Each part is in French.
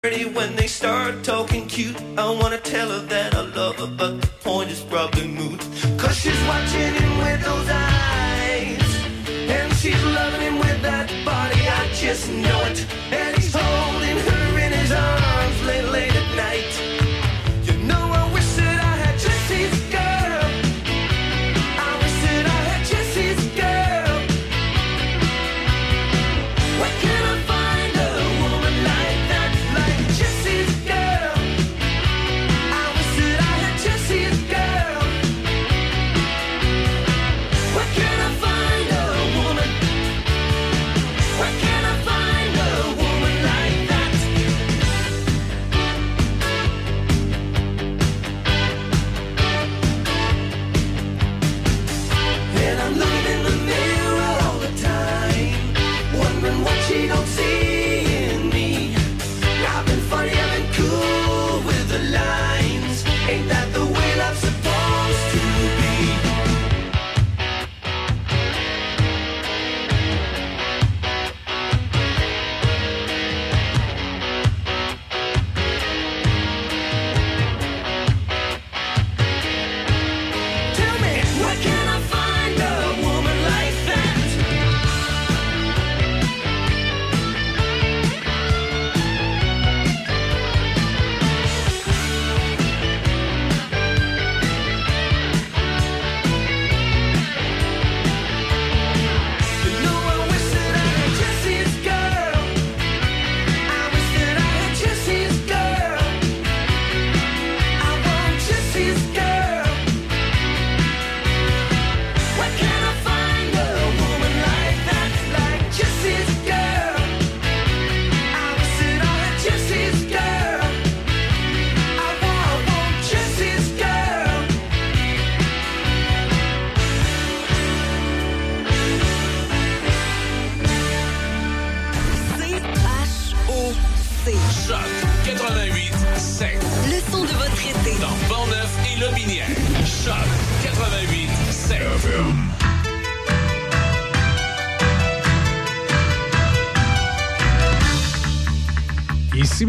When they start talking cute, I wanna tell her that I love her, but the point is probably moot. Cause she's watching him with those eyes, and she's loving him with that body, I just know it. And he's holding her in his arms late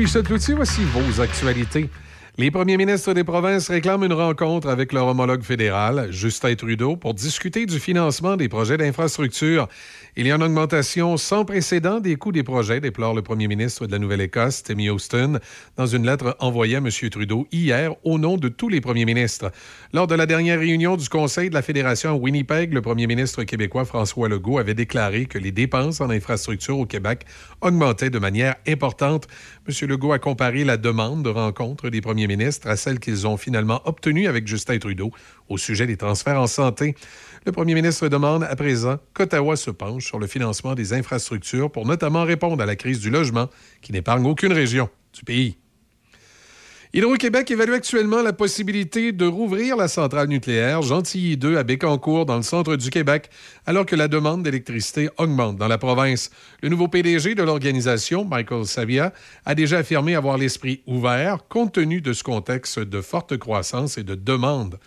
Michel Cloutier, voici vos actualités. Les premiers ministres des provinces réclament une rencontre avec leur homologue fédéral, Justin Trudeau, pour discuter du financement des projets d'infrastructure. Il y a une augmentation sans précédent des coûts des projets, déplore le premier ministre de la Nouvelle-Écosse, Timmy Houston, dans une lettre envoyée à M. Trudeau hier au nom de tous les premiers ministres. Lors de la dernière réunion du Conseil de la Fédération à Winnipeg, le premier ministre québécois François Legault avait déclaré que les dépenses en infrastructure au Québec augmentaient de manière importante. M. Legault a comparé la demande de rencontre des premiers ministres à celle qu'ils ont finalement obtenue avec Justin Trudeau au sujet des transferts en santé. Le premier ministre demande à présent qu'Ottawa se penche sur le financement des infrastructures pour notamment répondre à la crise du logement qui n'épargne aucune région du pays. Hydro-Québec évalue actuellement la possibilité de rouvrir la centrale nucléaire Gentilly 2 à Bécancour dans le centre du Québec, alors que la demande d'électricité augmente dans la province. Le nouveau PDG de l'organisation, Michael Savia, a déjà affirmé avoir l'esprit ouvert compte tenu de ce contexte de forte croissance et de demande.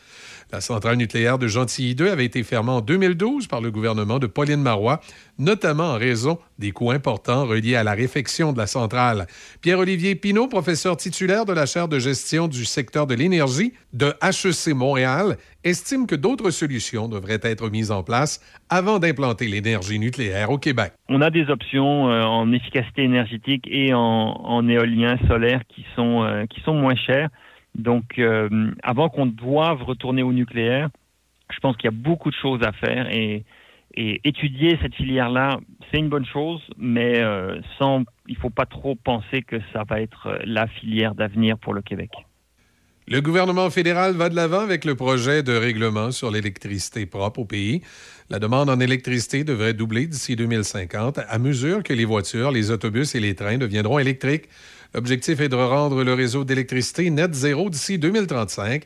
La centrale nucléaire de Gentilly 2 avait été fermée en 2012 par le gouvernement de Pauline Marois, notamment en raison des coûts importants reliés à la réfection de la centrale. Pierre-Olivier Pinault, professeur titulaire de la chaire de gestion du secteur de l'énergie de HEC Montréal, estime que d'autres solutions devraient être mises en place avant d'implanter l'énergie nucléaire au Québec. On a des options euh, en efficacité énergétique et en, en éolien solaire qui sont, euh, qui sont moins chères. Donc, euh, avant qu'on doive retourner au nucléaire, je pense qu'il y a beaucoup de choses à faire et, étudier cette filière-là, c'est une bonne chose, mais euh, sans, il faut pas trop penser que ça va être euh, la filière d'avenir pour le Québec. Le gouvernement fédéral va de l'avant avec le projet de règlement sur l'électricité propre au pays. La demande en électricité devrait doubler d'ici 2050 à mesure que les voitures, les autobus et les trains deviendront électriques. L'objectif est de rendre le réseau d'électricité net zéro d'ici 2035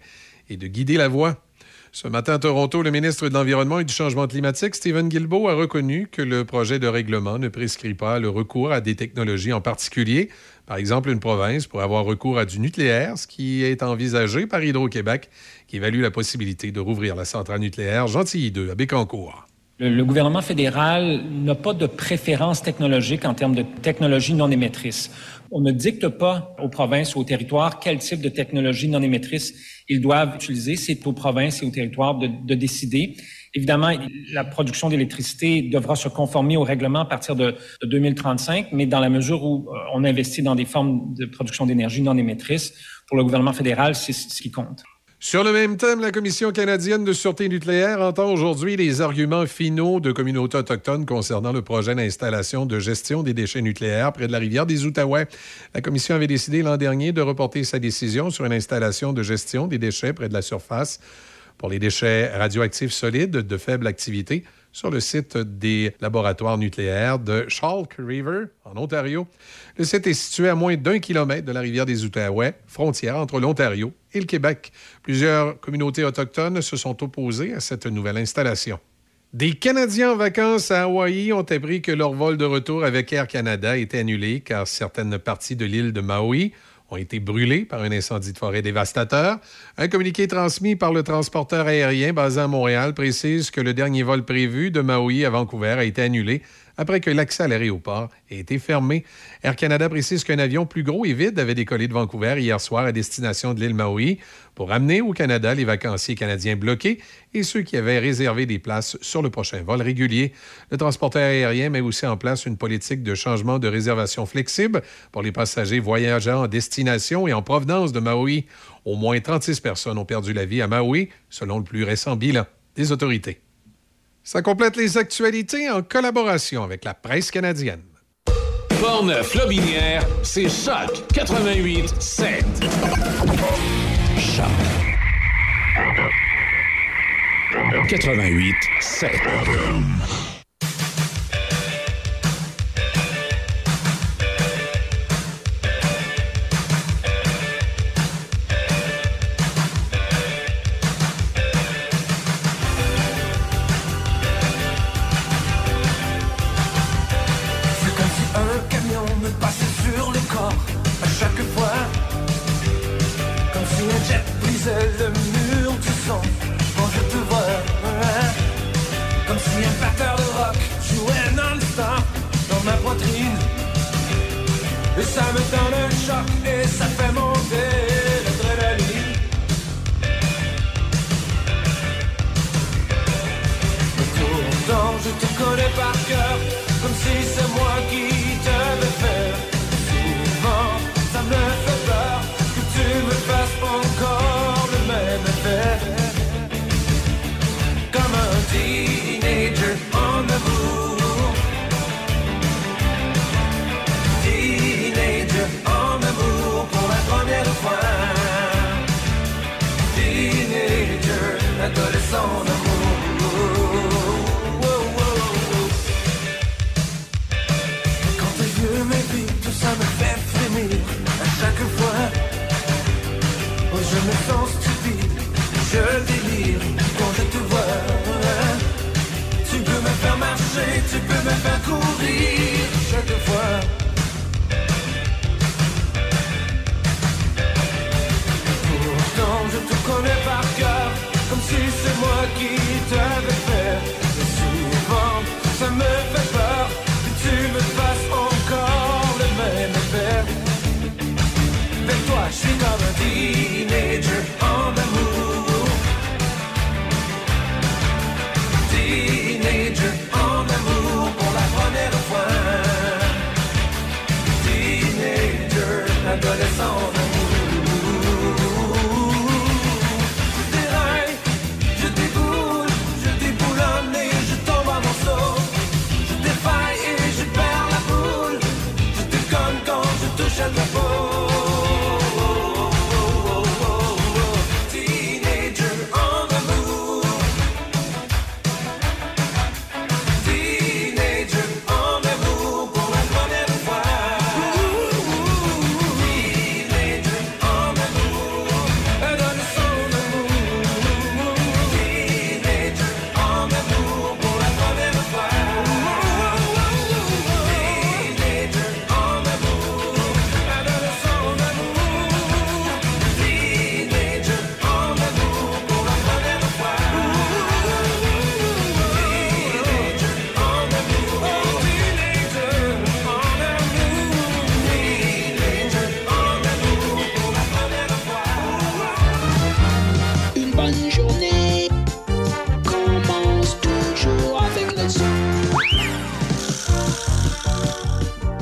et de guider la voie. Ce matin à Toronto, le ministre de l'Environnement et du Changement climatique, Stephen Guilbeault, a reconnu que le projet de règlement ne prescrit pas le recours à des technologies en particulier. Par exemple, une province pourrait avoir recours à du nucléaire, ce qui est envisagé par Hydro-Québec, qui évalue la possibilité de rouvrir la centrale nucléaire Gentilly 2 à Bécancour. Le, le gouvernement fédéral n'a pas de préférence technologique en termes de technologie non émettrice. On ne dicte pas aux provinces ou aux territoires quel type de technologie non émettrice ils doivent utiliser. C'est aux provinces et aux territoires de, de décider. Évidemment, la production d'électricité devra se conformer au règlement à partir de, de 2035, mais dans la mesure où euh, on investit dans des formes de production d'énergie non émettrices, pour le gouvernement fédéral, c'est ce qui compte. Sur le même thème, la Commission canadienne de sûreté nucléaire entend aujourd'hui les arguments finaux de communautés autochtones concernant le projet d'installation de gestion des déchets nucléaires près de la rivière des Outaouais. La Commission avait décidé l'an dernier de reporter sa décision sur une installation de gestion des déchets près de la surface pour les déchets radioactifs solides de faible activité sur le site des laboratoires nucléaires de Chalk River, en Ontario. Le site est situé à moins d'un kilomètre de la rivière des Outaouais, frontière entre l'Ontario et le Québec. Plusieurs communautés autochtones se sont opposées à cette nouvelle installation. Des Canadiens en vacances à Hawaï ont appris que leur vol de retour avec Air Canada était annulé car certaines parties de l'île de Maui ont été brûlés par un incendie de forêt dévastateur. Un communiqué transmis par le transporteur aérien basé à Montréal précise que le dernier vol prévu de Maui à Vancouver a été annulé après que l'accès à l'aéroport ait été fermé. Air Canada précise qu'un avion plus gros et vide avait décollé de Vancouver hier soir à destination de l'île Maui pour amener au Canada les vacanciers canadiens bloqués et ceux qui avaient réservé des places sur le prochain vol régulier. Le transporteur aérien met aussi en place une politique de changement de réservation flexible pour les passagers voyageant en destination et en provenance de Maui. Au moins 36 personnes ont perdu la vie à Maui, selon le plus récent bilan des autorités. Ça complète les actualités en collaboration avec la presse canadienne. Portneuf-Lobinière, c'est Choc 88 7. Choc 88 7. Et ça me donne un choc et ça fait monter l'adrénaline. Mais pourtant je te connais par cœur si c'est moi qui t'avais fait Et souvent ça me fait peur Que tu me fasses encore le même effet. Avec toi je suis comme un teenager en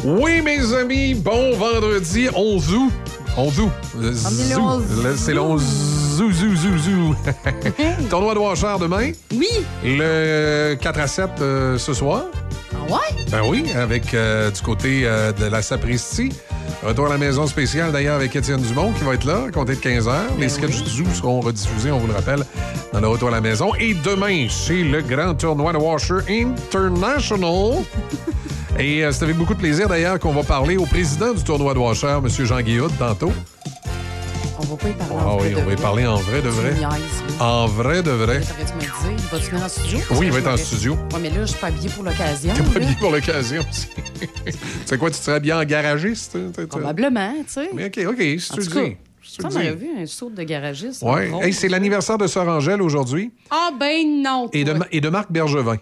Oui, mes amis, bon vendredi 11 août. 11 août. Le est le zou. 11 Le- C'est le 11 zou, zou, zou, zou. Tournoi de Washer demain. Oui. Le 4 à 7 euh, ce soir. Ah ouais? Ben oui, avec euh, du côté euh, de la Sapristi. Retour à la maison spéciale d'ailleurs avec Étienne Dumont qui va être là à compter de 15 h. Les sketchs du Zoo seront rediffusés, on vous le rappelle, dans le Retour à la maison. Et demain, c'est le grand tournoi de Washer International. Et euh, c'est avec beaucoup de plaisir d'ailleurs qu'on va parler au président du tournoi de Washer, M. Jean Guillaume, tantôt. On va pas y parler Ah en vrai oui, on va y parler en vrai de Tu vrai. En vrai de vrai. T'aurais-tu me dire? Il va-tu venir en studio? Oui, il va être en studio. Ouais, mais là, je suis pas habillée pour l'occasion. T'es pas habillé pour l'occasion c'est quoi, tu serais bien en garagiste? Probablement, tu sais. Mais OK, OK, si En tu le dis. Tu Ça, on aurait vu un saut de garagiste. En Hey, c'est l'anniversaire de Sœur Angèle aujourd'hui Ah, ben non. et de, et de Marc Bergevin.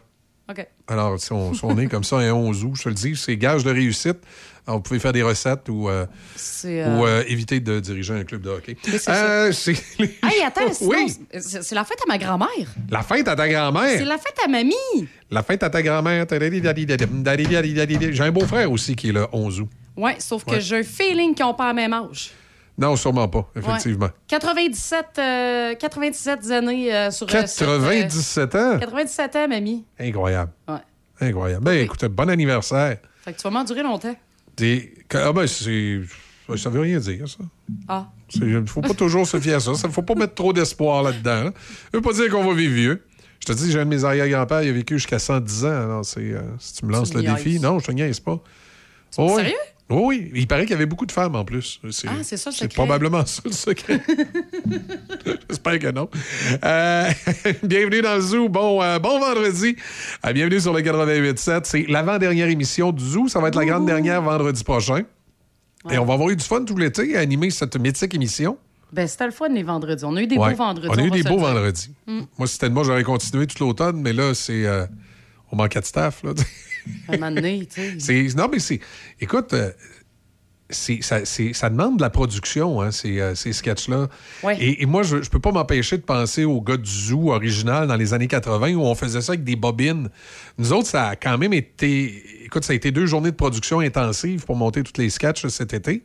OK. Alors, si on, si on est comme ça un 11 août, je te le dis, c'est gage de réussite. Alors, vous pouvez faire des recettes ou, euh, C'est. euh, ou euh, éviter de diriger un club de hockey. C'est c'est Hey, attends, sinon, oui, c'est c'est la fête à ma grand-mère. la fête à ta C'est grand-mère. la fête à mamie. La fête à ta grand-mère. J'ai un beau-frère aussi qui est le 11 août. Ouais, sauf que j'ai un feeling qu'ils n'ont pas le même âge. Non, sûrement pas, Ouais. effectivement. 97, euh, 97 années euh, sur euh, cette, euh, 97 ans? 97 ans, mamie. Incroyable. Ouais. Incroyable. Ben, écoute, bon anniversaire. Fait que tu vas m'endurer longtemps. Des... Ah ben, c'est... Ça veut rien dire, ça. Ah. Il faut pas toujours se fier à ça. Il faut pas mettre trop d'espoir là-dedans. là. Ça veut pas dire qu'on va vivre vieux. Je te dis, j'ai un de mes arrière-grands-pères, il a vécu jusqu'à 110 ans. Alors, c'est, euh, si tu me lances le défi. Non, je te niaise pas. Oh, oui. Sérieux? Oui, oui. Il paraît qu'il y avait beaucoup de femmes en plus. Ah, c'est ça le C'est secret. probablement ça le secret. J'espère que non. Euh, bienvenue dans le Zoo. Bon, euh, bon vendredi. Euh, bienvenue sur le 88.7. C'est l'avant-dernière émission du Zoo. Ça va être la grande dernière vendredi prochain. Et on va avoir eu du fun tout l'été à animer cette mythique émission. Ben, c'était le fun les vendredis. On a eu des Ouais. beaux vendredis. On a eu des beaux vendredis. Moi, si c'était de moi, j'aurais continué tout l'automne, mais là, c'est. on manquait de staff. Là. Un moment donné, tu sais. C'est- non, mais c'est. Écoute, euh, ça, demande de la production, hein, ces, euh, ces sketchs-là. Ouais. Et, et moi, je, je peux pas m'empêcher de penser au gars du zoo original dans les années 80 où on faisait ça avec des bobines. Nous autres, ça a quand même été. Écoute, ça a été deux journées de production intensive pour monter tous les sketchs cet été.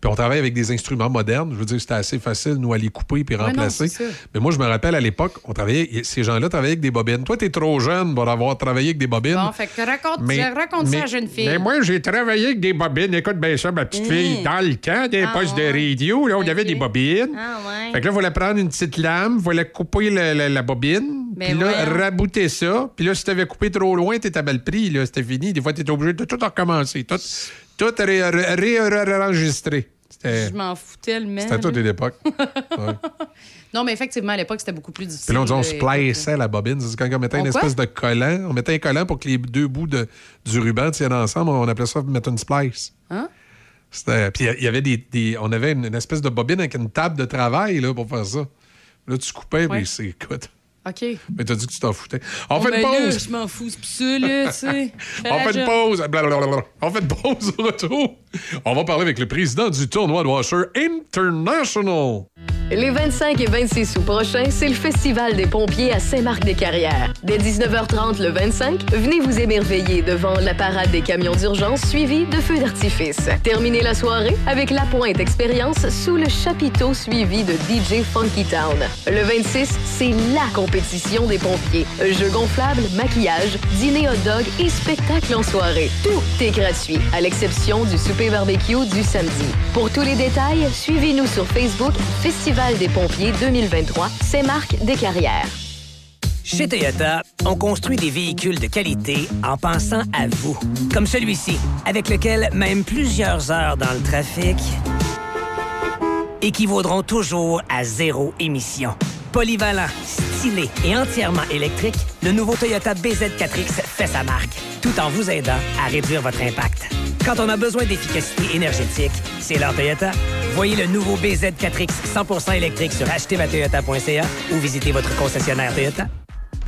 Puis on travaille avec des instruments modernes. Je veux dire, c'était assez facile, nous, à les couper puis Ouais, non, remplacer. Mais moi, je me rappelle à l'époque, on travaillait, ces gens-là travaillaient avec des bobines. Toi, t'es trop jeune pour avoir travaillé avec des bobines. Bon, fait que raconte, raconte ça à la jeune fille. Mais moi, j'ai travaillé avec des bobines. Écoute bien ça, ma petite Mmh. fille. Dans le temps, des Ah postes ouais. de radio, là, on avait des bobines. Ah ouais. Fait que là, il fallait prendre une petite lame, il fallait couper la bobine, Mais puis là, rabouter ça. Puis là, si t'avais coupé trop loin, t'étais mal pris, là, c'était fini. Des fois, t'étais obligé de tout recommencer, tout, tout ré- ré- ré- réenregistrer. C'était Je m'en foutais le même. C'était à toute l'époque. Ouais. Non, mais effectivement, à l'époque, c'était beaucoup plus difficile. Puis là, on dit on plaçait la bobine. C'est quand on mettait On une quoi? espèce de collant. On mettait un collant pour que les deux bouts de, du ruban tiennent ensemble. On appelait ça mettre une splice. Hein? C'était- Puis il y avait des, des- On avait une, une espèce de bobine avec une table de travail là, pour faire ça. Là, tu coupais, mais c'est. Écoute. OK. Mais t'as dit que tu t'en foutais. On Oh, fait ben une là, pause! je m'en fous, c'est là, tu sais. On fait une pause. Blablabla. On fait une pause au retour. On va parler avec le président du tournoi de Washer International. Les 25 et 26 août prochains, c'est le Festival des pompiers à Saint-Marc-des-Carrières. Dès 19h30 le 25, venez vous émerveiller devant la parade des camions d'urgence suivie de feux d'artifice. Terminez la soirée avec la pointe expérience sous le chapiteau suivi de DJ Funky Town. Le 26, c'est LA compétition des pompiers. Jeux gonflables, maquillage, dîner hot dog et spectacle en soirée. Tout est gratuit, à l'exception du souper barbecue du samedi. Pour tous les détails, suivez-nous sur Facebook Festival des pompiers 2023, Saint-Marc des Carrières. Chez Toyota, on construit des véhicules de qualité en pensant à vous. Comme celui-ci, avec lequel même plusieurs heures dans le trafic équivaudront toujours à zéro émission. Polyvalent, et entièrement électrique, le nouveau Toyota BZ4X fait sa marque, tout en vous aidant à réduire votre impact. Quand on a besoin d'efficacité énergétique, c'est leur Toyota. Voyez le nouveau BZ4X 100% électrique sur achetermatoyota.ca ou visitez votre concessionnaire Toyota.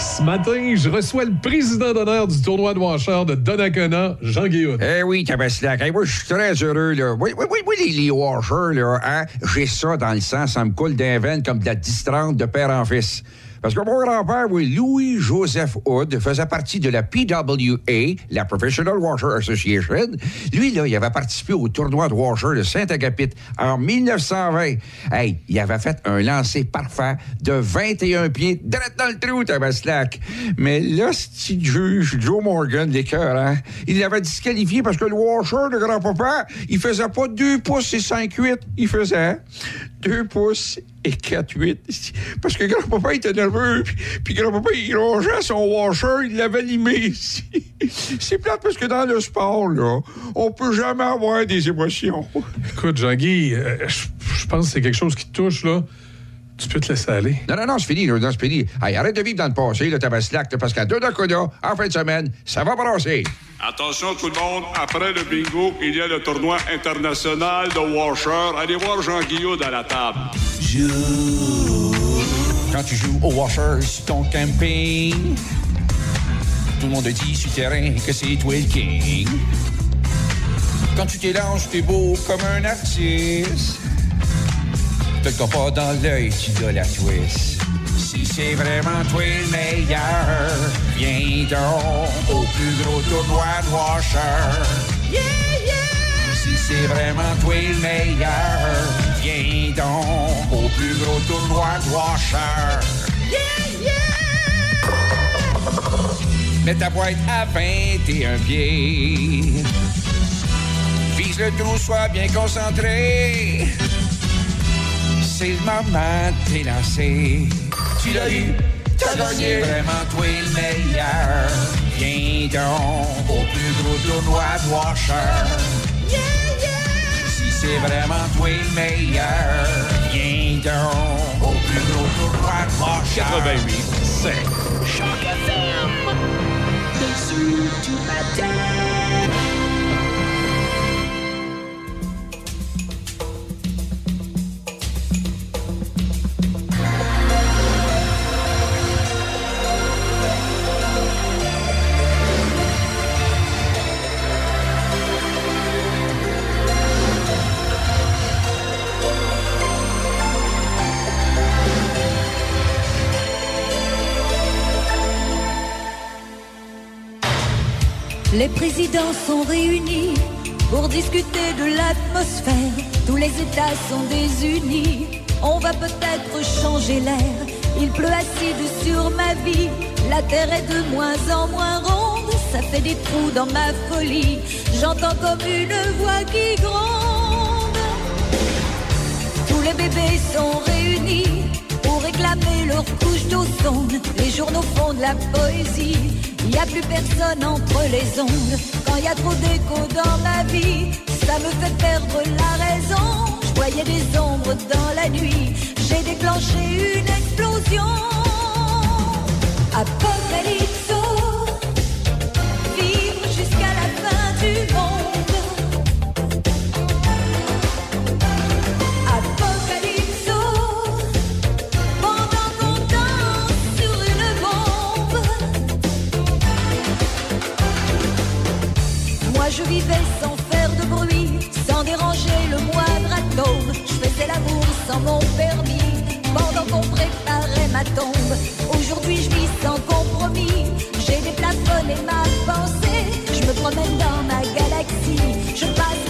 Ce matin, je reçois le président d'honneur du tournoi de Washer de Donnacona, Jean Guillaume. Eh oui, Tabaslac. Hey, moi, je suis très heureux, là. Oui, oui, oui, oui les, les washers, là, hein? J'ai ça dans le sang, ça me coule d'un veine comme de la distrante de père en fils. Parce que mon grand-père, oui, Louis-Joseph Hood, faisait partie de la PWA, la Professional Washer Association. Lui, là, il avait participé au tournoi de Washer de Saint-Agapit en 1920. Hey, il avait fait un lancer parfait de 21 pieds, direct dans le trou, Tabaslac. Mais là, ce juge, Joe Morgan, l'écœur, hein, il l'avait disqualifié parce que le Washer de grand-papa, il faisait pas 2 pouces et 5-8, il faisait 2 pouces et 4-8. Parce que grand-papa était nerveux, puis, puis grand-papa, il rongeait son washer, il l'avait limé. C'est plate parce que dans le sport, là, on peut jamais avoir des émotions. Écoute, Jean-Guy, euh, je je pense que c'est quelque chose qui te touche, là. Tu peux te laisser aller. Non, non, non, c'est fini, là, non, c'est fini. Hey, arrête de vivre dans le passé, le tabaslac, parce qu'à deux Dakota, en fin de semaine, ça va brasser. Attention tout le monde, après le bingo, il y a le tournoi international de Washer. Allez voir Jean Guillaume à la table. Quand tu joues au washer sur ton camping, tout le monde dit sur le terrain que c'est toi le king. Quand tu t'élances, t'es beau comme un artiste. Peut-être qu'on pas dans l'œil, tu dois la twist. Si c'est vraiment toi le meilleur, viens donc au plus gros tournoi de washer. Yeah, yeah! Si c'est vraiment toi le meilleur, viens donc au plus gros tournoi de washer. Yeah, yeah! Mets ta boîte à 21 pieds. Vise le trou, sois bien concentré. C'est le moment de t'élancer. Tu l'as eu, t'as gagné. Vraiment toi le meilleur. Viens donc au plus gros tournoi de Washer. Si c'est vraiment toi le meilleur, viens donc au plus gros tournoi de Washer. 88, c'est Choc FM. Dessus du matin. Les présidents sont réunis pour discuter de l'atmosphère. Tous les États sont désunis. On va peut-être changer l'air. Il pleut acide sur ma vie. La terre est de moins en moins ronde. Ça fait des trous dans ma folie. J'entends comme une voix qui gronde. Tous les bébés sont réunis pour réclamer leur couche d'ozone. Les journaux font de la poésie. Il n'y a plus personne entre les ondes. Quand il y a trop d'écho dans ma vie, ça me fait perdre la raison. Je voyais des ombres dans la nuit. J'ai déclenché une explosion. Apocalypso, vivais sans faire de bruit, sans déranger le moindre atome. Je faisais l'amour sans mon permis, pendant qu'on préparait ma tombe. Aujourd'hui je vis sans compromis, j'ai déplafonné ma pensée. Je me promène dans ma galaxie, je passe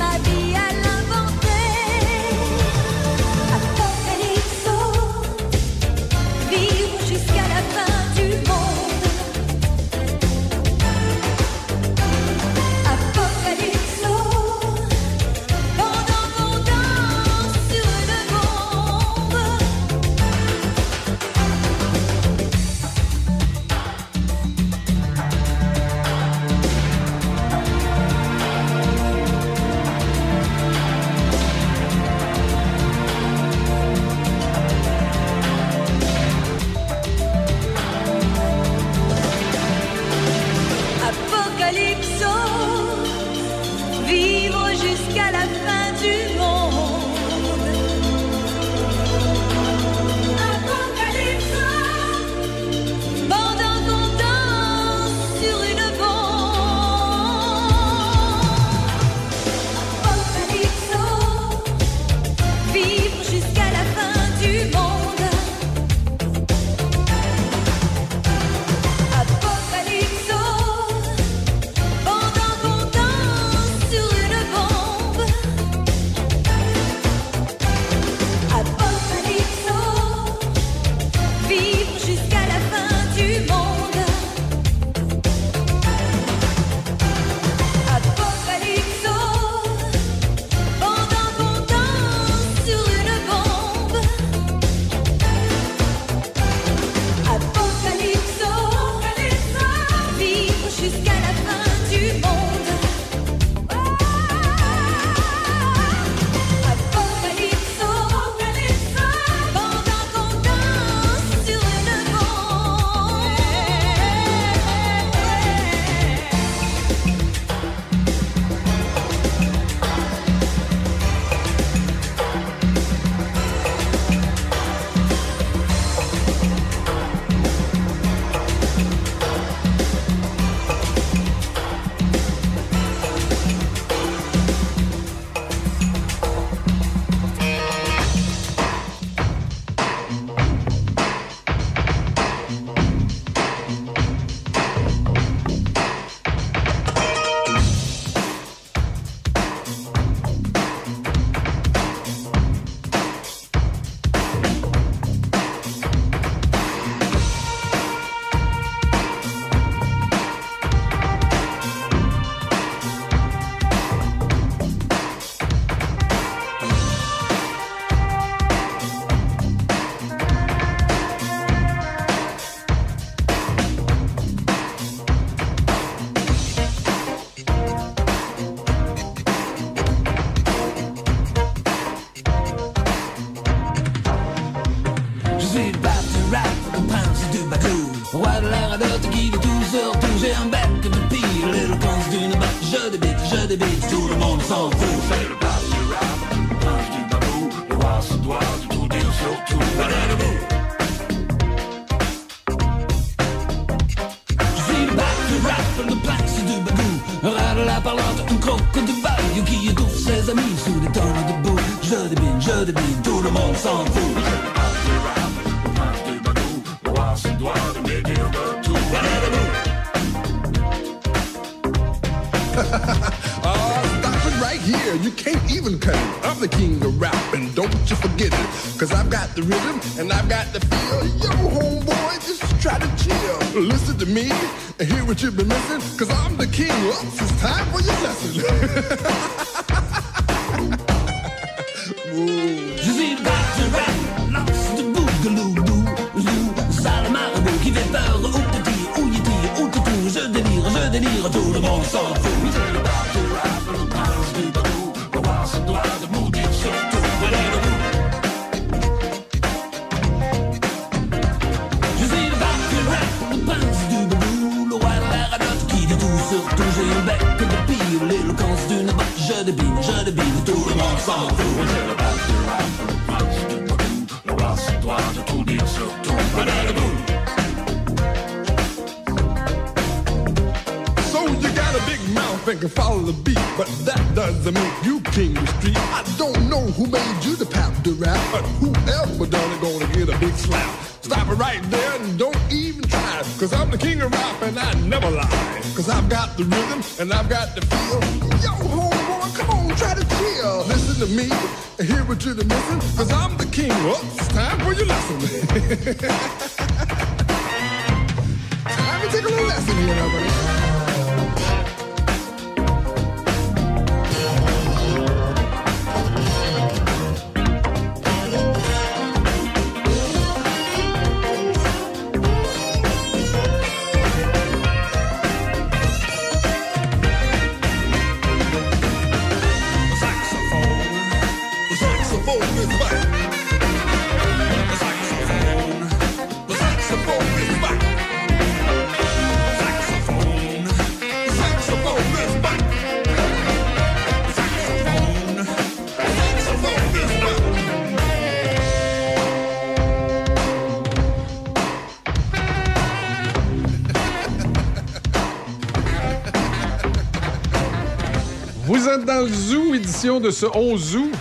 édition de ce 11 août.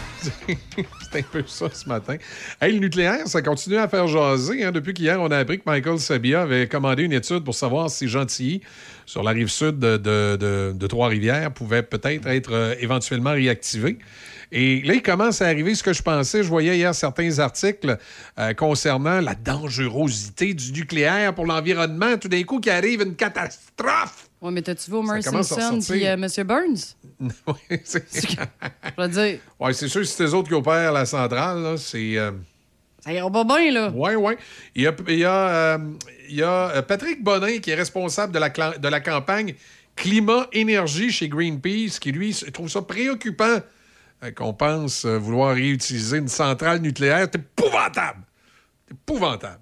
C'est un peu ça ce matin. Hey, le nucléaire, ça continue à faire jaser. hein. Depuis qu'hier, on a appris que Michael Sabia avait commandé une étude pour savoir si Gentilly, sur la rive sud de, de- de- de Trois-Rivières, pouvait peut-être être euh, éventuellement réactivé. Et là, il commence à arriver ce que je pensais. Je voyais hier certains articles euh, concernant la dangerosité du nucléaire pour l'environnement. Tout d'un coup, qu'il arrive une catastrophe. Ouais, mais t'as-tu vu Homer Simpson puis euh, M. Burns? Oui, c'est Je veux dire, Ouais, c'est sûr, si c'est eux autres qui opèrent la centrale, là, c'est. euh, ça ira pas bien, là. Oui, oui. Il y a, il y a, euh, il y a, euh, Patrick Bonin qui est responsable de la, de la campagne Climat-Énergie chez Greenpeace, qui, lui, trouve ça préoccupant qu'on pense vouloir réutiliser une centrale nucléaire. C'est épouvantable. C'est épouvantable.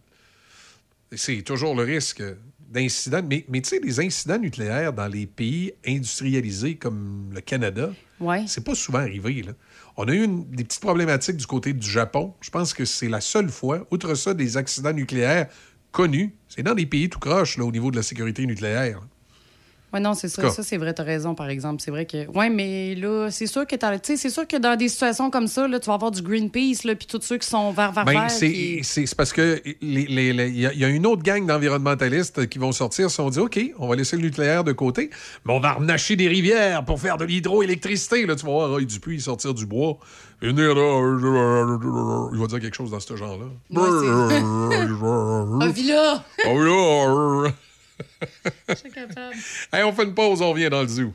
C'est toujours le risque d'incidents. Mais, mais tu sais, les incidents nucléaires dans les pays industrialisés comme le Canada, Ouais. c'est pas souvent arrivé. Là. On a eu une- des petites problématiques du côté du Japon. Je pense que c'est la seule fois, outre ça, des accidents nucléaires connus. C'est dans des pays tout croche là, au niveau de la sécurité nucléaire. Ouais, non, c'est ça. Ça, c'est vrai, t'as raison, par exemple. C'est vrai que. Ouais, mais là, c'est sûr que t'as- tu sais, c'est sûr que dans des situations comme ça, là, tu vas avoir du Greenpeace, là, puis tous ceux qui sont vers, vers, Ben, c'est qui- parce que les- les- les- il y, a- il y a une autre gang d'environnementalistes qui vont sortir, si on dit OK, on va laisser le nucléaire de côté, mais on va renacher des rivières pour faire de l'hydroélectricité. Là, tu vas voir Roy Dupuis sortir du bois. Euh, il va dire quelque chose dans ce genre-là. Ah, Hey, on fait une pause, on revient dans le zoo.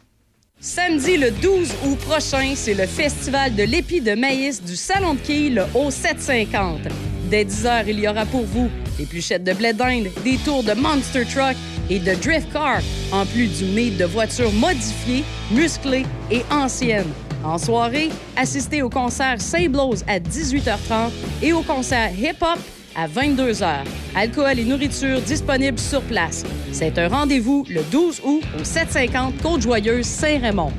Samedi le 12 août prochain, c'est le festival de l'épi de maïs du Salon de Quilles, le O750. Dès 10 h, il y aura pour vous des pluchettes de blé d'Inde, des tours de Monster Truck et de Drift Car, en plus du meet de voitures modifiées, musclées et anciennes. En soirée, assistez au concert Saint-Blose à 18h30 et au concert Hip Hop à 22h. Alcool et nourriture disponibles sur place. C'est un rendez-vous le 12 août au 750 Côte-Joyeuse Saint-Raymond.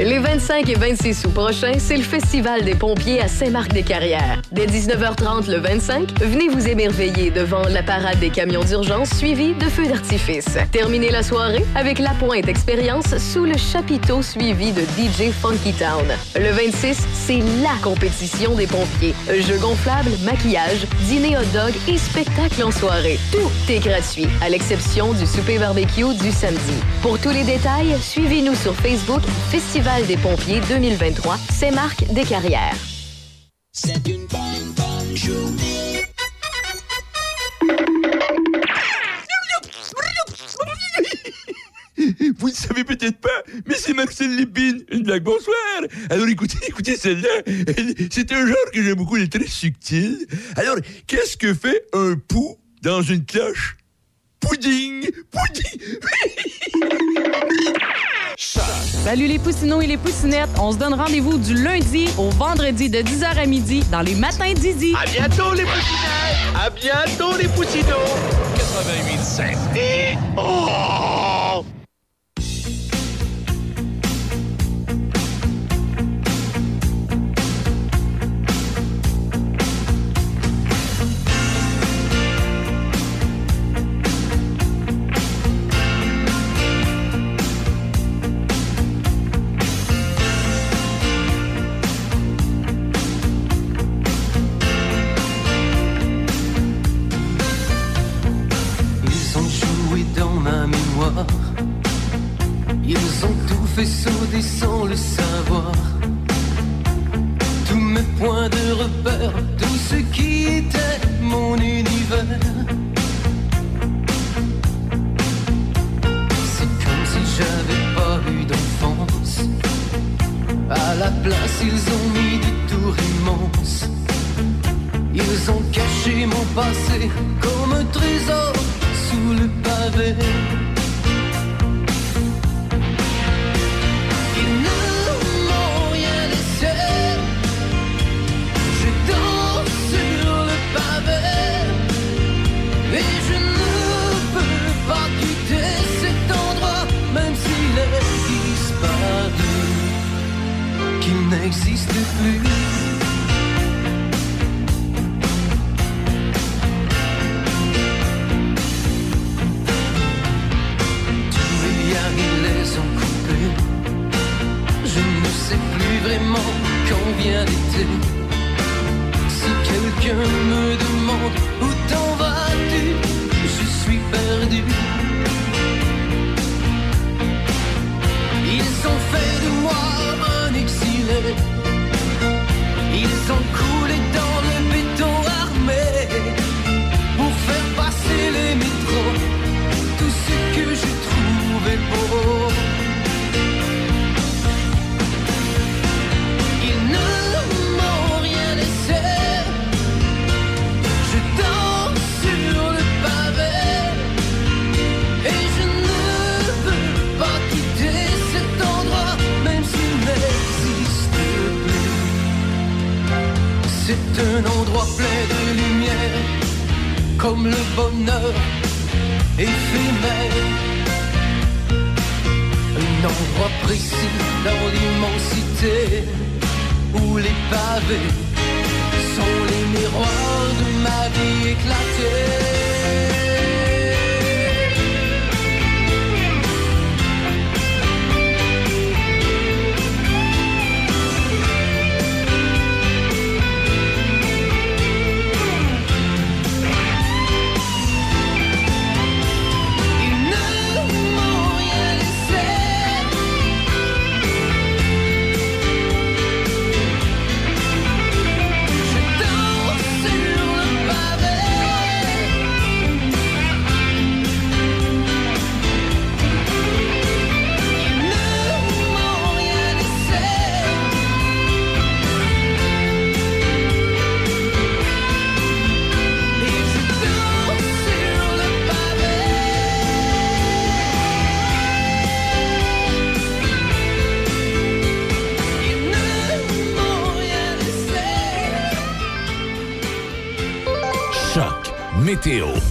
Les 25 et 26 août prochains, c'est le Festival des pompiers à Saint-Marc-des-Carrières. Dès 19h30 le 25, venez vous émerveiller devant la parade des camions d'urgence suivie de feux d'artifice. Terminez la soirée avec la pointe expérience sous le chapiteau suivi de DJ Funky Town. Le 26, c'est la compétition des pompiers. Jeux gonflables, maquillage, dîner hot dog et spectacle en soirée. Tout est gratuit, à l'exception du souper barbecue du samedi. Pour tous les détails, suivez-nous sur Facebook Festival des pompiers 2023, Saint-Marc des Carrières. C'est une bonne, bonne journée. Vous ne savez peut-être pas, mais c'est Marcel Lépine. Une blague, bonsoir. Alors écoutez, écoutez celle-là. Elle- C'est un genre que j'aime beaucoup, elle est très subtil. Alors, qu'est-ce que fait un pou dans une cloche? Pudding! Pudding! Salut les poussinots et les poussinettes. On se donne rendez-vous du lundi au vendredi de 10h à midi dans les matins d'Izzy. À bientôt, les poussinettes! À bientôt, les poussinots! 88.7. Et... Oh!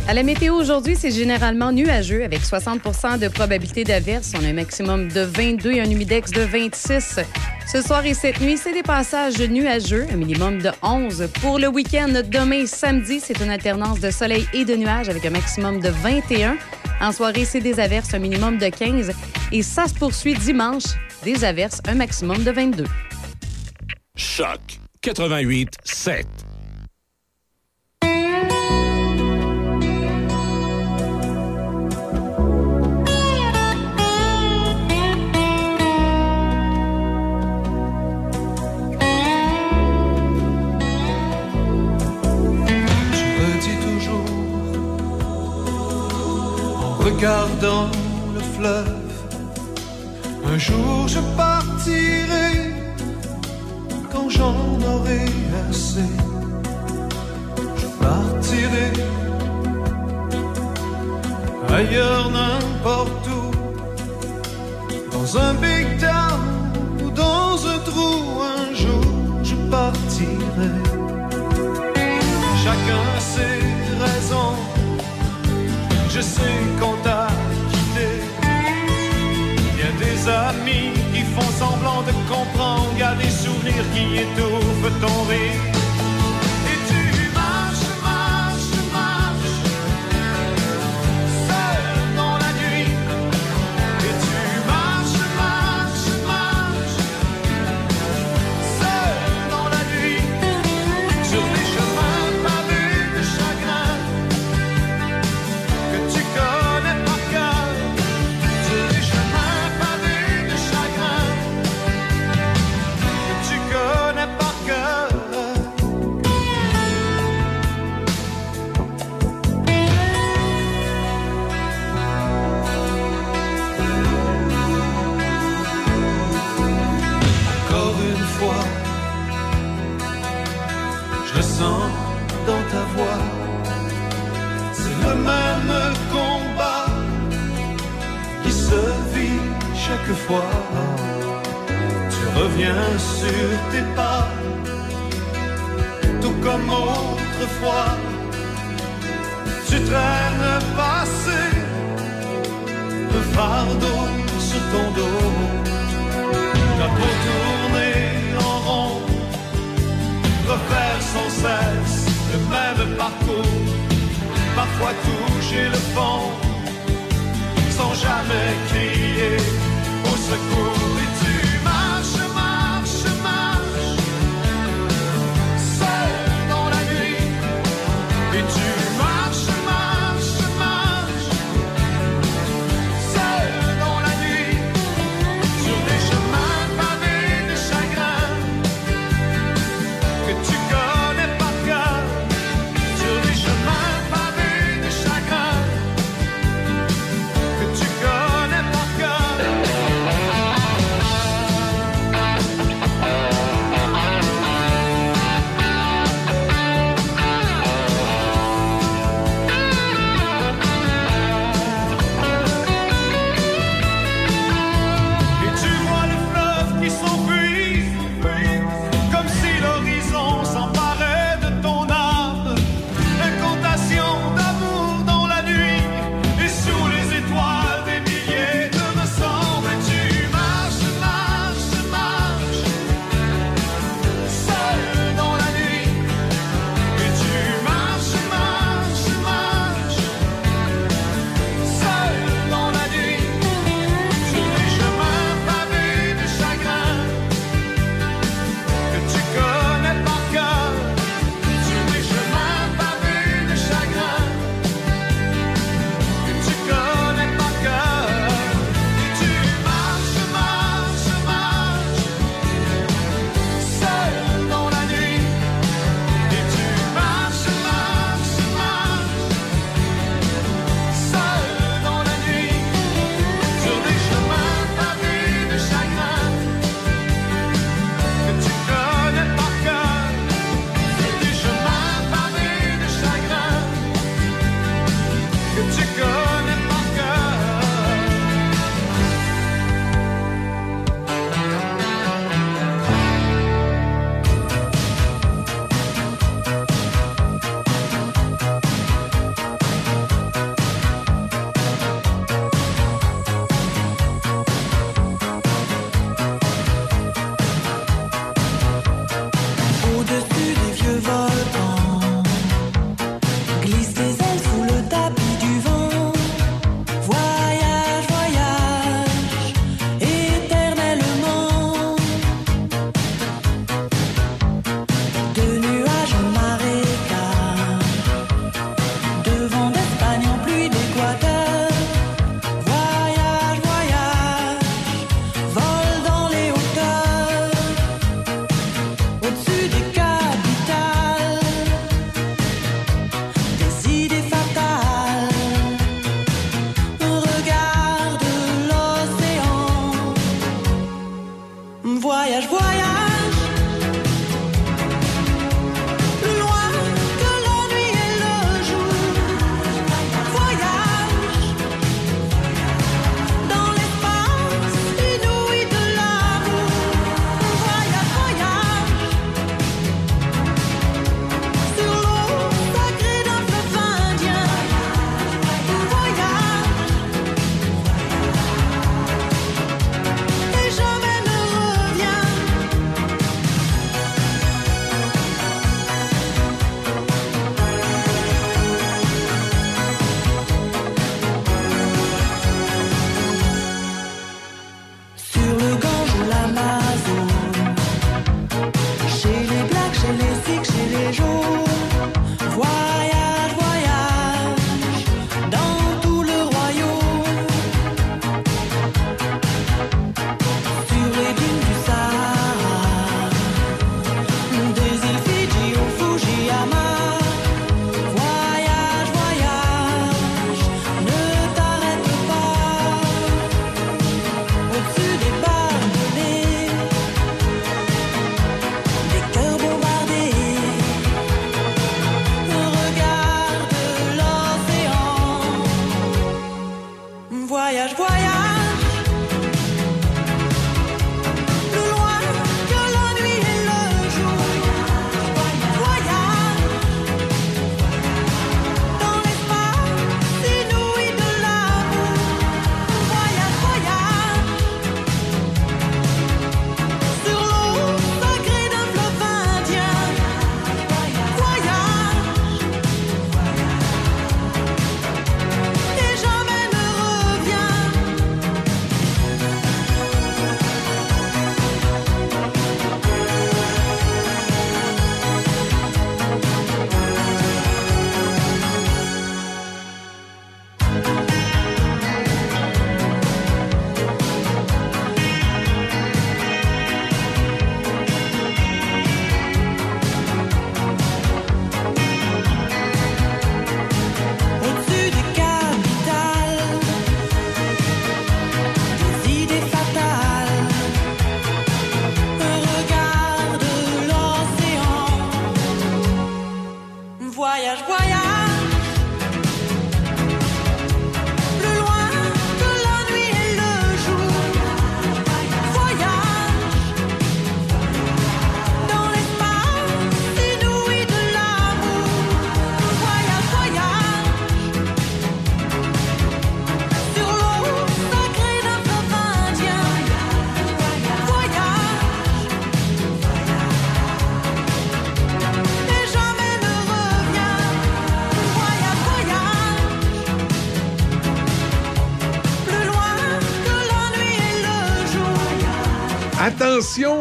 À la météo aujourd'hui, c'est généralement nuageux avec 60% de probabilité d'averse. On a un maximum de 22 et un humidex de 26. Ce soir et cette nuit, c'est des passages nuageux, un minimum de 11. Pour le week-end, demain samedi, c'est une alternance de soleil et de nuages avec un maximum de 21. En soirée, c'est des averses, un minimum de 15. Et ça se poursuit dimanche, des averses, un maximum de 22. Choc 88 7. Regardant le fleuve. Un jour je partirai quand j'en aurai assez. Je partirai ailleurs, n'importe où, dans un big town ou dans un trou. Un jour je partirai. Chacun ses raisons. Je sais qu'on de comprendre. Y a des souvenirs qui étouffent ton rire. Tu reviens sur tes pas, tout comme autrefois. Tu traînes passé, le fardeau sur ton dos. La peau tourner en rond, refaire sans cesse le même parcours, parfois toucher le fond, sans jamais crier secours.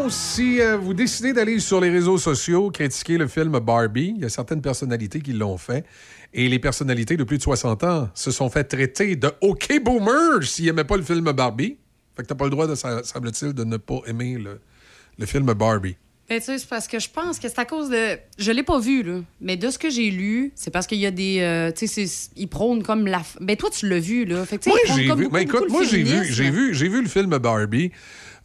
Si euh, vous décidez d'aller sur les réseaux sociaux critiquer le film Barbie, il y a certaines personnalités qui l'ont fait. Et les personnalités de plus de 60 ans se sont fait traiter de OK Boomer s'ils n'aimaient pas le film Barbie. Fait que t'as pas le droit, de, semble-t-il, de ne pas aimer le film Barbie. Ben, tu sais, c'est parce que je pense que c'est à cause de. Je l'ai pas vu, là. Mais de ce que j'ai lu, c'est parce qu'il y a des. euh, tu sais, ils prônent comme la. Ben, toi, tu l'as vu, là. Fait que, Moi, j'ai vu. beaucoup, Mais écoute, moi, j'ai vu, j'ai vu, j'ai vu le film Barbie.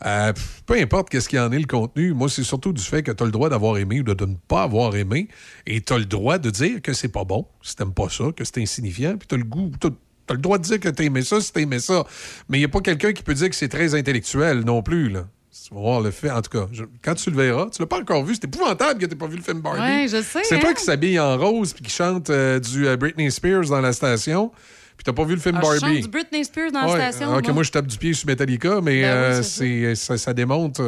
Euh, peu importe qu'est-ce qu'il y en est le contenu, moi, c'est surtout du fait que tu as le droit d'avoir aimé ou de, de ne pas avoir aimé. Et tu as le droit de dire que c'est pas bon, si t'aimes pas ça, que c'est insignifiant. Puis tu as le goût. t'as- t'as le droit de dire que t'as aimé ça si t'as aimé ça. Mais il n'y a pas quelqu'un qui peut dire que c'est très intellectuel non plus, là. Tu vas voir le fait. En tout cas, je- quand tu le verras, tu l'as pas encore vu. C'est épouvantable que tu pas vu le film Barbie. Je sais, C'est toi hein. qui s'habille en rose puis qui chante euh, du euh, Britney Spears dans la station. Puis t'as pas vu le film Ah, je Barbie. chante du Britney Spears dans Ouais, la station. alors que moi. moi, je tape du pied sur Metallica, mais Ben euh, c'est c'est- ça, ça démontre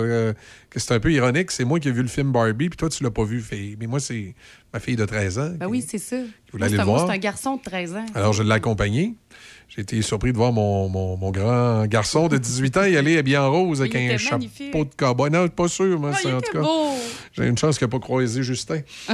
que c'est un peu ironique. C'est moi qui ai vu le film Barbie, puis toi, tu l'as pas vu. Fait- Mais moi, c'est ma fille de 13 ans. Ben oui, c'est ça. voulait Moi, aller c'est le un- moi, voir. c'est un garçon de 13 ans. Alors, je l'ai accompagné. J'ai été surpris de voir mon, mon- mon grand garçon de 18 ans y aller habillé en rose avec un chapeau de cowboy. Non, pas sûr, moi, c'est il en tout cas. J'ai une chance qu'il n'a pas croisé Justin.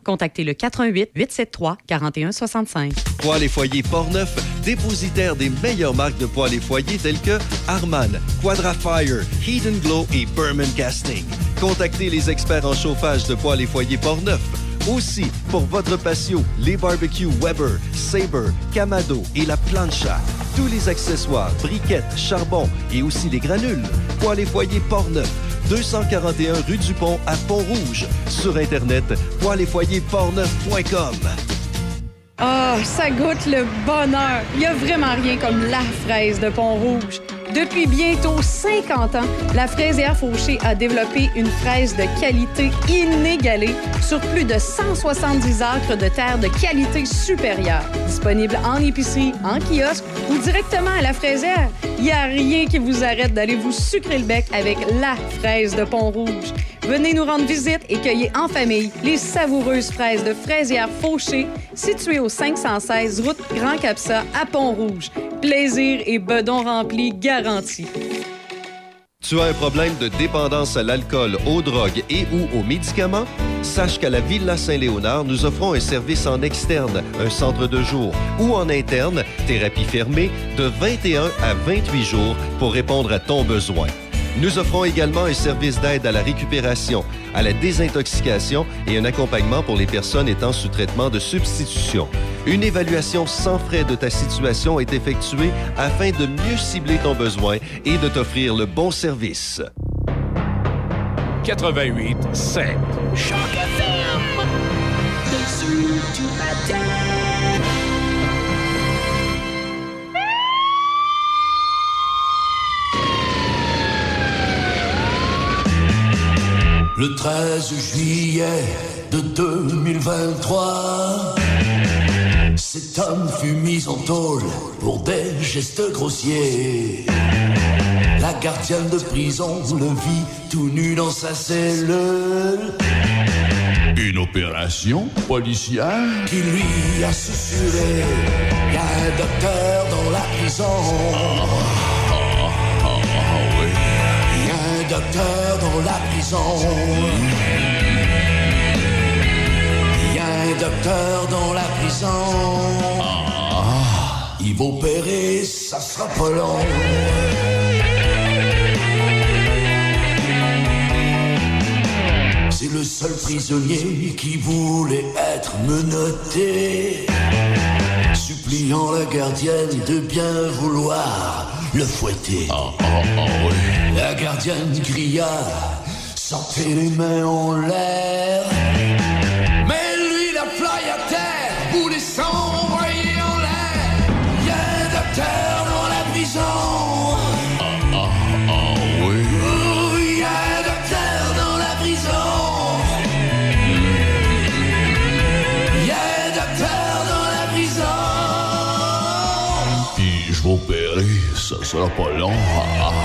contactez le 88 873 4165. Poêles et foyers Portneuf, dépositaire des meilleures marques de poêles et foyers telles que Harman, Quadrafire, Heat Glow et Berman Casting. Contactez les experts en chauffage de poêles et foyers Portneuf. Aussi, pour votre patio, les barbecues Weber, Sabre, Camado et la plancha. Tous les accessoires, briquettes, charbon et aussi les granules. Poêles et foyers Portneuf, 241 rue du Pont à Pont-Rouge. Sur Internet, poêles et foyers portneuf.com. Ah, ça goûte le bonheur. Il n'y a vraiment rien comme la fraise de Pont-Rouge. Depuis bientôt 50 ans, la fraisière Fauché a développé une fraise de qualité inégalée sur plus de 170 acres de terre de qualité supérieure. Disponible en épicerie, en kiosque ou directement à la fraisière, il n'y a rien qui vous arrête d'aller vous sucrer le bec avec la fraise de Pont-Rouge. Venez nous rendre visite et cueillez en famille les savoureuses fraises de fraisière Fauché, situées au 516 route Grand Capsa à Pont-Rouge. Plaisir et bedon rempli Tu as un problème de dépendance à l'alcool, aux drogues et ou aux médicaments? Sache qu'à la Villa Saint-Léonard, nous offrons un service en externe, un centre de jour ou en interne, thérapie fermée, de 21 à 28 jours pour répondre à ton besoin. Nous offrons également un service d'aide à la récupération, à la désintoxication et un accompagnement pour les personnes étant sous traitement de substitution. Une évaluation sans frais de ta situation est effectuée afin de mieux cibler ton besoin et de t'offrir le bon service. 88 7. Choc FM. Le 13 juillet de 2023, cet homme fut mis en tôle pour des gestes grossiers. La gardienne de prison le vit tout nu dans sa cellule. Une opération policière? Qui lui a susurré Y a un docteur dans la prison. Docteur dans la prison. Y a un docteur dans la prison. Il va opérer, ça sera pas long. C'est le seul prisonnier qui voulait être menotté. Suppliant la gardienne de bien vouloir le fouetter. La gardienne cria, sortez les mains en l'air. Ça sera pas long. Ah, ah,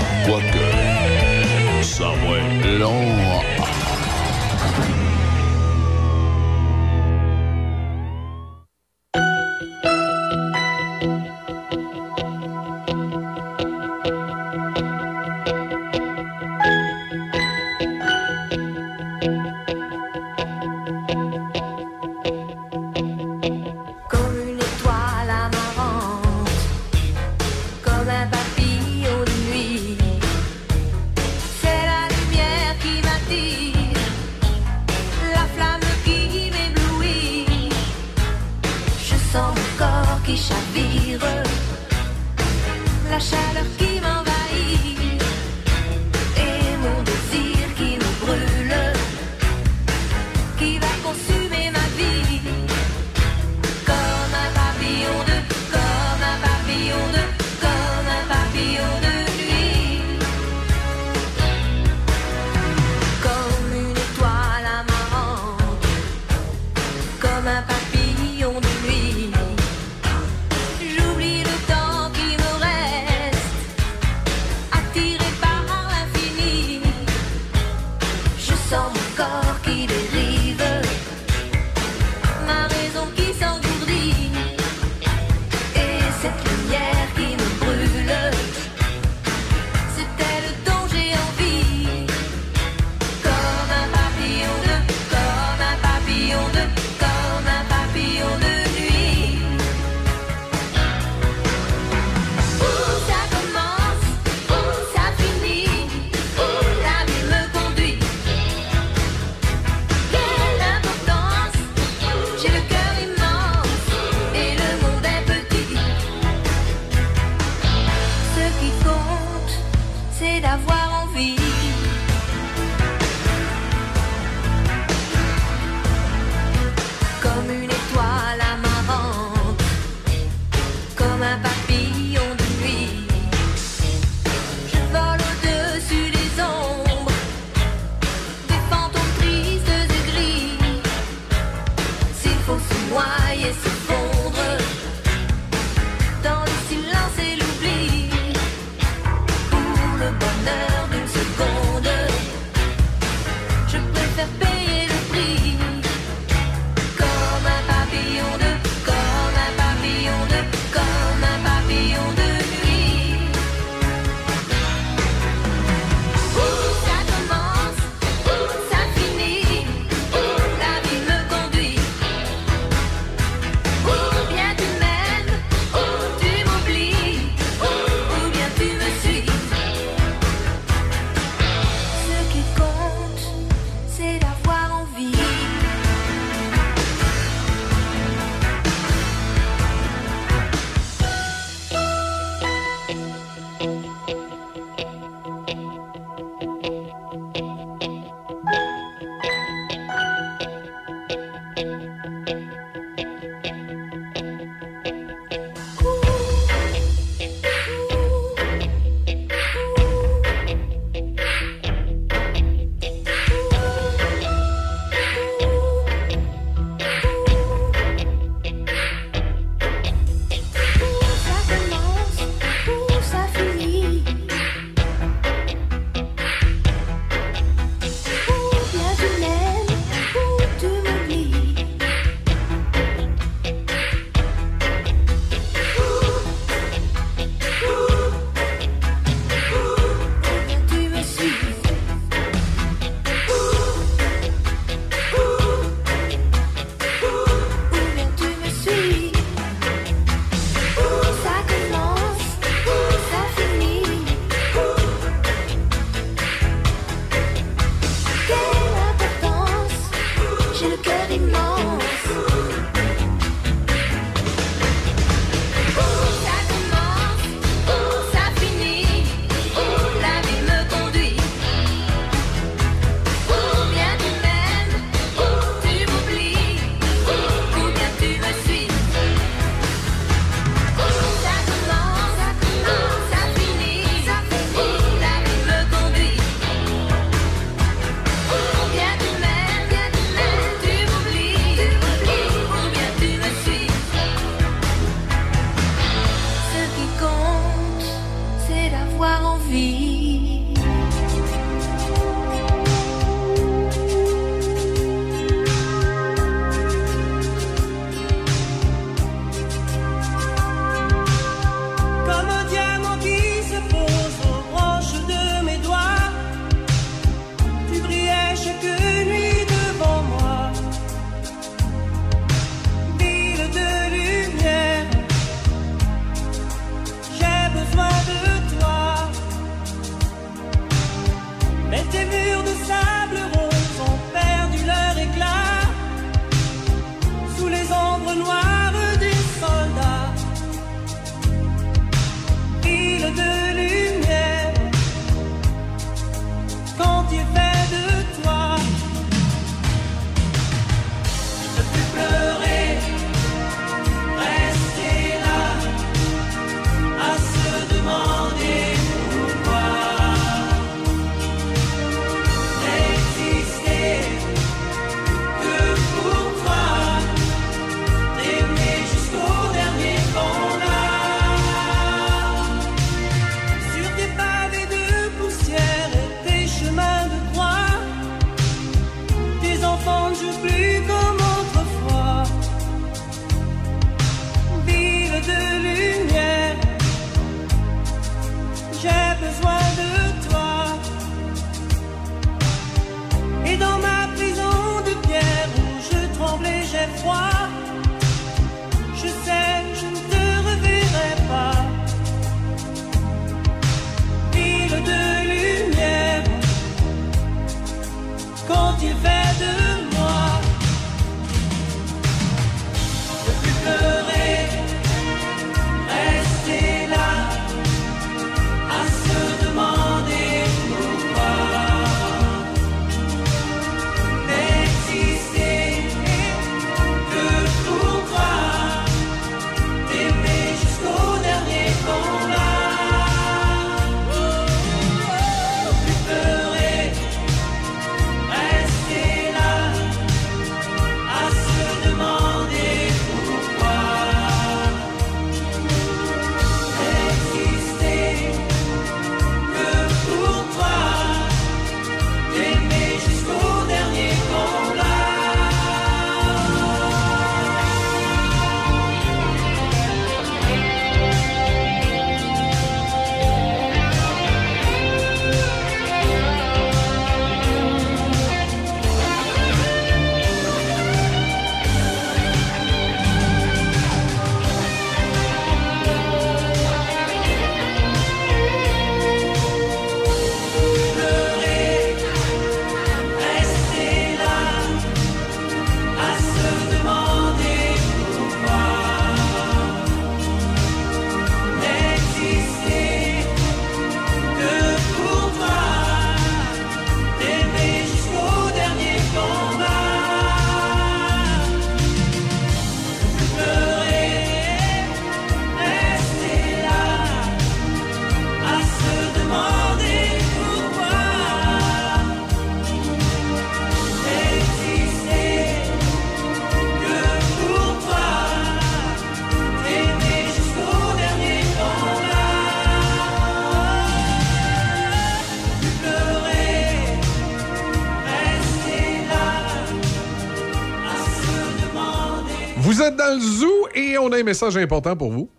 on a un message important pour vous.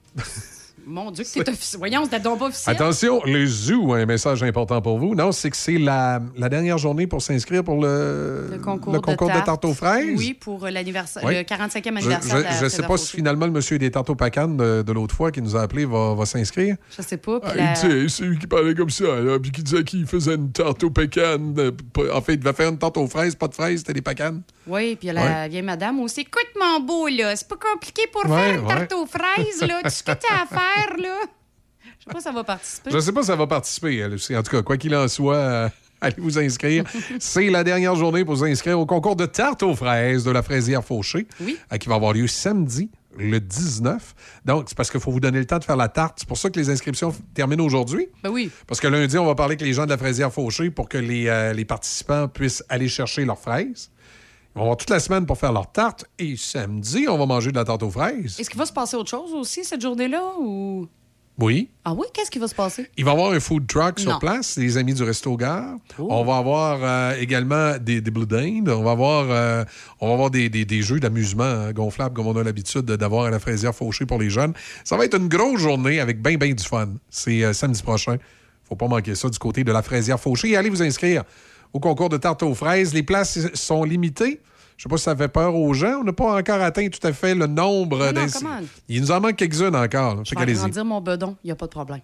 Mon Dieu, que c'est officiel. Voyons, c'était donc pas officiel. Attention, le zoo a un message important pour vous. Non, c'est que c'est la, la dernière journée pour s'inscrire pour le, Le concours, le concours de, tarte. tarte aux fraises. Oui, pour euh, l'anniversaire, Oui. le 45e Je anniversaire de la ne sais pas si finalement le monsieur des tartes aux pacanes de, de l'autre fois qui nous a appelé va, va s'inscrire. Je sais pas. Ah, la- c'est lui qui parlait comme ça, là, puis qui disait qu'il faisait une tarte aux pécanes. euh, En fait, il devait faire une tarte aux fraises, pas de fraises, c'était des pacanes. Oui, puis il y a la vieille madame aussi. Écoute, mon beau, là, c'est pas compliqué pour Ouais, faire une tarte ouais. aux fraises, là. Tout ce que tu as à faire, là. Je sais pas si ça va participer. Je sais pas si ça va participer, elle aussi. En tout cas, quoi qu'il en soit, euh, allez vous inscrire. C'est la dernière journée pour vous inscrire au concours de tarte aux fraises de la fraisière Fauché, euh, qui va avoir lieu samedi, le 19. Donc, c'est parce qu'il faut vous donner le temps de faire la tarte. C'est pour ça que les inscriptions terminent aujourd'hui. Ben oui. Parce que lundi, on va parler avec les gens de la fraisière Fauché pour que les, euh, les participants puissent aller chercher leurs fraises. Vont avoir toute la semaine pour faire leur tarte. Et samedi, on va manger de la tarte aux fraises. Est-ce qu'il va se passer autre chose aussi cette journée-là ou? Oui. Ah oui, qu'est-ce qui va se passer? Il va y avoir un food truck sur Non. place, les amis du Resto Gare. Oh. On va avoir euh, également des, des Blue Dinde. On va avoir, euh, on va avoir des, des- des jeux d'amusement hein, gonflables comme on a l'habitude de- d'avoir à la fraisière fauchée pour les jeunes. Ça va être une grosse journée avec bien, bien du fun. C'est euh, samedi prochain. faut pas manquer ça du côté de la fraisière fauchée. Et allez vous inscrire au concours de tarte aux fraises. Les places sont limitées. Je sais pas si ça fait peur aux gens. On n'a pas encore atteint tout à fait le nombre Non. Il nous en manque quelques-unes encore. là. Je vais agrandir mon bedon, il n'y a pas de problème.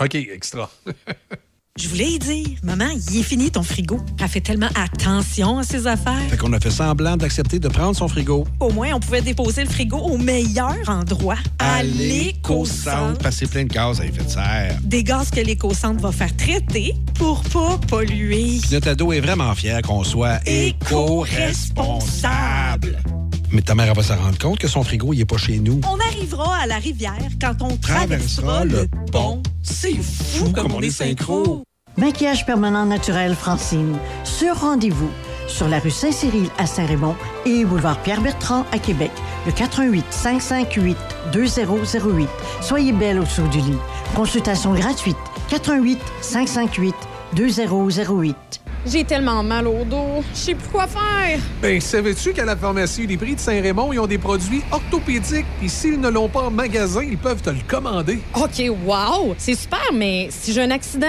OK, extra. Je voulais y dire, maman, il est fini ton frigo. Elle fait tellement attention à ses affaires. Fait qu'on a fait semblant d'accepter de prendre son frigo. Au moins, on pouvait déposer le frigo au meilleur endroit, à l'éco-centre. Passer plein de gaz à effet de serre. Des gaz que l'éco-centre va faire traiter pour pas polluer. Puis notre ado est vraiment fier qu'on soit Éco-responsable. Mais ta mère elle va se rendre compte que son frigo, il est pas chez nous. On arrivera à la rivière quand on Traversera traversera le le pont. C'est fou comme on est synchro. Maquillage permanent naturel Francine. Sur rendez-vous. Sur la rue Saint-Cyril à Saint-Raymond et boulevard Pierre-Bertrand à Québec. Le 88 558 2008. Soyez belle au-dessous du lit. Consultation gratuite. 88 558 2008. J'ai tellement mal au dos. Je sais plus quoi faire. Ben, savais-tu qu'à la pharmacie des prix de Saint-Raymond, ils ont des produits orthopédiques et s'ils ne l'ont pas en magasin, ils peuvent te le commander. OK, wow! C'est super, mais si j'ai un accident,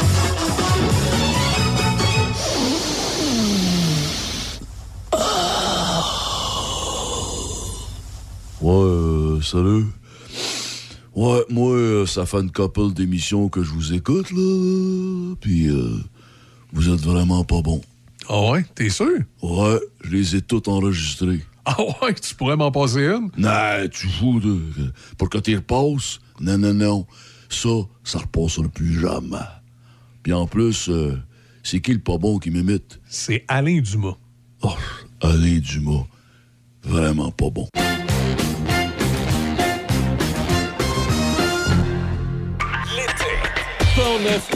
Ouais, euh, salut. Ouais, moi, euh, ça fait une couple d'émissions que je vous écoute, là. Puis, euh, vous êtes vraiment pas bon. Ah ouais? T'es sûr? Ouais, je les ai toutes enregistrées. Ah ouais? Tu pourrais m'en passer une? Non, tu fous de... Pour que tu repasses? Non, non, non. Ça, ça repassera plus jamais. Puis en plus, euh, c'est qui le pas bon qui m'imite? C'est Alain Dumas. Oh, Alain Dumas. Vraiment pas bon.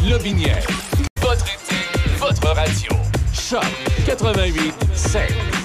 Lobinière. Votre été, votre radio. Choc 88 5.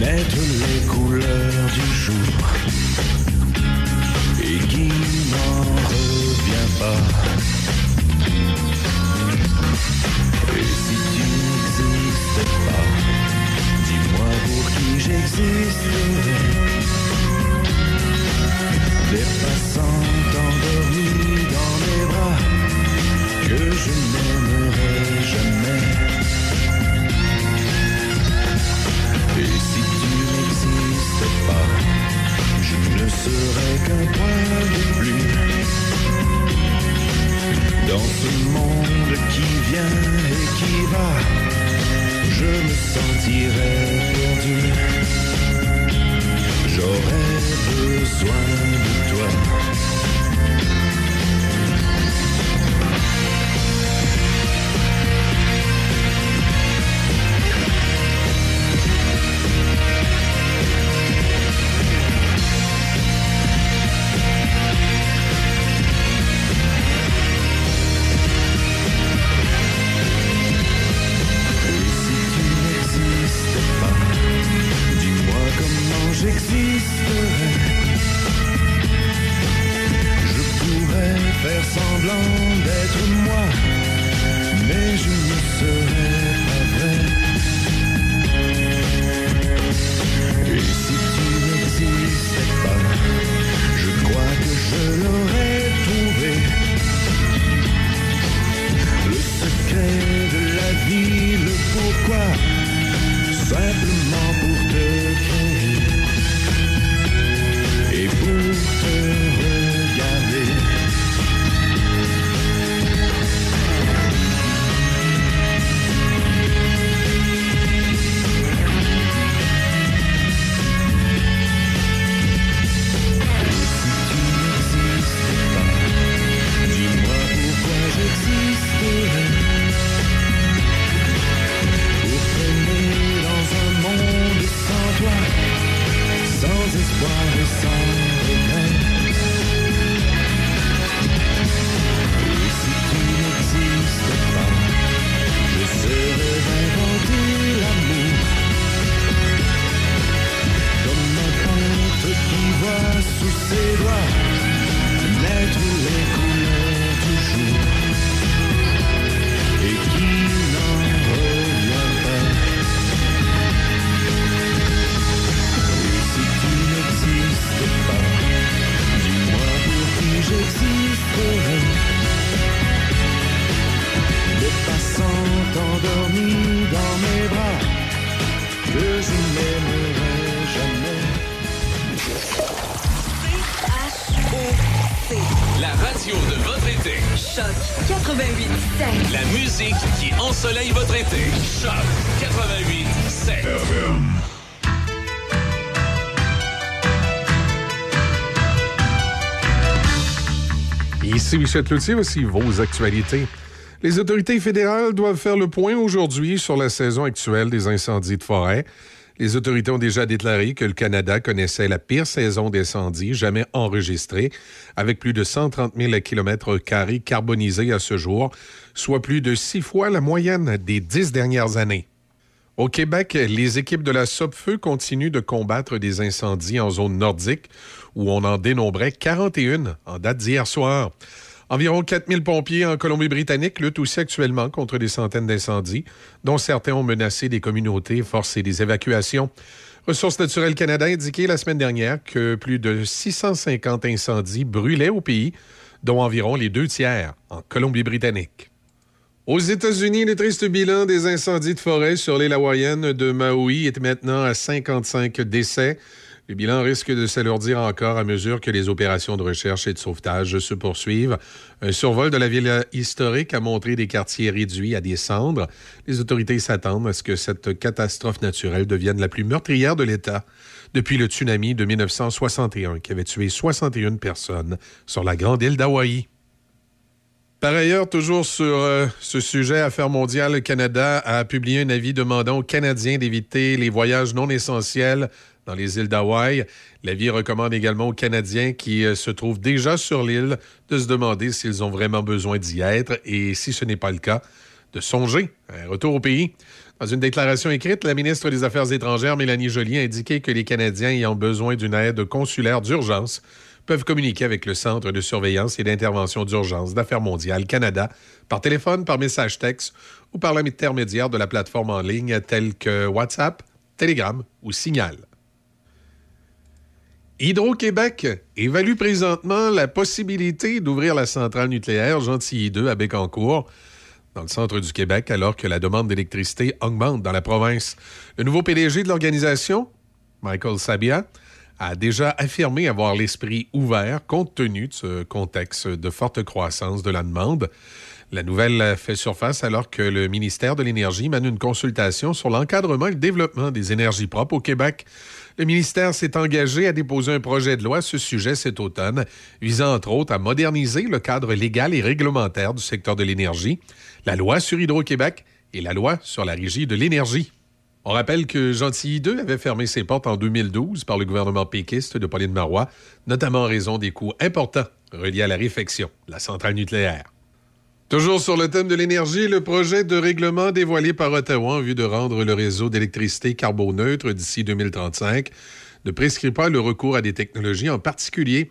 Mettre les couleurs du jour et qui n'en revient pas. Et si tu n'existes pas, dis-moi pour qui j'existe. Des passants endormis dans mes bras que je n'aimerai jamais. Je ne serais qu'un point de plus dans ce monde qui vient et qui va. Je me sentirais perdu. J'aurais besoin de toi. Michel Cloutier, voici vos actualités. Les autorités fédérales doivent faire le point aujourd'hui sur la saison actuelle des incendies de forêt. Les autorités ont déjà déclaré que le Canada connaissait la pire saison d'incendie jamais enregistrée, avec plus de 130 000 km carbonisés à ce jour, soit plus de six fois la moyenne des dix dernières années. Au Québec, les équipes de la SOPFEU continuent de combattre des incendies en zone nordique, où on en dénombrait 41 en date d'hier soir. Environ 4000 pompiers en Colombie-Britannique luttent aussi actuellement contre des centaines d'incendies, dont certains ont menacé des communautés forcé des évacuations. Ressources naturelles Canada a indiqué la semaine dernière que plus de 650 incendies brûlaient au pays, dont environ les deux tiers en Colombie-Britannique. Aux États-Unis, le triste bilan des incendies de forêt sur l'île hawaïenne de Maui est maintenant à 55 décès. Le bilan risque de s'alourdir encore à mesure que les opérations de recherche et de sauvetage se poursuivent. Un survol de la ville historique a montré des quartiers réduits à des cendres. Les autorités s'attendent à ce que cette catastrophe naturelle devienne la plus meurtrière de l'État depuis le tsunami de 1961 qui avait tué 61 personnes sur la grande île d'Hawaï. Par ailleurs, toujours sur euh, ce sujet, Affaires mondiales, le Canada a publié un avis demandant aux Canadiens d'éviter les voyages non essentiels dans les îles d'Hawaï. L'avis recommande également aux Canadiens qui euh, se trouvent déjà sur l'île de se demander s'ils ont vraiment besoin d'y être et, si ce n'est pas le cas, de songer à un retour au pays. Dans une déclaration écrite, la ministre des Affaires étrangères, Mélanie Joly, a indiqué que les Canadiens ayant besoin d'une aide consulaire d'urgence peuvent communiquer avec le Centre de surveillance et d'intervention d'urgence d'Affaires mondiales Canada par téléphone, par message texte ou par l'intermédiaire de la plateforme en ligne telle que WhatsApp, Telegram ou Signal. Hydro-Québec évalue présentement la possibilité d'ouvrir la centrale nucléaire Gentilly 2 à Bécancour, dans le centre du Québec, alors que la demande d'électricité augmente dans la province. Le nouveau PDG de l'organisation, Michael Sabia, a déjà affirmé avoir l'esprit ouvert compte tenu de ce contexte de forte croissance de la demande. La nouvelle fait surface alors que le ministère de l'Énergie mène une consultation sur l'encadrement et le développement des énergies propres au Québec. Le ministère s'est engagé à déposer un projet de loi à ce sujet cet automne, visant entre autres à moderniser le cadre légal et réglementaire du secteur de l'énergie, la loi sur Hydro-Québec et la loi sur la régie de l'énergie. On rappelle que Gentilly 2 avait fermé ses portes en 2012 par le gouvernement péquiste de Pauline Marois, notamment en raison des coûts importants reliés à la réfection de la centrale nucléaire. Toujours sur le thème de l'énergie, le projet de règlement dévoilé par Ottawa en vue de rendre le réseau d'électricité carboneutre d'ici 2035 ne prescrit pas le recours à des technologies, en particulier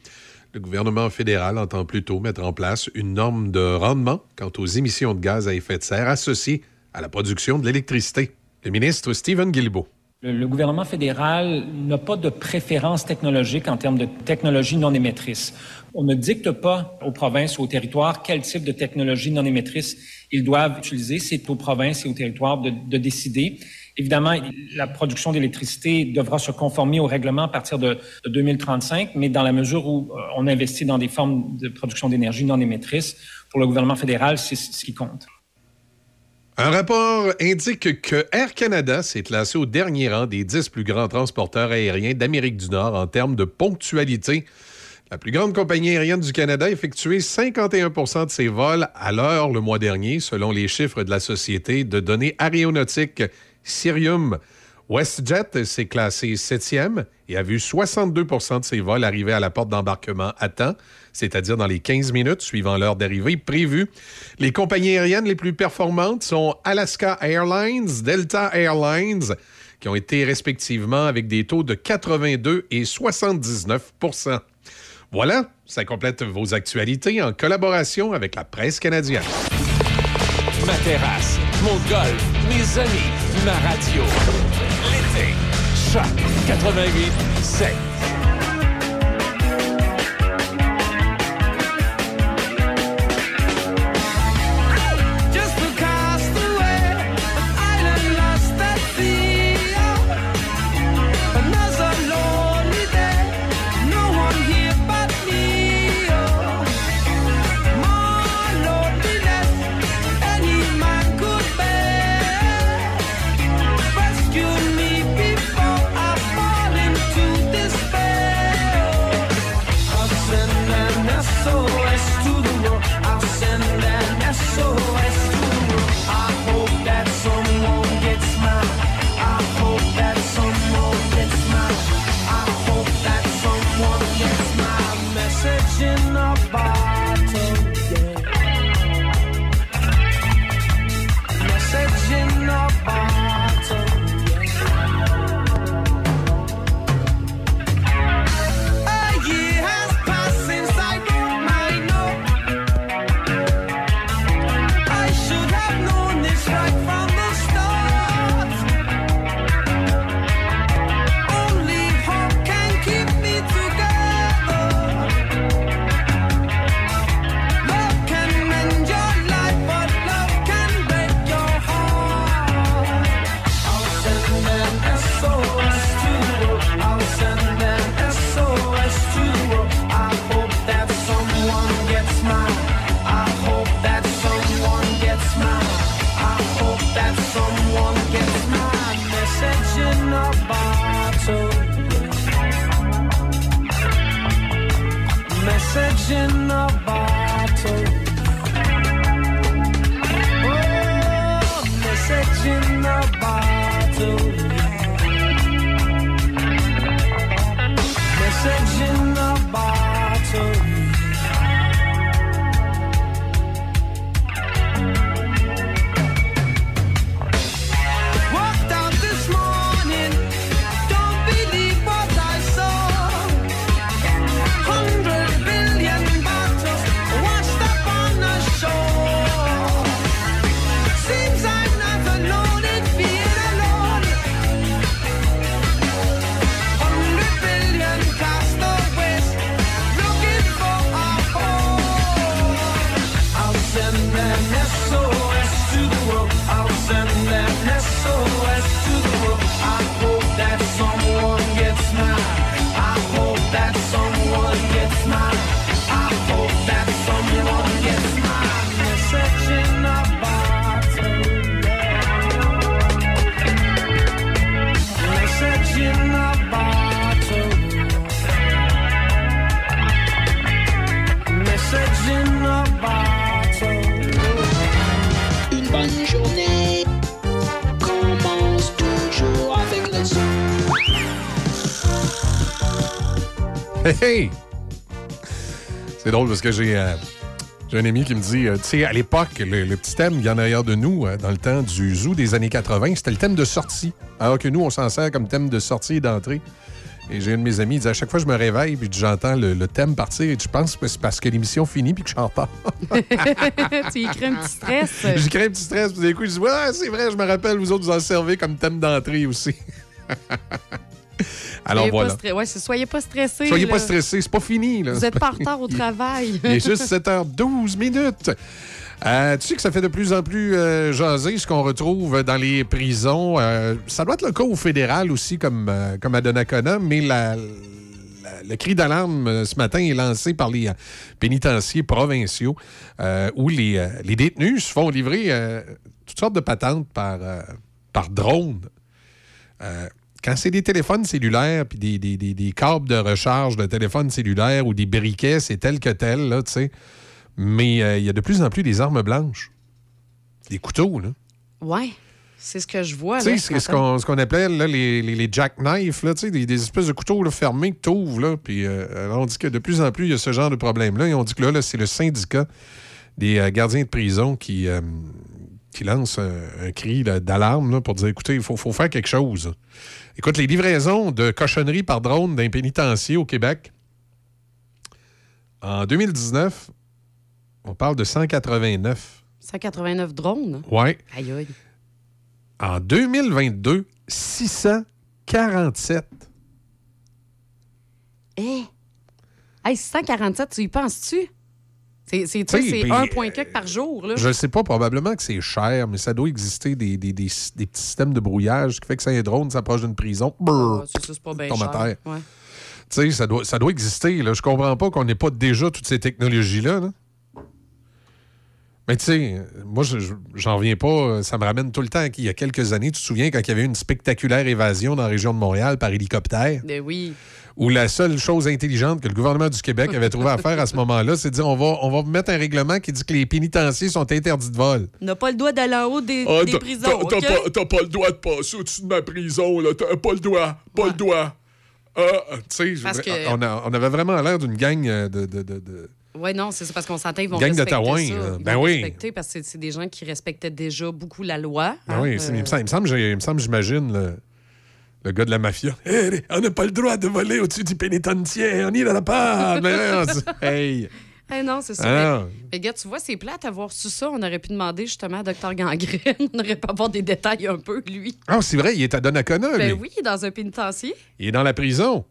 le gouvernement fédéral entend plutôt mettre en place une norme de rendement quant aux émissions de gaz à effet de serre associées à la production de l'électricité. Le ministre Stephen Guilbeault. Le, gouvernement fédéral n'a pas de préférence technologique en termes de technologie non émettrice. On ne dicte pas aux provinces ou aux territoires quel type de technologie non émettrice ils doivent utiliser. C'est aux provinces et aux territoires de, de décider. Évidemment, la production d'électricité devra se conformer au règlement à partir de, de 2035, mais dans la mesure où euh, on investit dans des formes de production d'énergie non émettrice, pour le gouvernement fédéral, c'est ce qui compte. Un rapport indique que Air Canada s'est classé au dernier rang des 10 plus grands transporteurs aériens d'Amérique du Nord en termes de ponctualité. La plus grande compagnie aérienne du Canada a effectué 51% de ses vols à l'heure le mois dernier, selon les chiffres de la société de données aéronautiques Cirium. WestJet s'est classé septième et a vu 62% de ses vols arriver à la porte d'embarquement à temps, c'est-à-dire dans les 15 minutes suivant l'heure d'arrivée prévue. Les compagnies aériennes les plus performantes sont Alaska Airlines, Delta Airlines, qui ont été respectivement avec des taux de 82 et 79% Voilà, ça complète vos actualités en collaboration avec la presse canadienne. Ma terrasse, mon golf, mes amis, ma radio. L'été, Choc 88 7. In Hey! C'est drôle parce que j'ai euh, un ami qui me dit, euh, tu sais, à l'époque, le, le petit thème, il y en a ailleurs de nous, euh, dans le temps du zoo des années 80, c'était le thème de sortie. Alors que nous, on s'en sert comme thème de sortie et d'entrée. Et j'ai un de mes amis, il dit, à chaque fois que je me réveille, puis j'entends le, le thème partir, et je pense que c'est parce que l'émission finit puis que je suis en retard. tu y crées un petit stress. J'ai créé un petit stress, puis d'un coup, je dis, ouais, c'est vrai, je me rappelle, vous autres, vous en servez comme thème d'entrée aussi. Alors Soyez pas voilà. Ouais, soyez pas stressés. Soyez là. pas stressés, c'est pas fini. Là. Vous êtes pas en retard au travail. Il est juste 7h12 minutes. Euh, tu sais que ça fait de plus en plus euh, jaser ce qu'on retrouve dans les prisons. Euh, ça doit être le cas au fédéral aussi, comme, comme à Donnacona, mais la- la- le cri d'alarme ce matin est lancé par les pénitenciers provinciaux où les, les détenus se font livrer toutes sortes de patentes par, par drone. Quand c'est des téléphones cellulaires puis des, des, des- des câbles de recharge de téléphones cellulaires ou des briquets, c'est tel que tel, là, tu sais. Mais euh, il y a de plus en plus des armes blanches. Des couteaux, là. Ouais. C'est ce que je vois. Tu sais, ce qu'on ce qu'on appelait là, les, les, les jackknives, là, tu sais, des, des espèces de couteaux là, fermés que tu ouvres. Là, puis euh, on dit que de plus en plus, il y a ce genre de problème-là. Et on dit que là, là, c'est le syndicat des euh, gardiens de prison qui, euh, qui lance un, un cri d'alarme pour dire écoutez, il faut, faut faire quelque chose. Écoute, les livraisons de cochonneries par drone d'un pénitencier au Québec, en 2019, on parle de 189. 189 drones? Ouais. Aïe, aïe. En 2022, 647. Eh! Hey, 147, tu y penses-tu? C'est un point quelque par jour. Là. Je ne sais pas, probablement que c'est cher, mais ça doit exister des, des- des- des petits systèmes de brouillage qui fait que ça un drone s'approche d'une prison. Brrr, Ah, c'est ça, c'est pas bien tombe à terre. Ouais. Ça doit, ça doit exister. Là. Je comprends pas qu'on n'ait pas déjà toutes ces technologies-là. là. Mais tu sais, moi, je- je- j'en reviens pas. Ça me ramène tout le temps qu'il y a quelques années. Tu te souviens quand il y avait une spectaculaire évasion dans la région de Montréal par hélicoptère? Ben oui. où la seule chose intelligente que le gouvernement du Québec avait trouvé à faire à ce moment-là, c'est de dire on va, on va mettre un règlement qui dit que les pénitenciers sont interdits de vol. On n'a pas le droit d'aller en haut des, Ah, des t'as- prisons. t'as- OK? T'as pas, t'as pas le droit de passer au-dessus de ma prison, là. T'as pas le droit. Pas le droit. Ah, Tu sais, on, a- on avait vraiment l'air d'une gang euh, de. de- de- de- Oui, non, c'est ça, parce qu'on s'entend, ils vont Gang respecter d'Ottawa, ça. Ils Ben vont oui. respecter parce que c'est- des gens qui respectaient déjà beaucoup la loi. Ah hein, oui, c'est- euh, il me semble, il me semble, j'ai- il me semble, j'imagine, le, le gars de la mafia. Hey, on n'a pas le droit de voler au-dessus du pénitencier, on y va pas. Mais non, c'est- hey. eh non, c'est ça. Ah mais, gars, tu vois, c'est plate avoir su ça. On aurait pu demander justement à Dr Gangrène. On aurait pu avoir des détails un peu, lui. Ah, c'est vrai, il est à Donnacona, Ben lui. oui, dans un pénitencier. Il est dans la prison.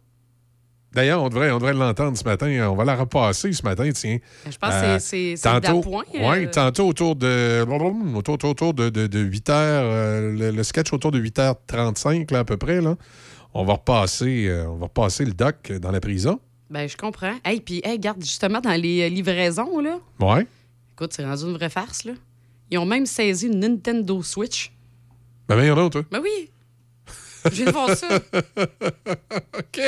D'ailleurs, on devrait, on devrait l'entendre ce matin. On va la repasser ce matin, tiens. Je pense que Euh, c'est- tantôt, euh, tantôt autour de, autour, autour, de, de, de 8 heures, euh, le, le sketch autour de 8h35, là, à peu près, là. On va repasser, euh, on va repasser le doc dans la prison. Ben, je comprends. Hey, puis, hey, garde, justement, dans les livraisons, là. Ouais. Écoute, c'est rendu une vraie farce, là. Ils ont même saisi une Nintendo Switch. Ben, ben, non, toi. Ben oui. Je viens de voir ça. OK.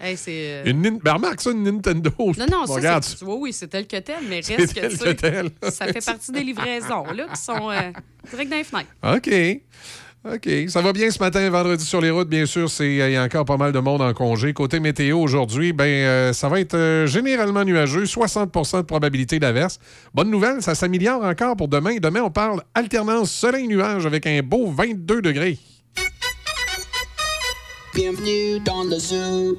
Hey, c'est. euh, Une, Nin- ben, remarque ça, une Nintendo. Non, non, Bon, ça, regarde, c'est... Oui, oui, c'est tel que tel, mais reste que, que tel. ça fait partie des livraisons, là, qui sont euh, direct dans les fenêtres. OK. OK. Ça va bien ce matin, vendredi sur les routes, bien sûr. c'est- Il y a encore pas mal de monde en congé. Côté météo aujourd'hui, ben, euh, ça va être euh, généralement nuageux, 60 de probabilité d'averse. Bonne nouvelle, ça s'améliore encore pour demain. Demain, on parle alternance soleil-nuage avec un beau 22 degrés. Bienvenue dans le zoo.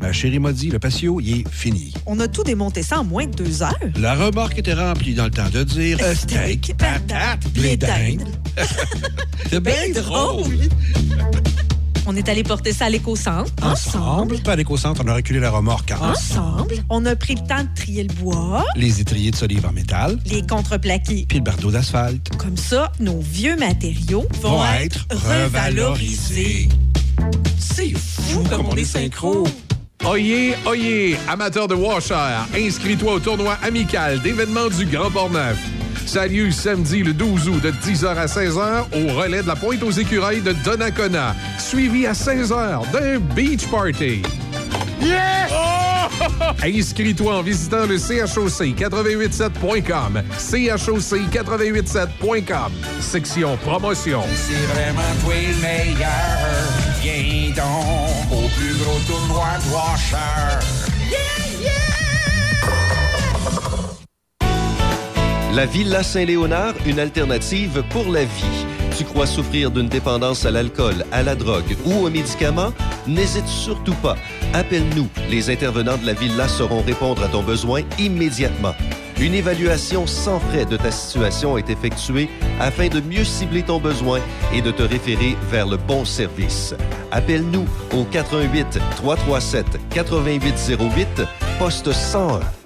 Ma chérie m'a dit, le patio, il est fini. On a tout démonté ça en moins de deux heures. La remorque était remplie dans le temps de dire euh, steak, patate, blé d'Inde. C'est bien drôle. On est allé porter ça à l'éco-centre. Ensemble. Pas à l'éco-centre, on a reculé la remorque ensemble. Ensemble. On a pris le temps de trier le bois, Les étriers de solive en métal, les contreplaqués. puis le bardeau d'asphalte Comme ça, nos vieux matériaux vont, vont être revalorisés. C'est fou comme on est synchro. Oyez, oyez, amateur de washer, inscris-toi au tournoi amical d'événements du Grand Port-Neuf. Ça a lieu samedi le 12 août de 10h à 16h au relais de la Pointe aux Écureuils de Donnacona, suivi à 16h d'un beach party. Yes! Inscris-toi en visitant le CHOC887.com. CHOC887.com. Section promotion. C'est vraiment toi le meilleur. Viens donc plus gros tournoi de Washer. La Villa Saint-Léonard, une alternative pour la vie. Tu crois souffrir d'une dépendance à l'alcool, à la drogue ou aux médicaments? N'hésite surtout pas. Appelle-nous. Les intervenants de la Villa sauront répondre à ton besoin immédiatement. Une évaluation sans frais de ta situation est effectuée afin de mieux cibler ton besoin et de te référer vers le bon service. Appelle-nous au 88 337 8808 poste 101.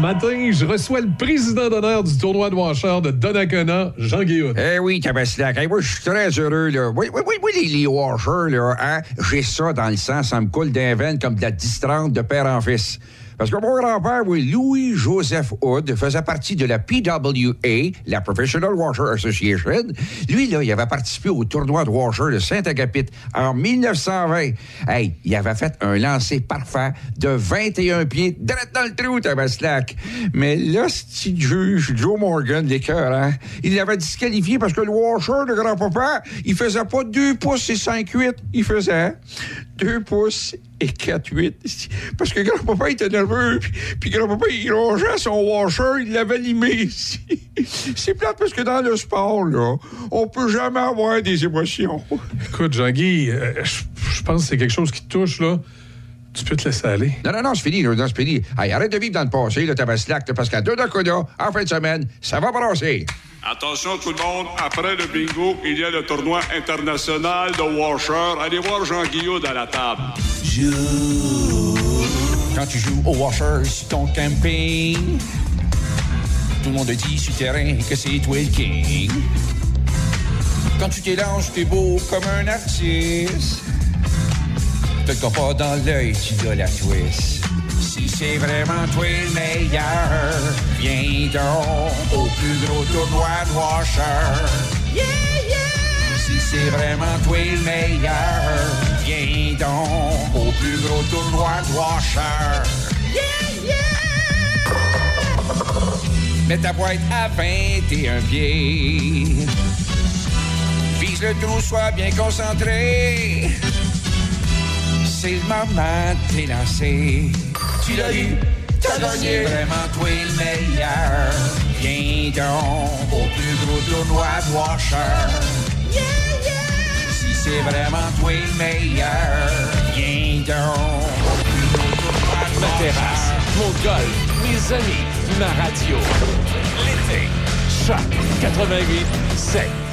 Ce matin, je reçois le président d'honneur du tournoi de washer de Donnacona, Jean Guillaume. Eh oui, Tabaslac. Hey, moi, je suis très heureux, là. Oui, oui, oui, oui, les, les washers, là, hein, j'ai ça dans le sang, ça me coule d'un veine comme de la distrante de père en fils. Parce que mon grand-père, oui, Louis-Joseph Hood, faisait partie de la PWA, la Professional Washer Association. Lui, là, il avait participé au tournoi de washer de Saint-Agapit en 1920. Hey, il avait fait un lancer parfait de 21 pieds, direct dans le trou, Tabaslac. Mais là, ce juge, Joe Morgan, l'écœur, hein, il l'avait disqualifié parce que le washer de grand-papa, il faisait pas 2 pouces et 5-8, il faisait 2 pouces et 4-8. Parce que grand-papa était nerveux, puis, puis grand-papa, il rongeait son washer, il l'avait limé ici. C'est plate parce que dans le sport, là, on peut jamais avoir des émotions. Écoute, Jean-Guy, euh, je pense que c'est quelque chose qui te touche, là. Tu peux te laisser aller. Non, non, non, c'est fini, c'est fini. Hey, arrête de vivre dans le passé, là, Tabaslac, parce qu'à deux Dakota, en fin de semaine, ça va brasser. Attention tout le monde, après le bingo, il y a le tournoi international de Washer. Allez voir Jean Guillaume à la table. Quand tu joues au Washer sur ton camping, tout le monde dit sur terrain que c'est toi king. Quand tu t'élances, t'es beau comme un artiste. Te le pas dans l'œil, tu dois la twist. Si c'est vraiment toi le meilleur, viens donc au plus gros tournoi de Washer. Si c'est vraiment toi le meilleur, viens donc au plus gros tournoi de Washer. Mets ta boîte à 21 pieds. Vise le trou, sois bien concentré. C'est le moment de t'élancer. Tu l'as eu, t'as gagné. Vraiment toi le meilleur. Viens donc au plus gros tournoi de Washer. Si c'est vraiment toi le meilleur, viens donc au plus gros tournoi de Ma terrasse, mon golf, mes amis, ma radio. L'été, choc 88 7.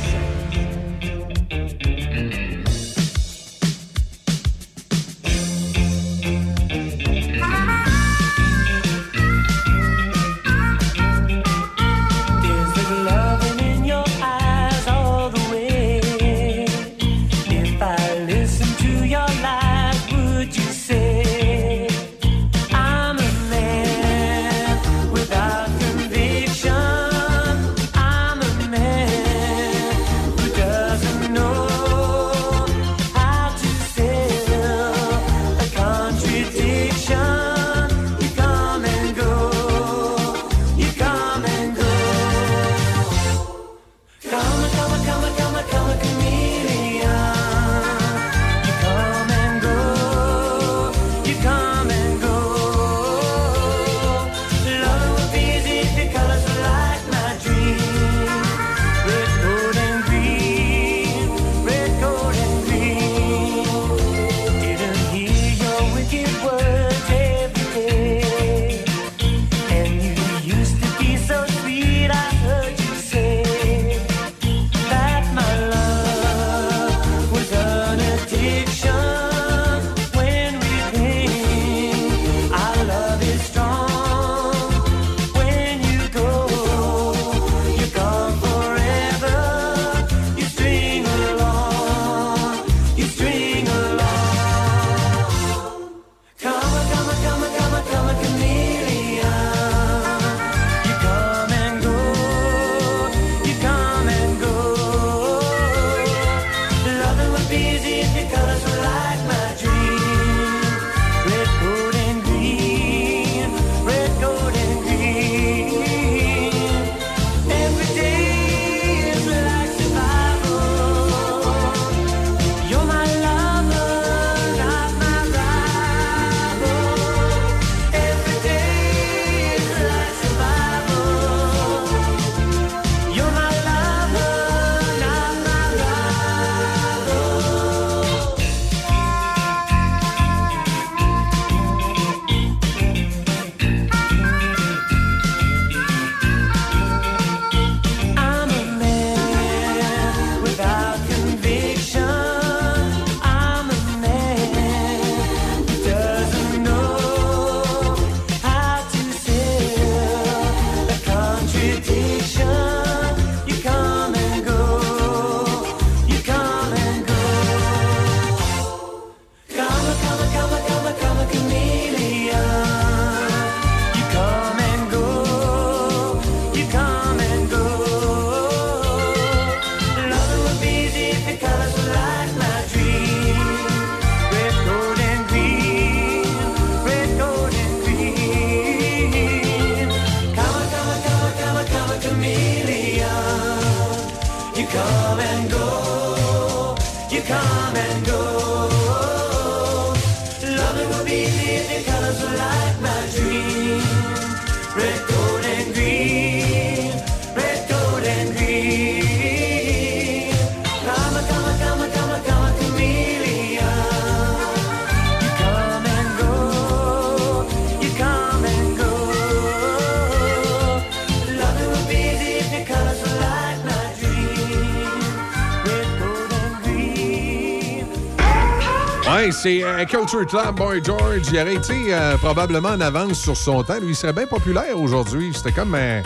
Euh, Culture Club, Boy George. Il aurait été euh, probablement en avance sur son temps. Lui, il serait bien populaire aujourd'hui. C'était comme euh,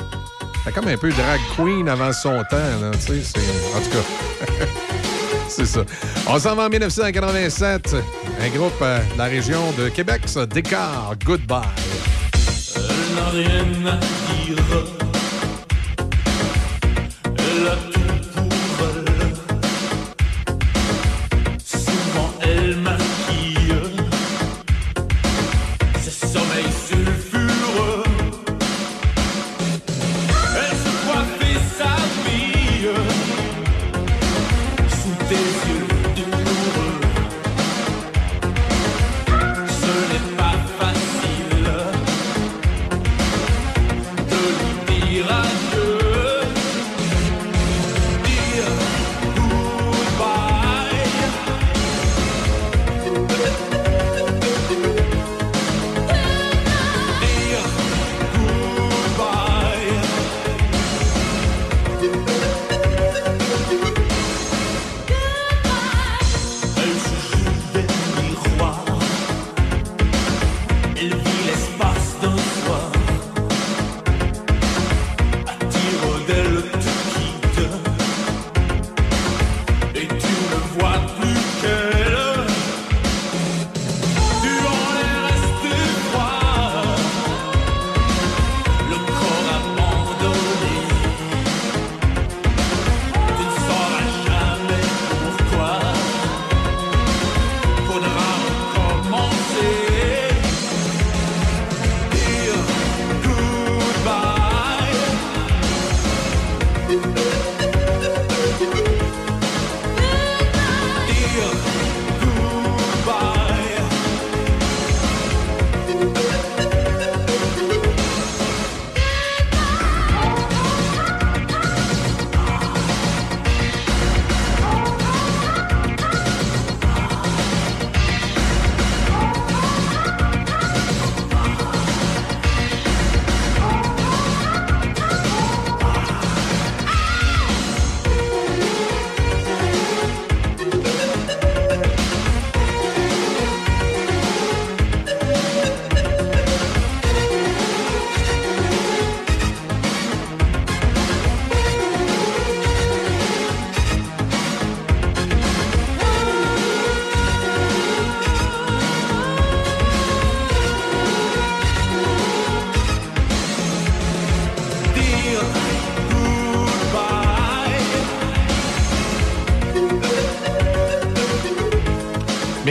un... Comme un peu drag queen avant son temps, En tout cas... c'est ça. On s'en va en 1987. Un groupe de la région de Québec, ça, Décart, Goodbye.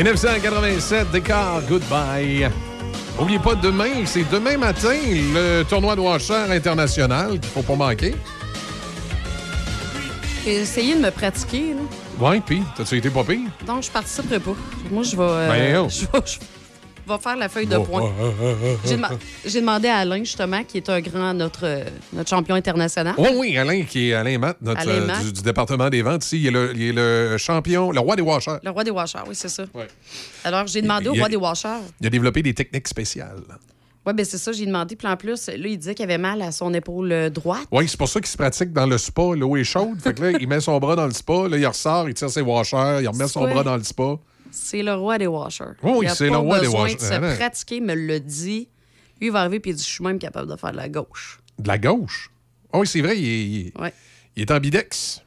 1987, Décor, goodbye. N'oubliez pas, demain, c'est demain matin, le tournoi de Washer international qu'il faut pas manquer. J'ai essayé de me pratiquer, là. Ouais, puis, t'as-tu été pas pire? Donc, je participerai pas. Moi, je vais, euh, Ben, oh. je vais, je vais faire la feuille de Oh, points. oh, oh, oh, oh. J'ai dema- J'ai demandé à Alain, justement, qui est un grand, notre, euh, notre champion international. Oui, oui, Alain, qui est Alain Matt, notre, Alain euh, Matt. Du, du département des ventes ici. Il est le, il est le champion, le roi des washers. Le roi des washers, oui, c'est ça. Ouais. Alors, j'ai demandé au Il roi des washers. Il a développé des techniques spéciales. Oui, ben c'est ça, j'ai demandé. Puis en plus, là, il disait qu'il avait mal à son épaule euh, droite. Oui, c'est pour ça qu'il se pratique dans le spa. L'eau est chaude. Fait que là, il met son bras dans le spa. Là, il ressort, il tire ses washers, il remet son Ouais. bras dans le spa. C'est le roi des washers. Oui, il a c'est pas le roi des besoin washers. de se Ah, pratiquer, il me le dit. Lui, il va arriver puis il dit Je suis même capable de faire de la gauche. De la gauche? Ah oui, c'est vrai, il est, il Ouais. il est ambidex.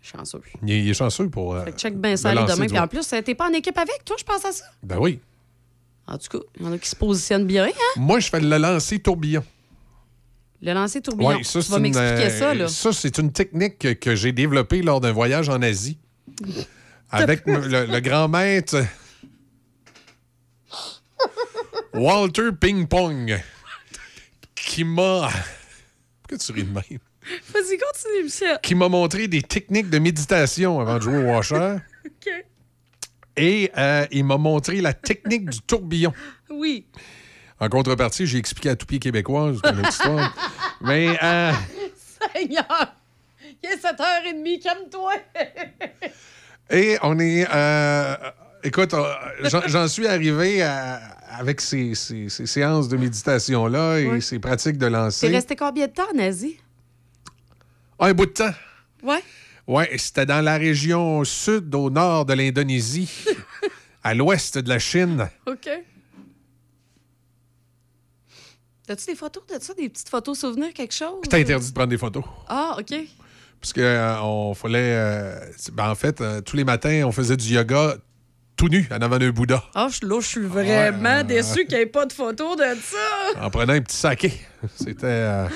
Chanceux. Il est, il est chanceux pour. euh, Fait que check bien ça demain. Puis en plus, euh, t'es pas en équipe avec, toi, je pense à ça? Ben oui. En tout cas, il y en a qui se positionnent bien, hein? Moi, je fais le lancer tourbillon. Le lancer tourbillon. Ouais, ça, tu c'est vas une, m'expliquer euh, ça, là. Ça, c'est une technique que, que j'ai développée lors d'un voyage en Asie. Avec le, le grand maître Walter Ping Pong. Qui m'a. Pourquoi tu ris de même? Vas-y, continue, Michel. Qui m'a montré des techniques de méditation avant de jouer au washer. OK. Et euh, il m'a montré la technique du tourbillon. Oui. En contrepartie, j'ai expliqué à tout pied québécois, autre histoire. Mais euh, Seigneur! Il est 7h30, calme-toi! Et on est. euh, écoute, euh, j'en- suis arrivé à- avec ces, ces- ces séances de méditation-là et Ouais. ces pratiques de T'es lancer. resté combien de temps en Asie? Un bout de temps. Ouais. Oui, c'était dans la région sud, au nord de l'Indonésie, à l'ouest de la Chine. OK. T'as-tu des photos de ça, des petites photos souvenirs, quelque chose? C'était interdit de prendre des photos. Ah, OK. Parce que euh, on fallait. euh, ben, en fait, euh, tous les matins, on faisait du yoga tout nu en avant d'un Bouddha, Ah, je- là, je suis vraiment déçu qu'il n'y ait pas de photos de ça. en prenant un petit saké. C'était. euh,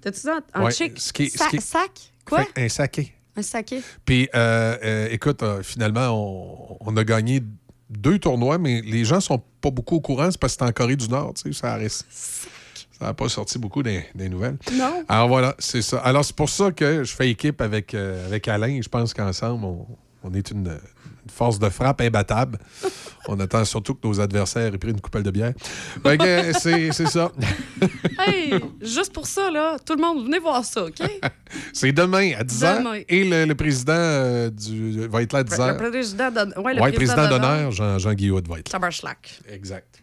T'as-tu ça en, en Ouais, chic? Sa- Sac? Quoi? fait un saké. Un saké? Puis, euh, euh, écoute, euh, finalement, on, on a gagné deux tournois, mais les gens sont pas beaucoup au courant. C'est parce que c'est en Corée du Nord, tu sais, ça reste. Ça n'a pas sorti beaucoup des, des nouvelles. Non. Alors voilà, c'est ça. Alors c'est pour ça que je fais équipe avec, euh, avec Alain. Je pense qu'ensemble, on, on est une, une force de frappe imbattable. on attend surtout que nos adversaires aient pris une coupelle de bière. Euh, c'est c'est ça. Hey, juste pour ça, là, tout le monde, venez voir ça, OK? C'est demain à 10h. Demain. Et le, le président euh, du, va être là à 10h. Le président d'honneur. Ouais, le Oui, président président d'honneur, Jean, Jean Guillaume va être là. Exact.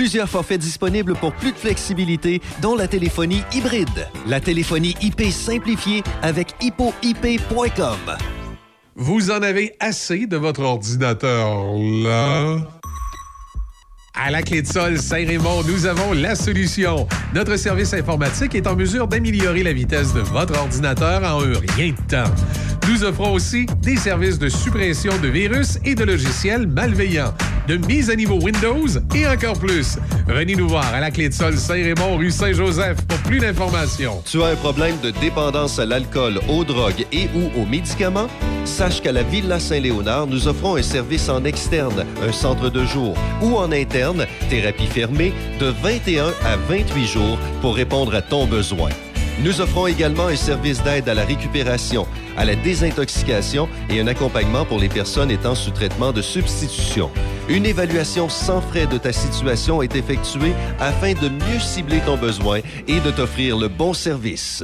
Plusieurs forfaits disponibles pour plus de flexibilité, dont la téléphonie hybride. La téléphonie IP simplifiée avec hippoip.com. Vous en avez assez de votre ordinateur là? À la clé de sol Saint-Raymond, nous avons la solution. Notre service informatique est en mesure d'améliorer la vitesse de votre ordinateur en un rien de temps. Nous offrons aussi des services de suppression de virus et de logiciels malveillants, de mise à niveau Windows et encore plus. Venez nous voir à la clé de sol Saint-Raymond, rue Saint-Joseph pour plus d'informations. Tu as un problème de dépendance à l'alcool, aux drogues et ou aux médicaments? Sache qu'à la Villa Saint-Léonard, nous offrons un service en externe, un centre de jour, ou en interne, thérapie fermée, de 21 à 28 jours pour répondre à ton besoin. Nous offrons également un service d'aide à la récupération, à la désintoxication et un accompagnement pour les personnes étant sous traitement de substitution. Une évaluation sans frais de ta situation est effectuée afin de mieux cibler ton besoin et de t'offrir le bon service.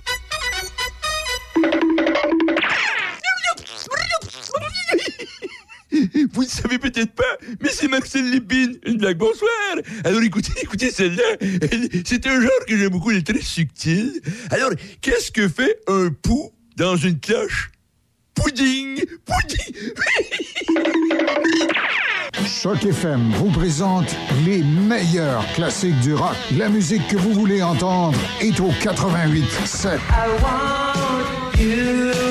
Vous ne savez peut-être pas, mais c'est Marcel Lépine, une blague bonsoir. Alors écoutez, écoutez celle-là. C'est un genre que j'aime beaucoup, il est très subtil. Alors, qu'est-ce que fait un pou dans une cloche? Pudding! Pudding! Choc FM vous présente les meilleurs classiques du rock. La musique que vous voulez entendre est au 88 7. I want you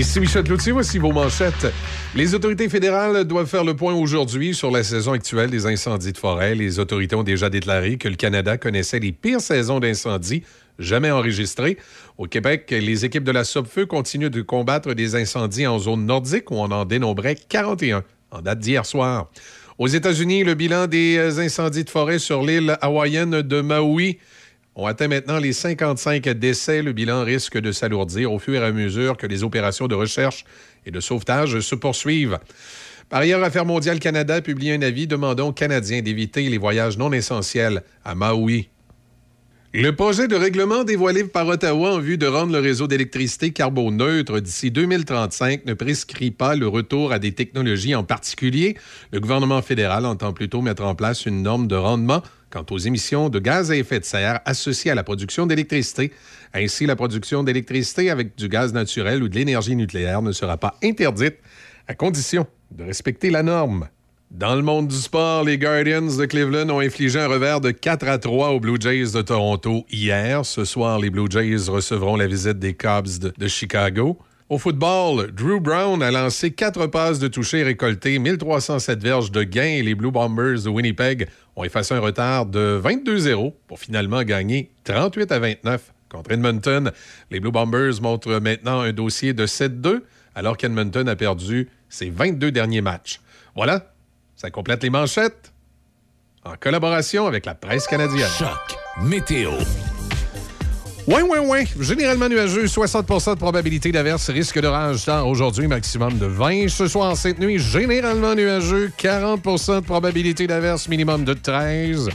Ici Michel Cloutier, voici vos manchettes. Les autorités fédérales doivent faire le point aujourd'hui sur la saison actuelle des incendies de forêt. Les autorités ont déjà déclaré que le Canada connaissait les pires saisons d'incendies jamais enregistrées. Au Québec, les équipes de la Sopfeu continuent de combattre des incendies en zone nordique où on en dénombrait 41 en date d'hier soir. Aux États-Unis, le bilan des incendies de forêt sur l'île hawaïenne de Maui on atteint maintenant les 55 décès. Le bilan risque de s'alourdir au fur et à mesure que les opérations de recherche et de sauvetage se poursuivent. Par ailleurs, Affaires mondiales Canada a publié un avis demandant aux Canadiens d'éviter les voyages non essentiels à Maui. Le projet de règlement dévoilé par Ottawa en vue de rendre le réseau d'électricité carboneutre d'ici 2035 ne prescrit pas le retour à des technologies en particulier. Le gouvernement fédéral entend plutôt mettre en place une norme de rendement quant aux émissions de gaz à effet de serre associées à la production d'électricité. Ainsi, la production d'électricité avec du gaz naturel ou de l'énergie nucléaire ne sera pas interdite à condition de respecter la norme. Dans le monde du sport, les Guardians de Cleveland ont infligé un revers de 4 à 3 aux Blue Jays de Toronto hier. Ce soir, les Blue Jays recevront la visite des Cubs de, de Chicago. Au football, Drew Brown a lancé quatre passes de toucher récoltées, 1307 verges de gain et les Blue Bombers de Winnipeg ont effacé un retard de 22-0 pour finalement gagner 38 à 29 contre Edmonton. Les Blue Bombers montrent maintenant un dossier de 7-2 alors qu'Edmonton a perdu ses 22 derniers matchs. Voilà, ça complète les manchettes en collaboration avec la presse canadienne. Choc météo. Oui, oui, oui. Généralement nuageux, 60% de probabilité d'averse, risque d'orage tard aujourd'hui, maximum de 20. Ce soir, cette nuit, généralement nuageux, 40% de probabilité d'averse, minimum de 13.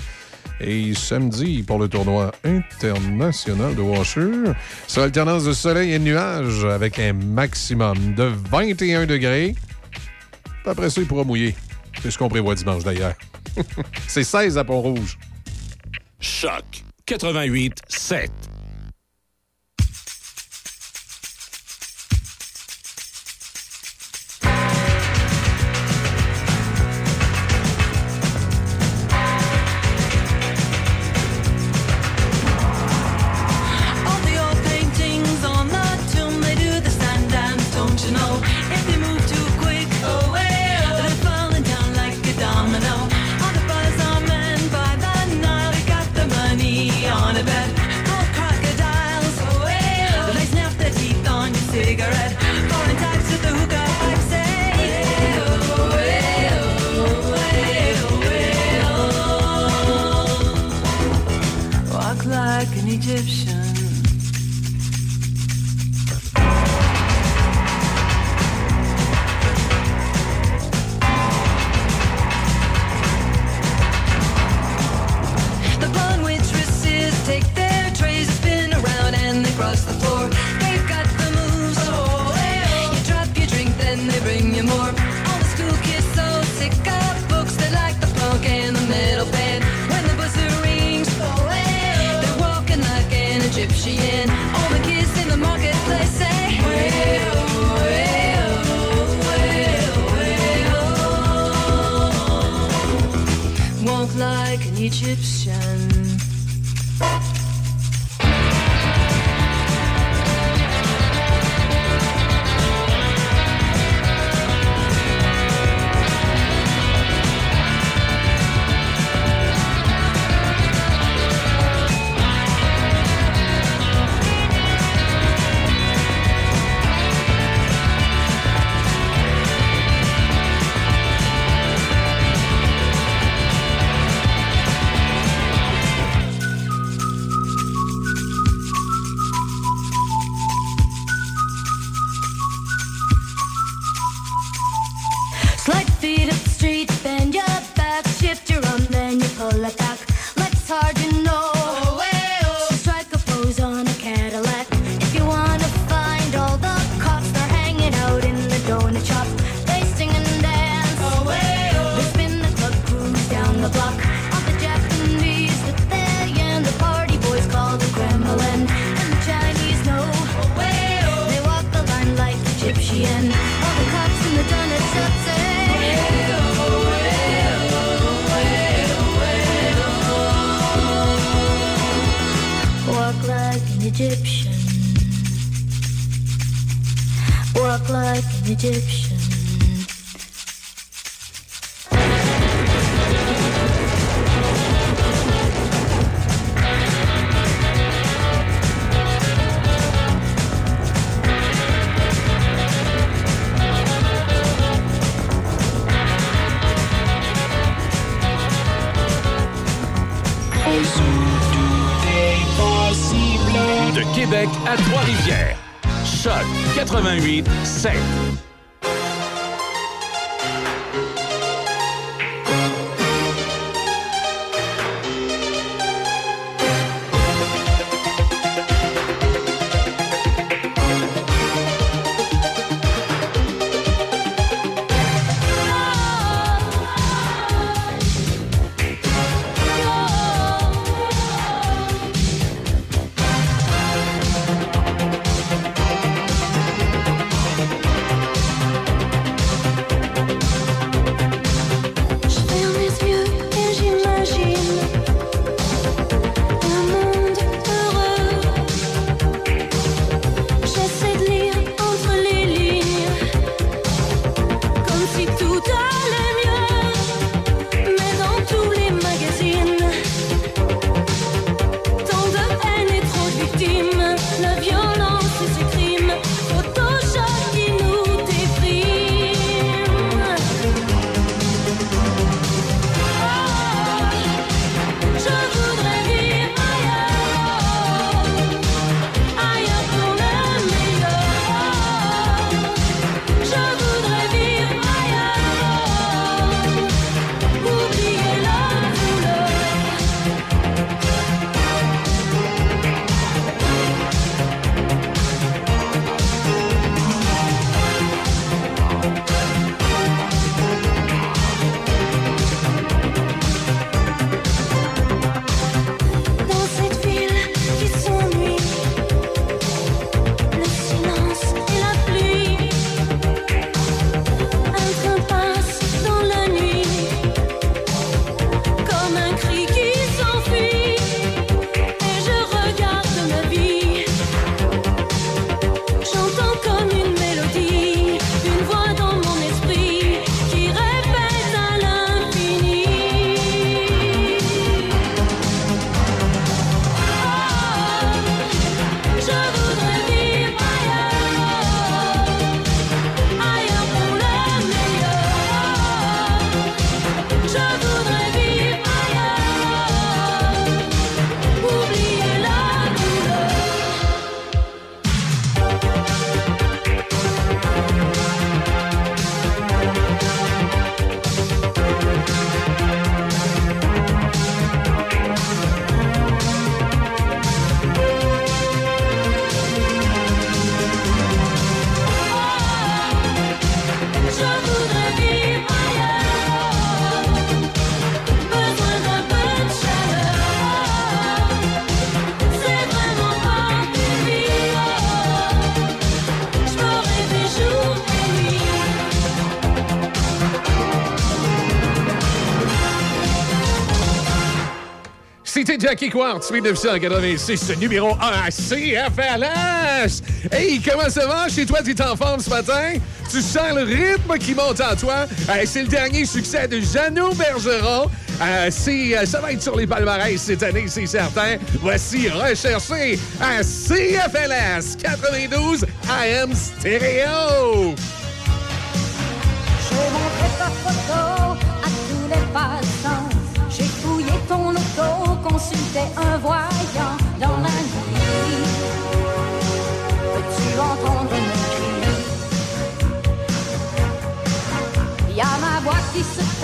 Et samedi, pour le tournoi international de Washer, sur alternance de soleil et de nuages, avec un maximum de 21 degrés. Puis Après ça, il pourra mouiller. C'est ce qu'on prévoit dimanche, d'ailleurs. C'est 16 à Pont-Rouge. Choc 88 7. Jackie Quartz, 1986, numéro 1 à CFLS. Hey, comment ça va chez toi? T'es en forme ce matin? Tu sens le rythme qui monte en toi? C'est le dernier succès de Jeannot Bergeron. Euh, euh, ça va être sur les palmarès cette année, c'est certain. Voici recherché à CFLS 92 AM Stéréo. Consulté un voyant dans la nuit. Peux-tu entendre mes cris? Y a ma boîte qui se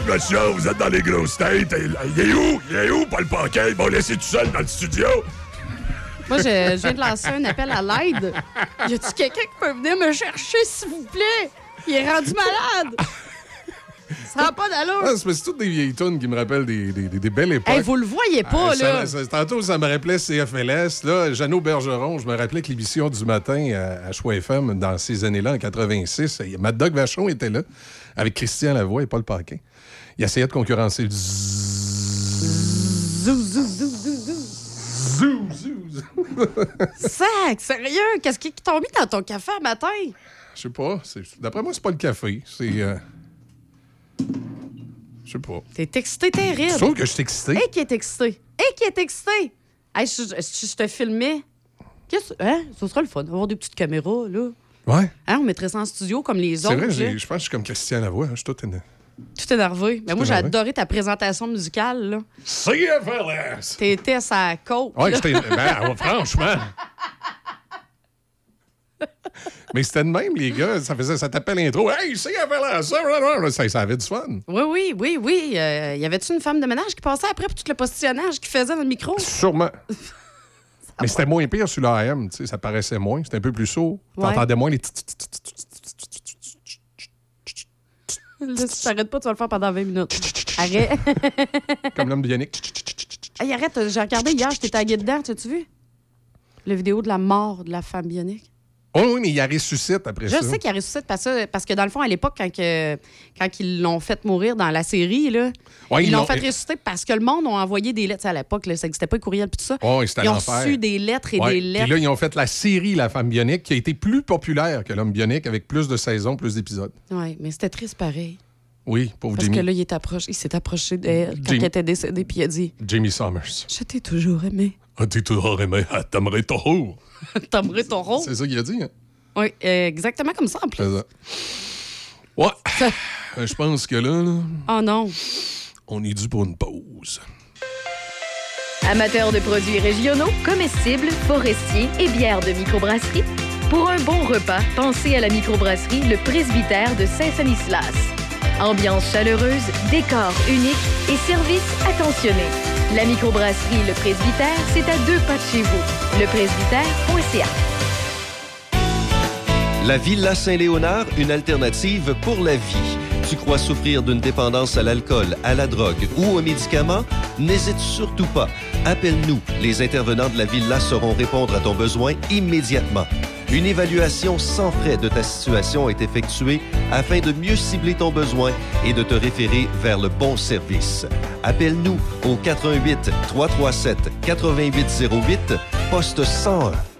que monsieur, vous êtes dans les grosses têtes. Il est où? Il est où, Paul Paquet? Ils m'ont laissé tout seul dans le studio. Moi, je, je viens de lancer un appel à l'aide. Y a-tu quelqu'un qui peut venir me chercher, s'il vous plaît? Il est rendu malade. Ça n'a pas d'allure. Ah, c'est toutes des vieilles tunes qui me rappellent des, des- des- des belles époques. Hey, vous le voyez pas, Ah, là. ça- tantôt, ça me rappelait CFLS. Là, Jeannot Bergeron, je me rappelais que l'émission du matin à, à Choix FM, dans ces années-là, en 86, il y a Mad Dog Vachon était là, avec Christian Lavoie et Paul Paquin. Il essayait de concurrencer le. Zou, zou, zou, zou, zou. Zou, zou, Sac, sérieux, qu'est-ce qui t'a mis dans ton café à matin? Je sais pas. D'après moi, c'est pas le café. C'est. euh, Je sais pas. T'es excité terrible. Trouve que je suis excité. Et qui est excité. Et qui est excité. Hey, si je, je te filmais, qu'est-ce hein? Ce sera le fun. Avoir des petites caméras, là. Ouais. Hein, on mettrait ça en studio comme les C'est autres. vrai, là. j'ai- je pense que je suis comme Christian Lavoie. hein, Je suis tout énervé. Tout énervé. Mais moi, j'ai adoré ta présentation musicale, là. CFLS! T'étais sa côte. Ouais, là. j'étais. Ben, franchement. Mais c'était de même, les gars. Ça faisait, ça tapait l'intro. Hey, CFLS! Ça, ça avait du fun. Oui, oui, oui, oui. Euh, y avait-tu une femme de ménage qui passait après pour tout le postillonnage qu'il faisait dans le micro? Sûrement. Mais c'était moins pire sur l'AM, tu sais, ça paraissait moins. C'était un peu plus sourd. T'entendais moins les. Là, si t'arrêtes pas, tu vas le faire pendant 20 minutes. Arrête. Comme l'homme de Yannick. Hey, arrête, j'ai regardé hier, je t'ai tagué dedans, tu as-tu vu? La vidéo de la mort de la femme bionique. Oh oui, mais il y a ressuscite après Je ça. sais qu'il a ressuscité parce, que- parce que dans le fond, à l'époque, quand, que- quand ils l'ont fait mourir dans la série, là, Ouais, ils l'ont fait ressusciter parce que le monde a envoyé des lettres. À l'époque, ça n'existait pas, le courriel et tout ça. Oh, ils ont reçu des lettres et Ouais. des lettres. là, ils ont fait la série La femme bionique qui a été plus populaire que l'homme bionique avec plus de saisons, plus d'épisodes. Oui, mais c'était triste pareil. Oui, pauvre Parce Jamie. que là, il, est approché, il s'est approché d'elle quand Jamie- elle était décédée, puis il a dit Jamie Summers. Je t'ai toujours aimé. Ah, t'es toujours aimé, ah, t'aimerais toujours. T'aimerais ton rôle? C'est ça qu'il a dit, hein? Oui, exactement comme ça en plus. C'est ça. Ouais. Euh, Je pense que là, là, Oh non. on est dû pour une pause. Amateurs de produits régionaux, comestibles, forestiers et bières de microbrasserie, pour un bon repas, pensez à la microbrasserie Le Presbytère de Saint-Sanislas. Ambiance chaleureuse, décor unique et service attentionné. La microbrasserie Le Presbytère, c'est à deux pas de chez vous. Lepresbytère.ca. La Villa Saint-Léonard, une alternative pour la vie. Tu crois souffrir d'une dépendance à l'alcool, à la drogue ou aux médicaments? N'hésite surtout pas. Appelle-nous. Les intervenants de la Villa sauront répondre à ton besoin immédiatement. Une évaluation sans frais de ta situation est effectuée afin de mieux cibler ton besoin et de te référer vers le bon service. Appelle-nous au 88 337 8808 poste 101.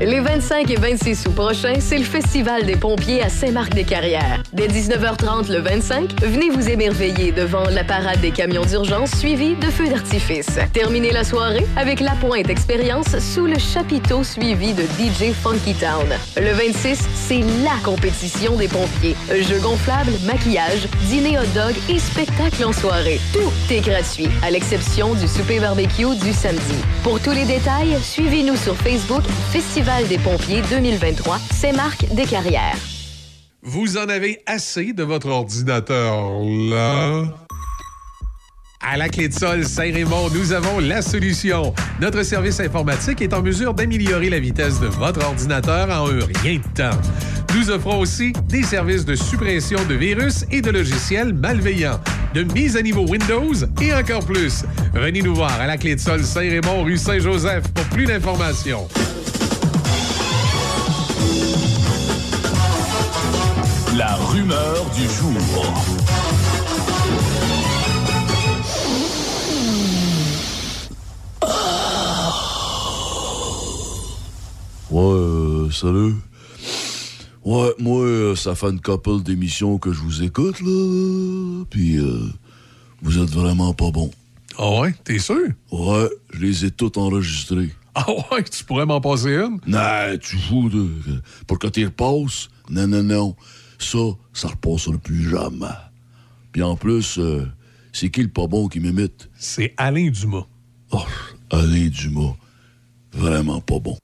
Les 25 et 26 août prochains, c'est le Festival des pompiers à Saint-Marc-des-Carrières. Dès 19h30 le 25, venez vous émerveiller devant la parade des camions d'urgence suivie de feux d'artifice. Terminez la soirée avec la pointe expérience sous le chapiteau suivi de DJ Funky Town. Le 26, c'est LA compétition des pompiers. Jeux gonflables, maquillage, dîner hot dog et spectacle en soirée. Tout est gratuit, à l'exception du souper barbecue du samedi. Pour tous les détails, suivez-nous sur Facebook Festival des pompiers 2023, Saint-Marc des Carrières. Vous en avez assez de votre ordinateur là? À la clé de sol Saint-Raymond, nous avons la solution. Notre service informatique est en mesure d'améliorer la vitesse de votre ordinateur en un rien de temps. Nous offrons aussi des services de suppression de virus et de logiciels malveillants, de mise à niveau Windows et encore plus. Venez nous voir à la clé de sol Saint-Raymond, rue Saint-Joseph pour plus d'informations. La rumeur du jour. Ouais, euh, salut. Ouais, moi, euh, ça fait une couple d'émissions que je vous écoute, là. Puis, euh, vous êtes vraiment pas bon. Ah ouais? T'es sûr? Ouais, je les ai toutes enregistrées. Ah ouais? Tu pourrais m'en passer une? Non, tu fous de... Pour que tu repasses? Non, non, non. Ça, ça repassera plus jamais. Puis en plus, euh, c'est qui le pas bon qui m'imite? C'est Alain Dumas. Oh, Alain Dumas. Vraiment pas bon.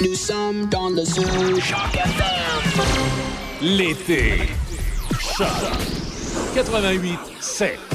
Nous sommes dans le zoo. L'été. Choc 88 7.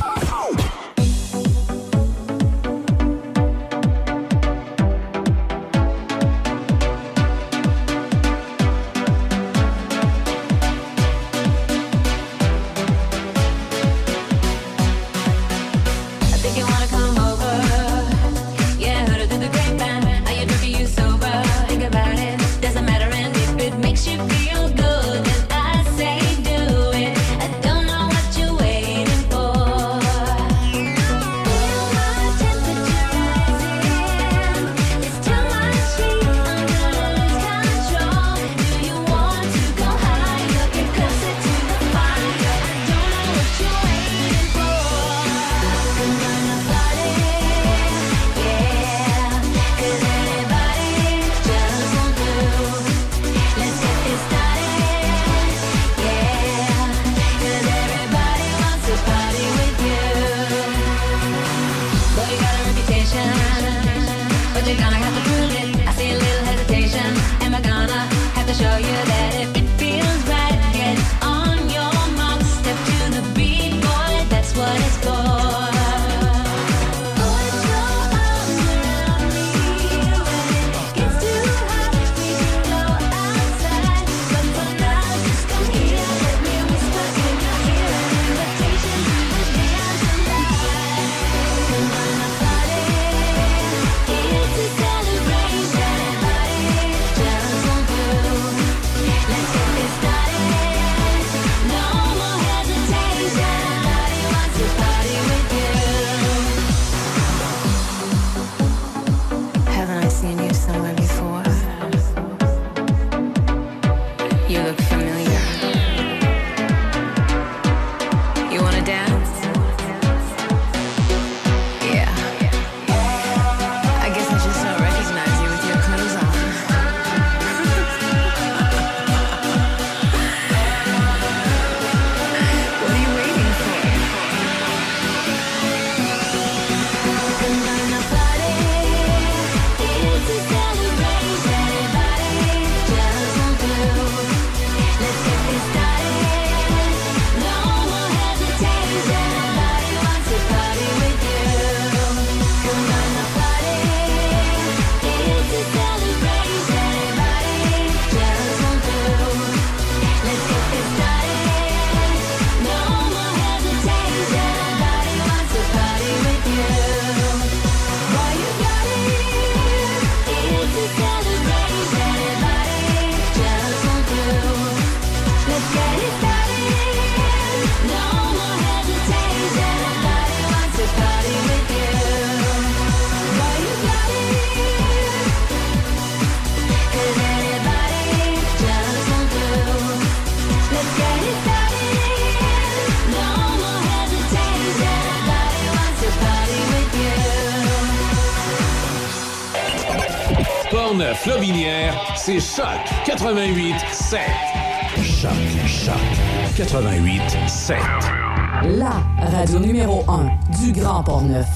c'est Choc 88 7. Choc, Choc 88 7. La radio numéro 1 du Grand Port-Neuf.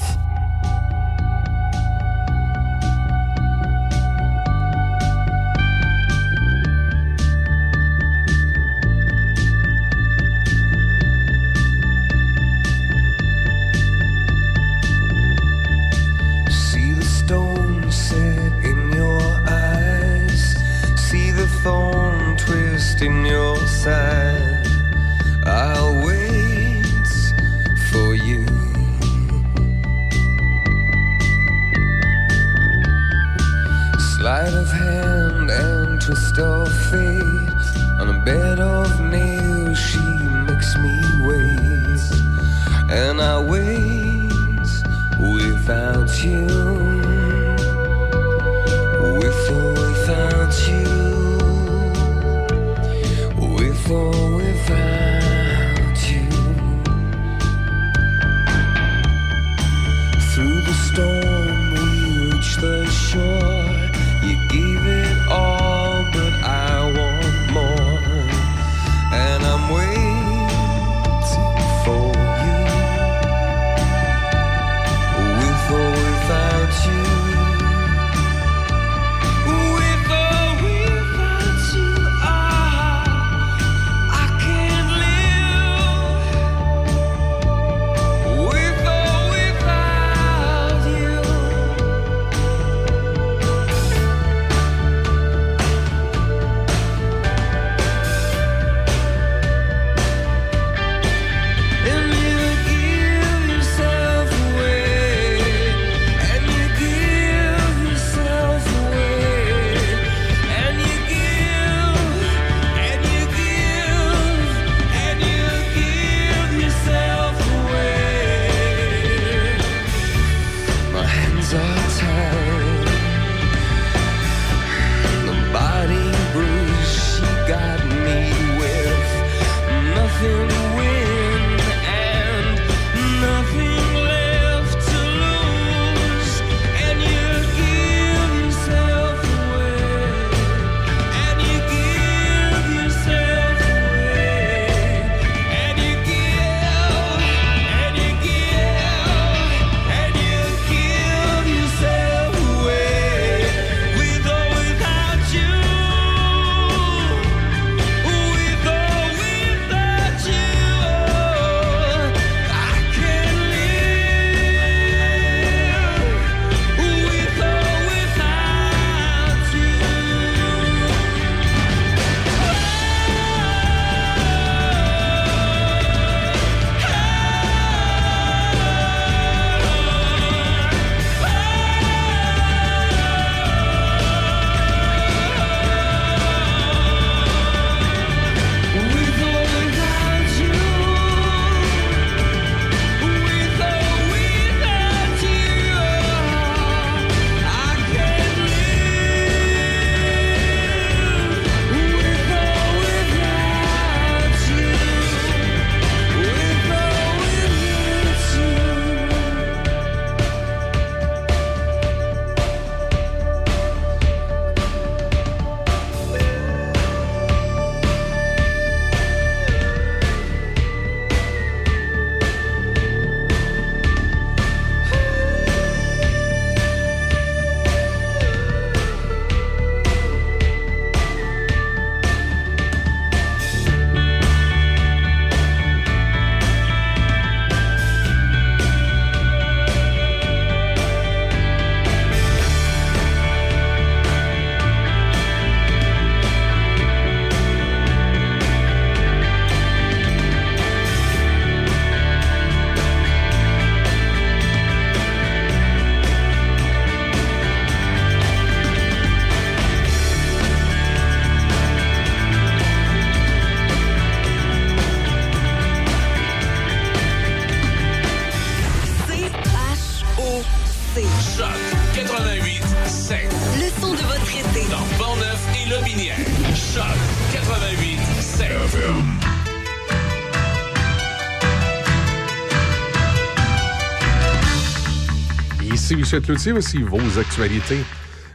Voici vos actualités.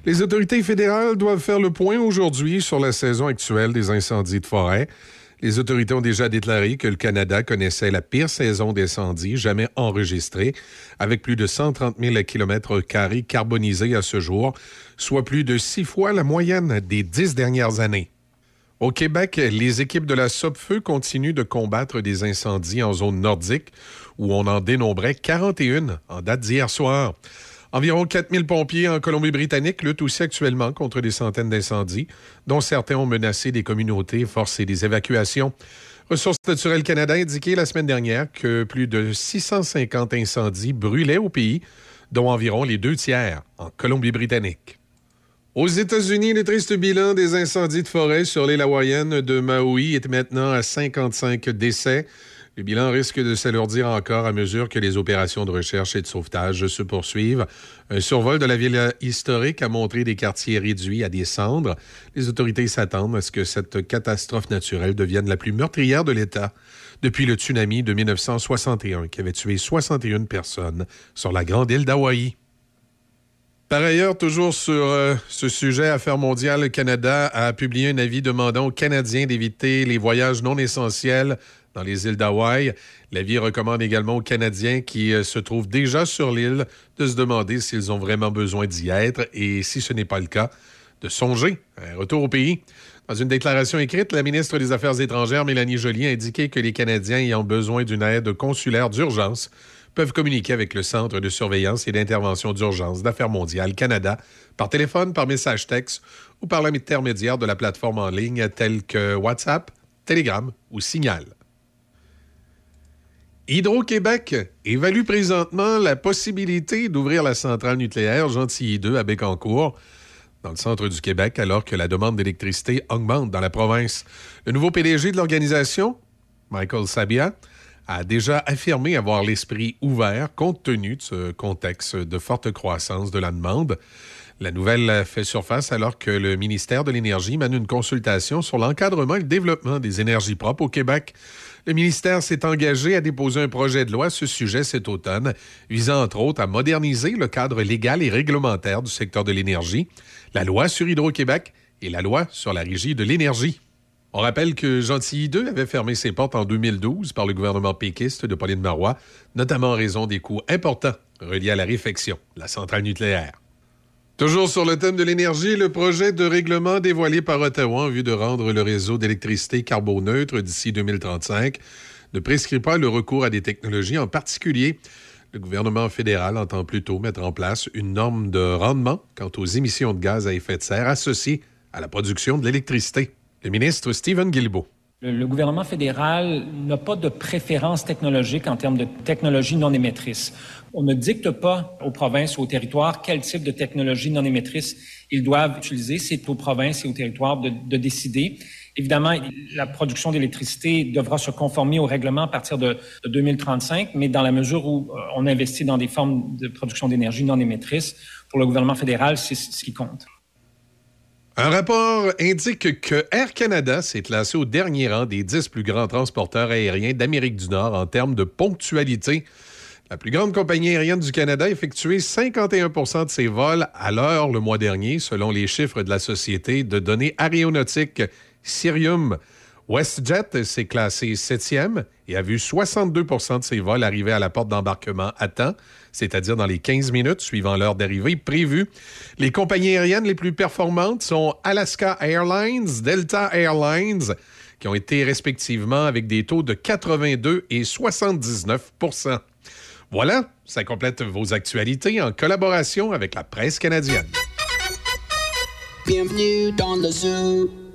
Les autorités fédérales doivent faire le point aujourd'hui sur la saison actuelle des incendies de forêt. Les autorités ont déjà déclaré que le Canada connaissait la pire saison d'incendies jamais enregistrée, avec plus de 130 000 km carbonisés à ce jour, soit plus de six fois la moyenne des dix dernières années. Au Québec, les équipes de la SOPFEU continuent de combattre des incendies en zone nordique, où on en dénombrait 41 en date d'hier soir. Environ 4000 pompiers en Colombie-Britannique luttent aussi actuellement contre des centaines d'incendies, dont certains ont menacé des communautés forcé des évacuations. Ressources naturelles Canada a indiqué la semaine dernière que plus de 650 incendies brûlaient au pays, dont environ les deux tiers en Colombie-Britannique. Aux États-Unis, le triste bilan des incendies de forêt sur l'île hawaïenne de Maui est maintenant à 55 décès. Le bilan risque de s'alourdir encore à mesure que les opérations de recherche et de sauvetage se poursuivent. Un survol de la ville historique a montré des quartiers réduits à des cendres. Les autorités s'attendent à ce que cette catastrophe naturelle devienne la plus meurtrière de l'État depuis le tsunami de 1961 qui avait tué 61 personnes sur la grande île d'Hawaï. Par ailleurs, toujours sur euh, ce sujet, Affaires mondiales, le Canada a publié un avis demandant aux Canadiens d'éviter les voyages non essentiels dans les îles d'Hawaï. L'avis recommande également aux Canadiens qui euh, se trouvent déjà sur l'île de se demander s'ils ont vraiment besoin d'y être et, si ce n'est pas le cas, de songer à un retour au pays. Dans une déclaration écrite, la ministre des Affaires étrangères, Mélanie Joly, a indiqué que les Canadiens ayant besoin d'une aide consulaire d'urgence peuvent communiquer avec le Centre de surveillance et d'intervention d'urgence d'Affaires mondiales Canada par téléphone, par message texte ou par l'intermédiaire de la plateforme en ligne telle que WhatsApp, Telegram ou Signal. Hydro-Québec évalue présentement la possibilité d'ouvrir la centrale nucléaire Gentilly 2 à Bécancour, dans le centre du Québec, alors que la demande d'électricité augmente dans la province. Le nouveau PDG de l'organisation, Michael Sabia, a déjà affirmé avoir l'esprit ouvert compte tenu de ce contexte de forte croissance de la demande. La nouvelle fait surface alors que le ministère de l'Énergie mène une consultation sur l'encadrement et le développement des énergies propres au Québec. Le ministère s'est engagé à déposer un projet de loi à ce sujet cet automne, visant entre autres à moderniser le cadre légal et réglementaire du secteur de l'énergie, la loi sur Hydro-Québec et la loi sur la régie de l'énergie. On rappelle que Gentilly 2 avait fermé ses portes en 2012 par le gouvernement péquiste de Pauline Marois, notamment en raison des coûts importants reliés à la réfection la centrale nucléaire. Toujours sur le thème de l'énergie, le projet de règlement dévoilé par Ottawa en vue de rendre le réseau d'électricité carboneutre d'ici 2035 ne prescrit pas le recours à des technologies en particulier. Le gouvernement fédéral entend plutôt mettre en place une norme de rendement quant aux émissions de gaz à effet de serre associées à la production de l'électricité. Le ministre Stephen Guilbeault. Le, gouvernement fédéral n'a pas de préférence technologique en termes de technologie non émettrice. On ne dicte pas aux provinces ou aux territoires quel type de technologie non émettrice ils doivent utiliser. C'est aux provinces et aux territoires de, de décider. Évidemment, la production d'électricité devra se conformer au règlement à partir de, de 2035, mais dans la mesure où euh, on investit dans des formes de production d'énergie non émettrice, pour le gouvernement fédéral, c'est ce qui compte. Un rapport indique que Air Canada s'est classé au dernier rang des 10 plus grands transporteurs aériens d'Amérique du Nord en termes de ponctualité. La plus grande compagnie aérienne du Canada a effectué 51% de ses vols à l'heure le mois dernier, selon les chiffres de la société de données aéronautiques Cirium. WestJet s'est classé septième et a vu 62% de ses vols arriver à la porte d'embarquement à temps, c'est-à-dire dans les 15 minutes suivant l'heure d'arrivée prévue. Les compagnies aériennes les plus performantes sont Alaska Airlines, Delta Airlines, qui ont été respectivement avec des taux de 82 et 79% Voilà, ça complète vos actualités en collaboration avec la presse canadienne. Bienvenue dans le zoo.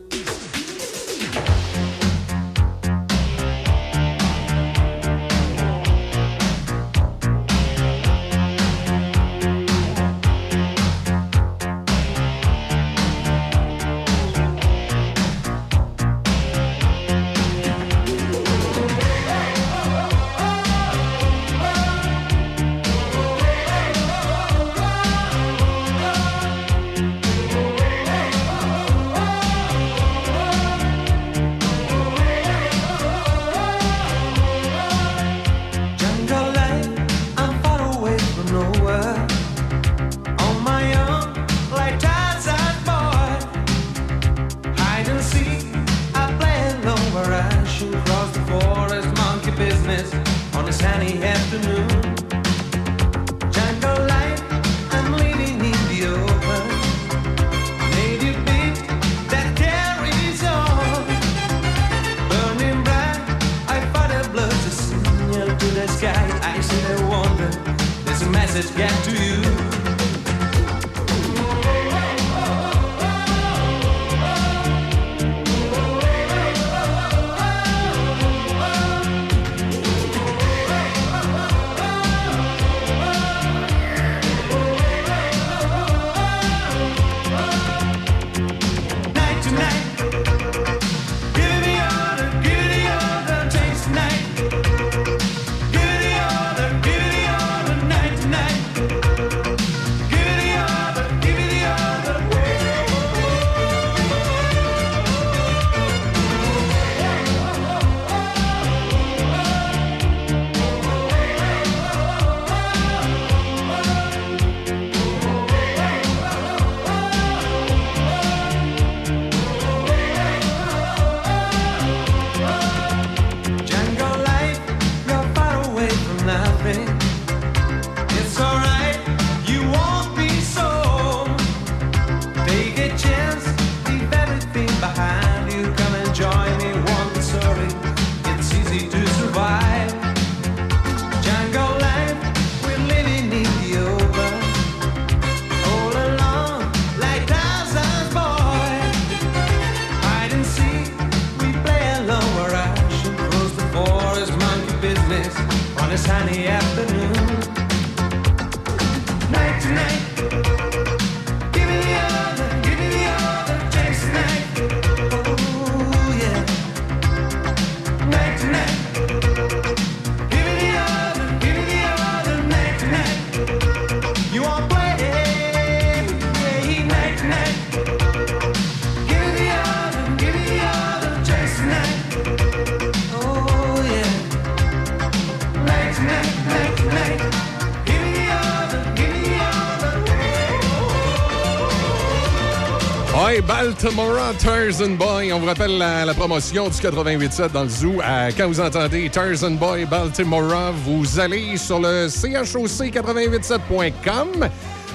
Tomorrow, Tarzan Boy. On vous rappelle la, promotion du 88.7 dans le zoo. Euh, quand vous entendez Tarzan Boy Baltimore, vous allez sur le choc887.com.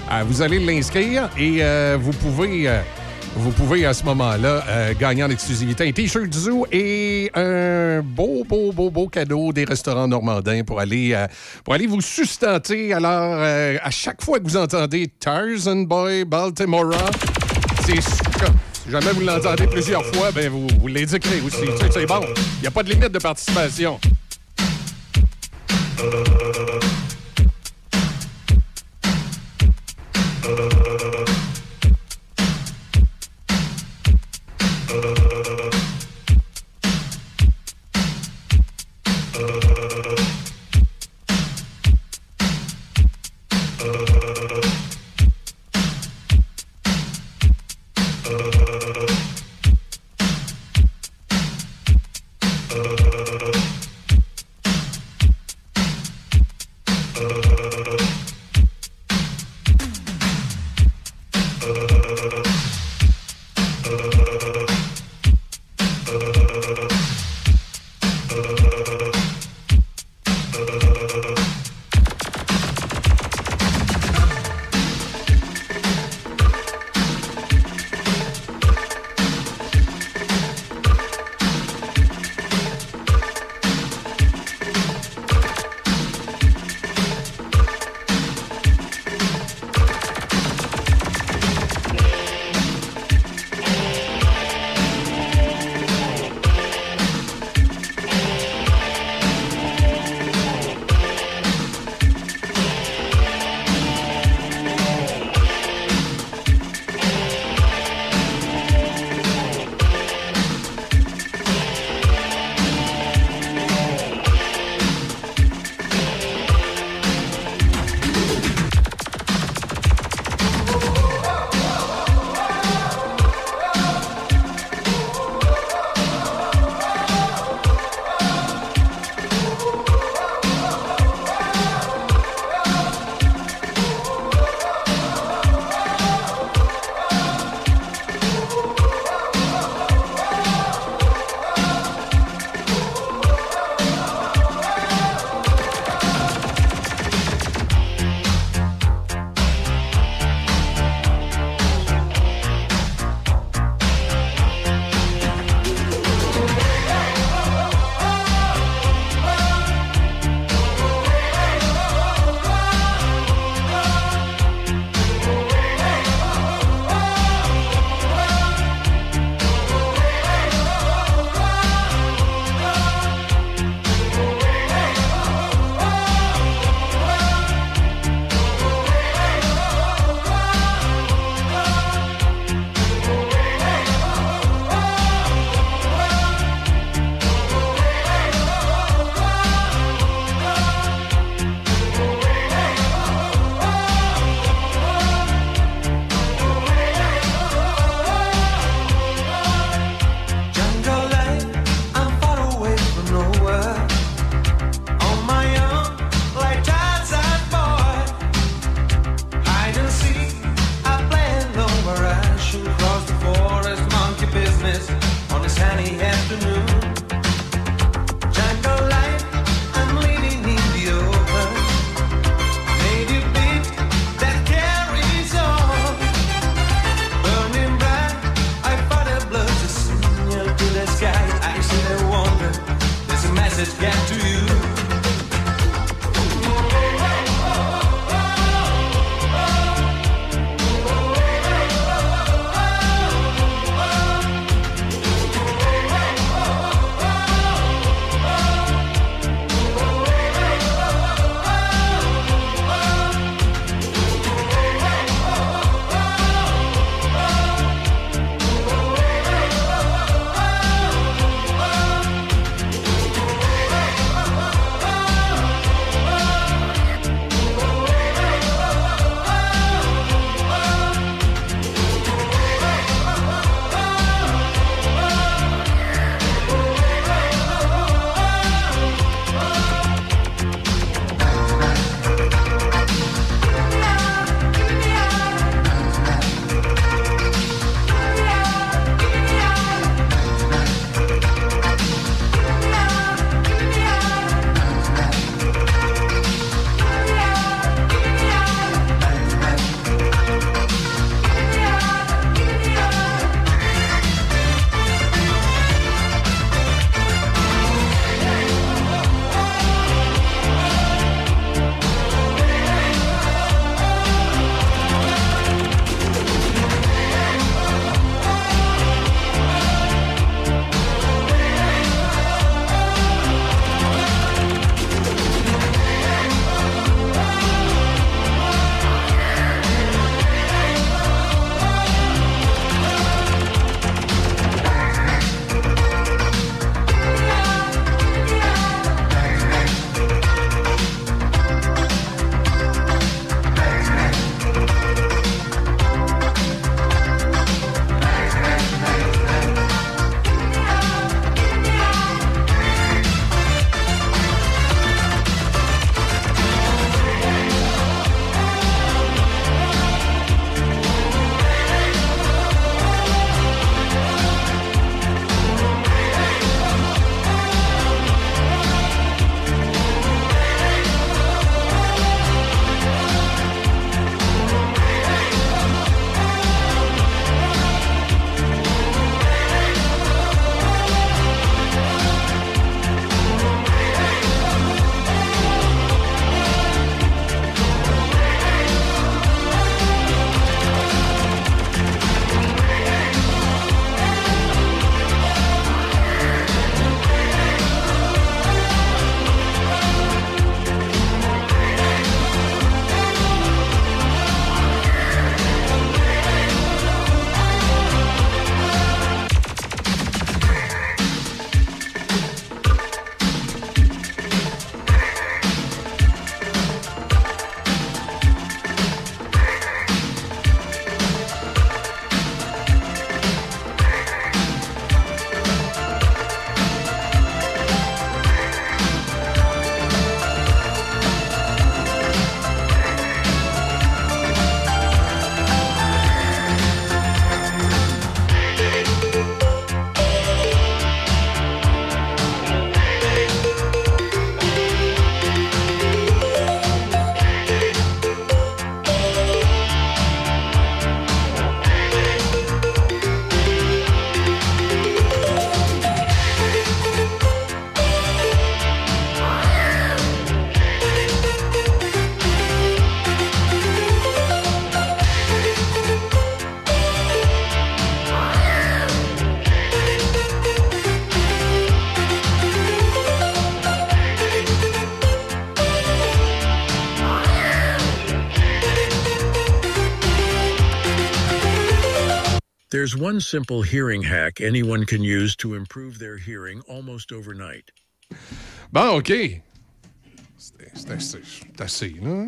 Euh, vous allez l'inscrire et euh, vous pouvez... Euh, vous pouvez à ce moment-là gagner en exclusivité un T-shirt du zoo et un beau, beau, beau, beau cadeau des restaurants normandins pour aller, pour aller vous sustenter. Alors, à chaque fois que vous entendez Tarzan Boy Baltimore, c'est si jamais vous l'entendez plusieurs fois, ben vous, vous l'éduquerez aussi. C'est bon. Il n'y a pas de limite de participation. There's one simple hearing hack anyone can use to improve their hearing almost overnight. Bon, OK. C'est- assez, c'est assez, là.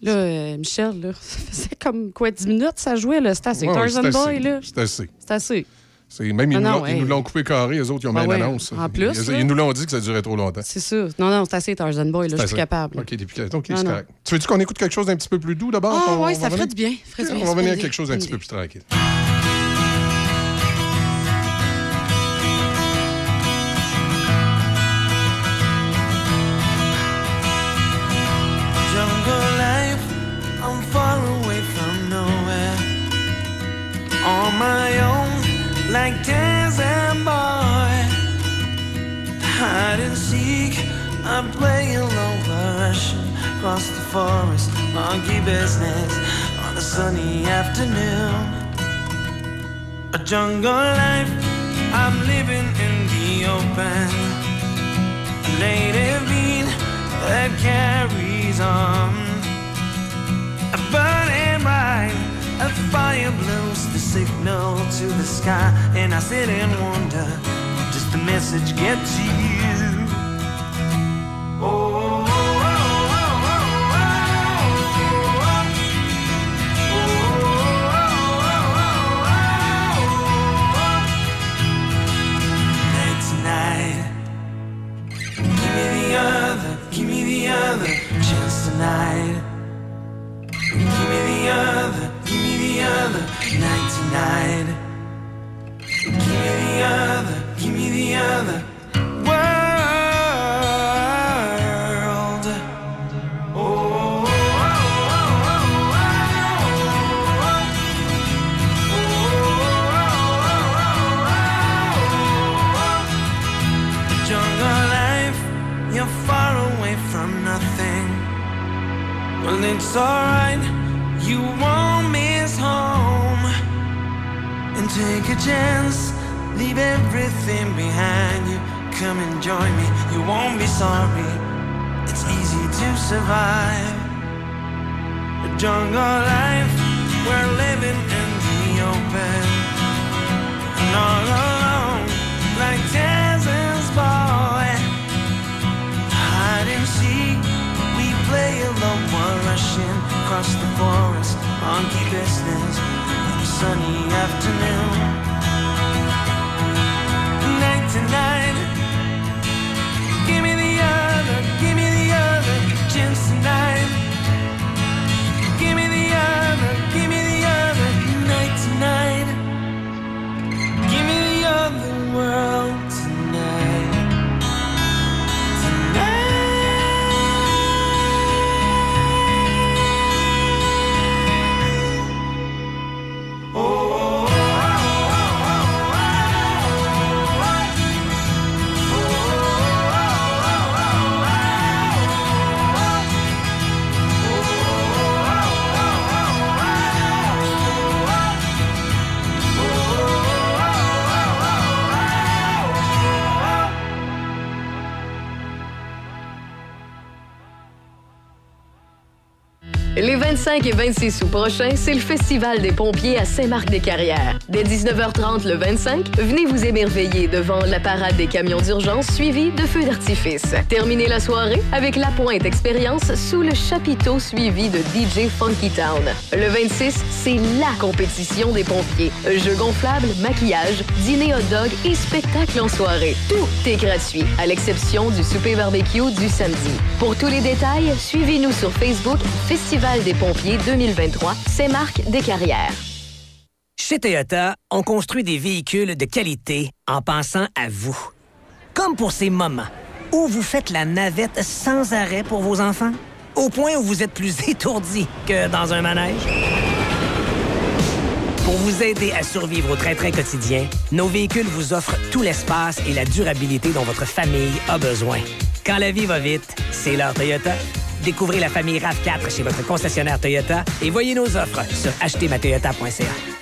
Là, euh, Michel, là, ça faisait comme quoi, 10 minutes ça jouait, là. C'était assez. Ouais, Tarzan Boy, là. C'est assez. C'est assez. C'est- Même ils, Ah nous non, l'ont- ils hey. nous l'ont coupé carré, eux autres, ils ont Ah mis ouais, une annonce. en plus, Ils, là. ils nous l'ont dit que ça durait trop longtemps. C'est ça. Non, non, c'est assez Tarzan Boy, là. Je suis C'est plus assez. capable. OK, c'est non. correct. Tu veux-tu qu'on écoute quelque chose d'un petit peu plus doux d'abord? Ah, ouais, on ça ferait du bien. On va venir du quelque chose d'un petit peu plus tranquille. Like Tarzan boy, hiding seek. I'm playing low Russian across the forest, monkey business on a sunny afternoon. A jungle life, I'm living in the open. A native beat that carries on. A burning bright, a fire blows the signal to the sky, and I sit and wonder, does the message get to you? Oh. Give me the other, chance tonight. Give me the other, the other night tonight. Give me the other, give me the other world. Oh. jungle life, you're far away from nothing. It's alright, you won't take a chance, leave everything behind you. Come and join me, you won't be sorry. It's easy to survive. The jungle life, we're living in the open. And all alone, like Tarzan's boy. Hide and seek, we play alone while rushing across the forest. Monkey business a sunny afternoon. Night to night, give me the other, give me the other chance tonight. Give me the other, give me the other night tonight. Give me the other world 25 et 26 août prochains, c'est le Festival des pompiers à Saint-Marc-des-Carrières. Dès 19h30 le 25, venez vous émerveiller devant la parade des camions d'urgence suivie de feux d'artifice. Terminez la soirée avec la pointe expérience sous le chapiteau suivi de DJ Funky Town. Le 26, c'est LA compétition des pompiers. Jeux gonflables, maquillage, dîner hot dog et spectacle en soirée. Tout est gratuit, à l'exception du souper barbecue du samedi. Pour tous les détails, suivez-nous sur Facebook Festival des pompiers 2023, Saint-Marc des Carrières. Chez Toyota, on construit des véhicules de qualité en pensant à vous. Comme pour ces moments où vous faites la navette sans arrêt pour vos enfants, au point où vous êtes plus étourdi que dans un manège. Pour vous aider à survivre au train-train quotidien, nos véhicules vous offrent tout l'espace et la durabilité dont votre famille a besoin. Quand la vie va vite, c'est l'heure Toyota. Découvrez la famille RAV4 chez votre concessionnaire Toyota et voyez nos offres sur achetermatoyota.ca.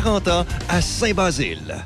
ans à Saint-Basile.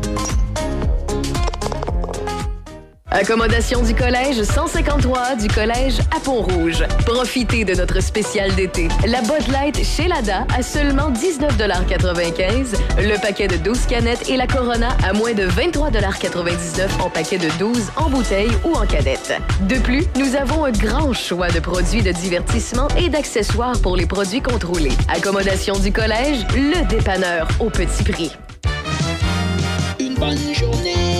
Accommodation du collège 153 du collège à Pont-Rouge. Profitez de notre spécial d'été. La Bud Light chez Lada à seulement 19,95 Le paquet de 12 canettes et la Corona à moins de 23,99 en paquet de 12 en bouteille ou en canette. De plus, nous avons un grand choix de produits de divertissement et d'accessoires pour les produits contrôlés. Accommodation du collège, le dépanneur au petit prix. Une bonne journée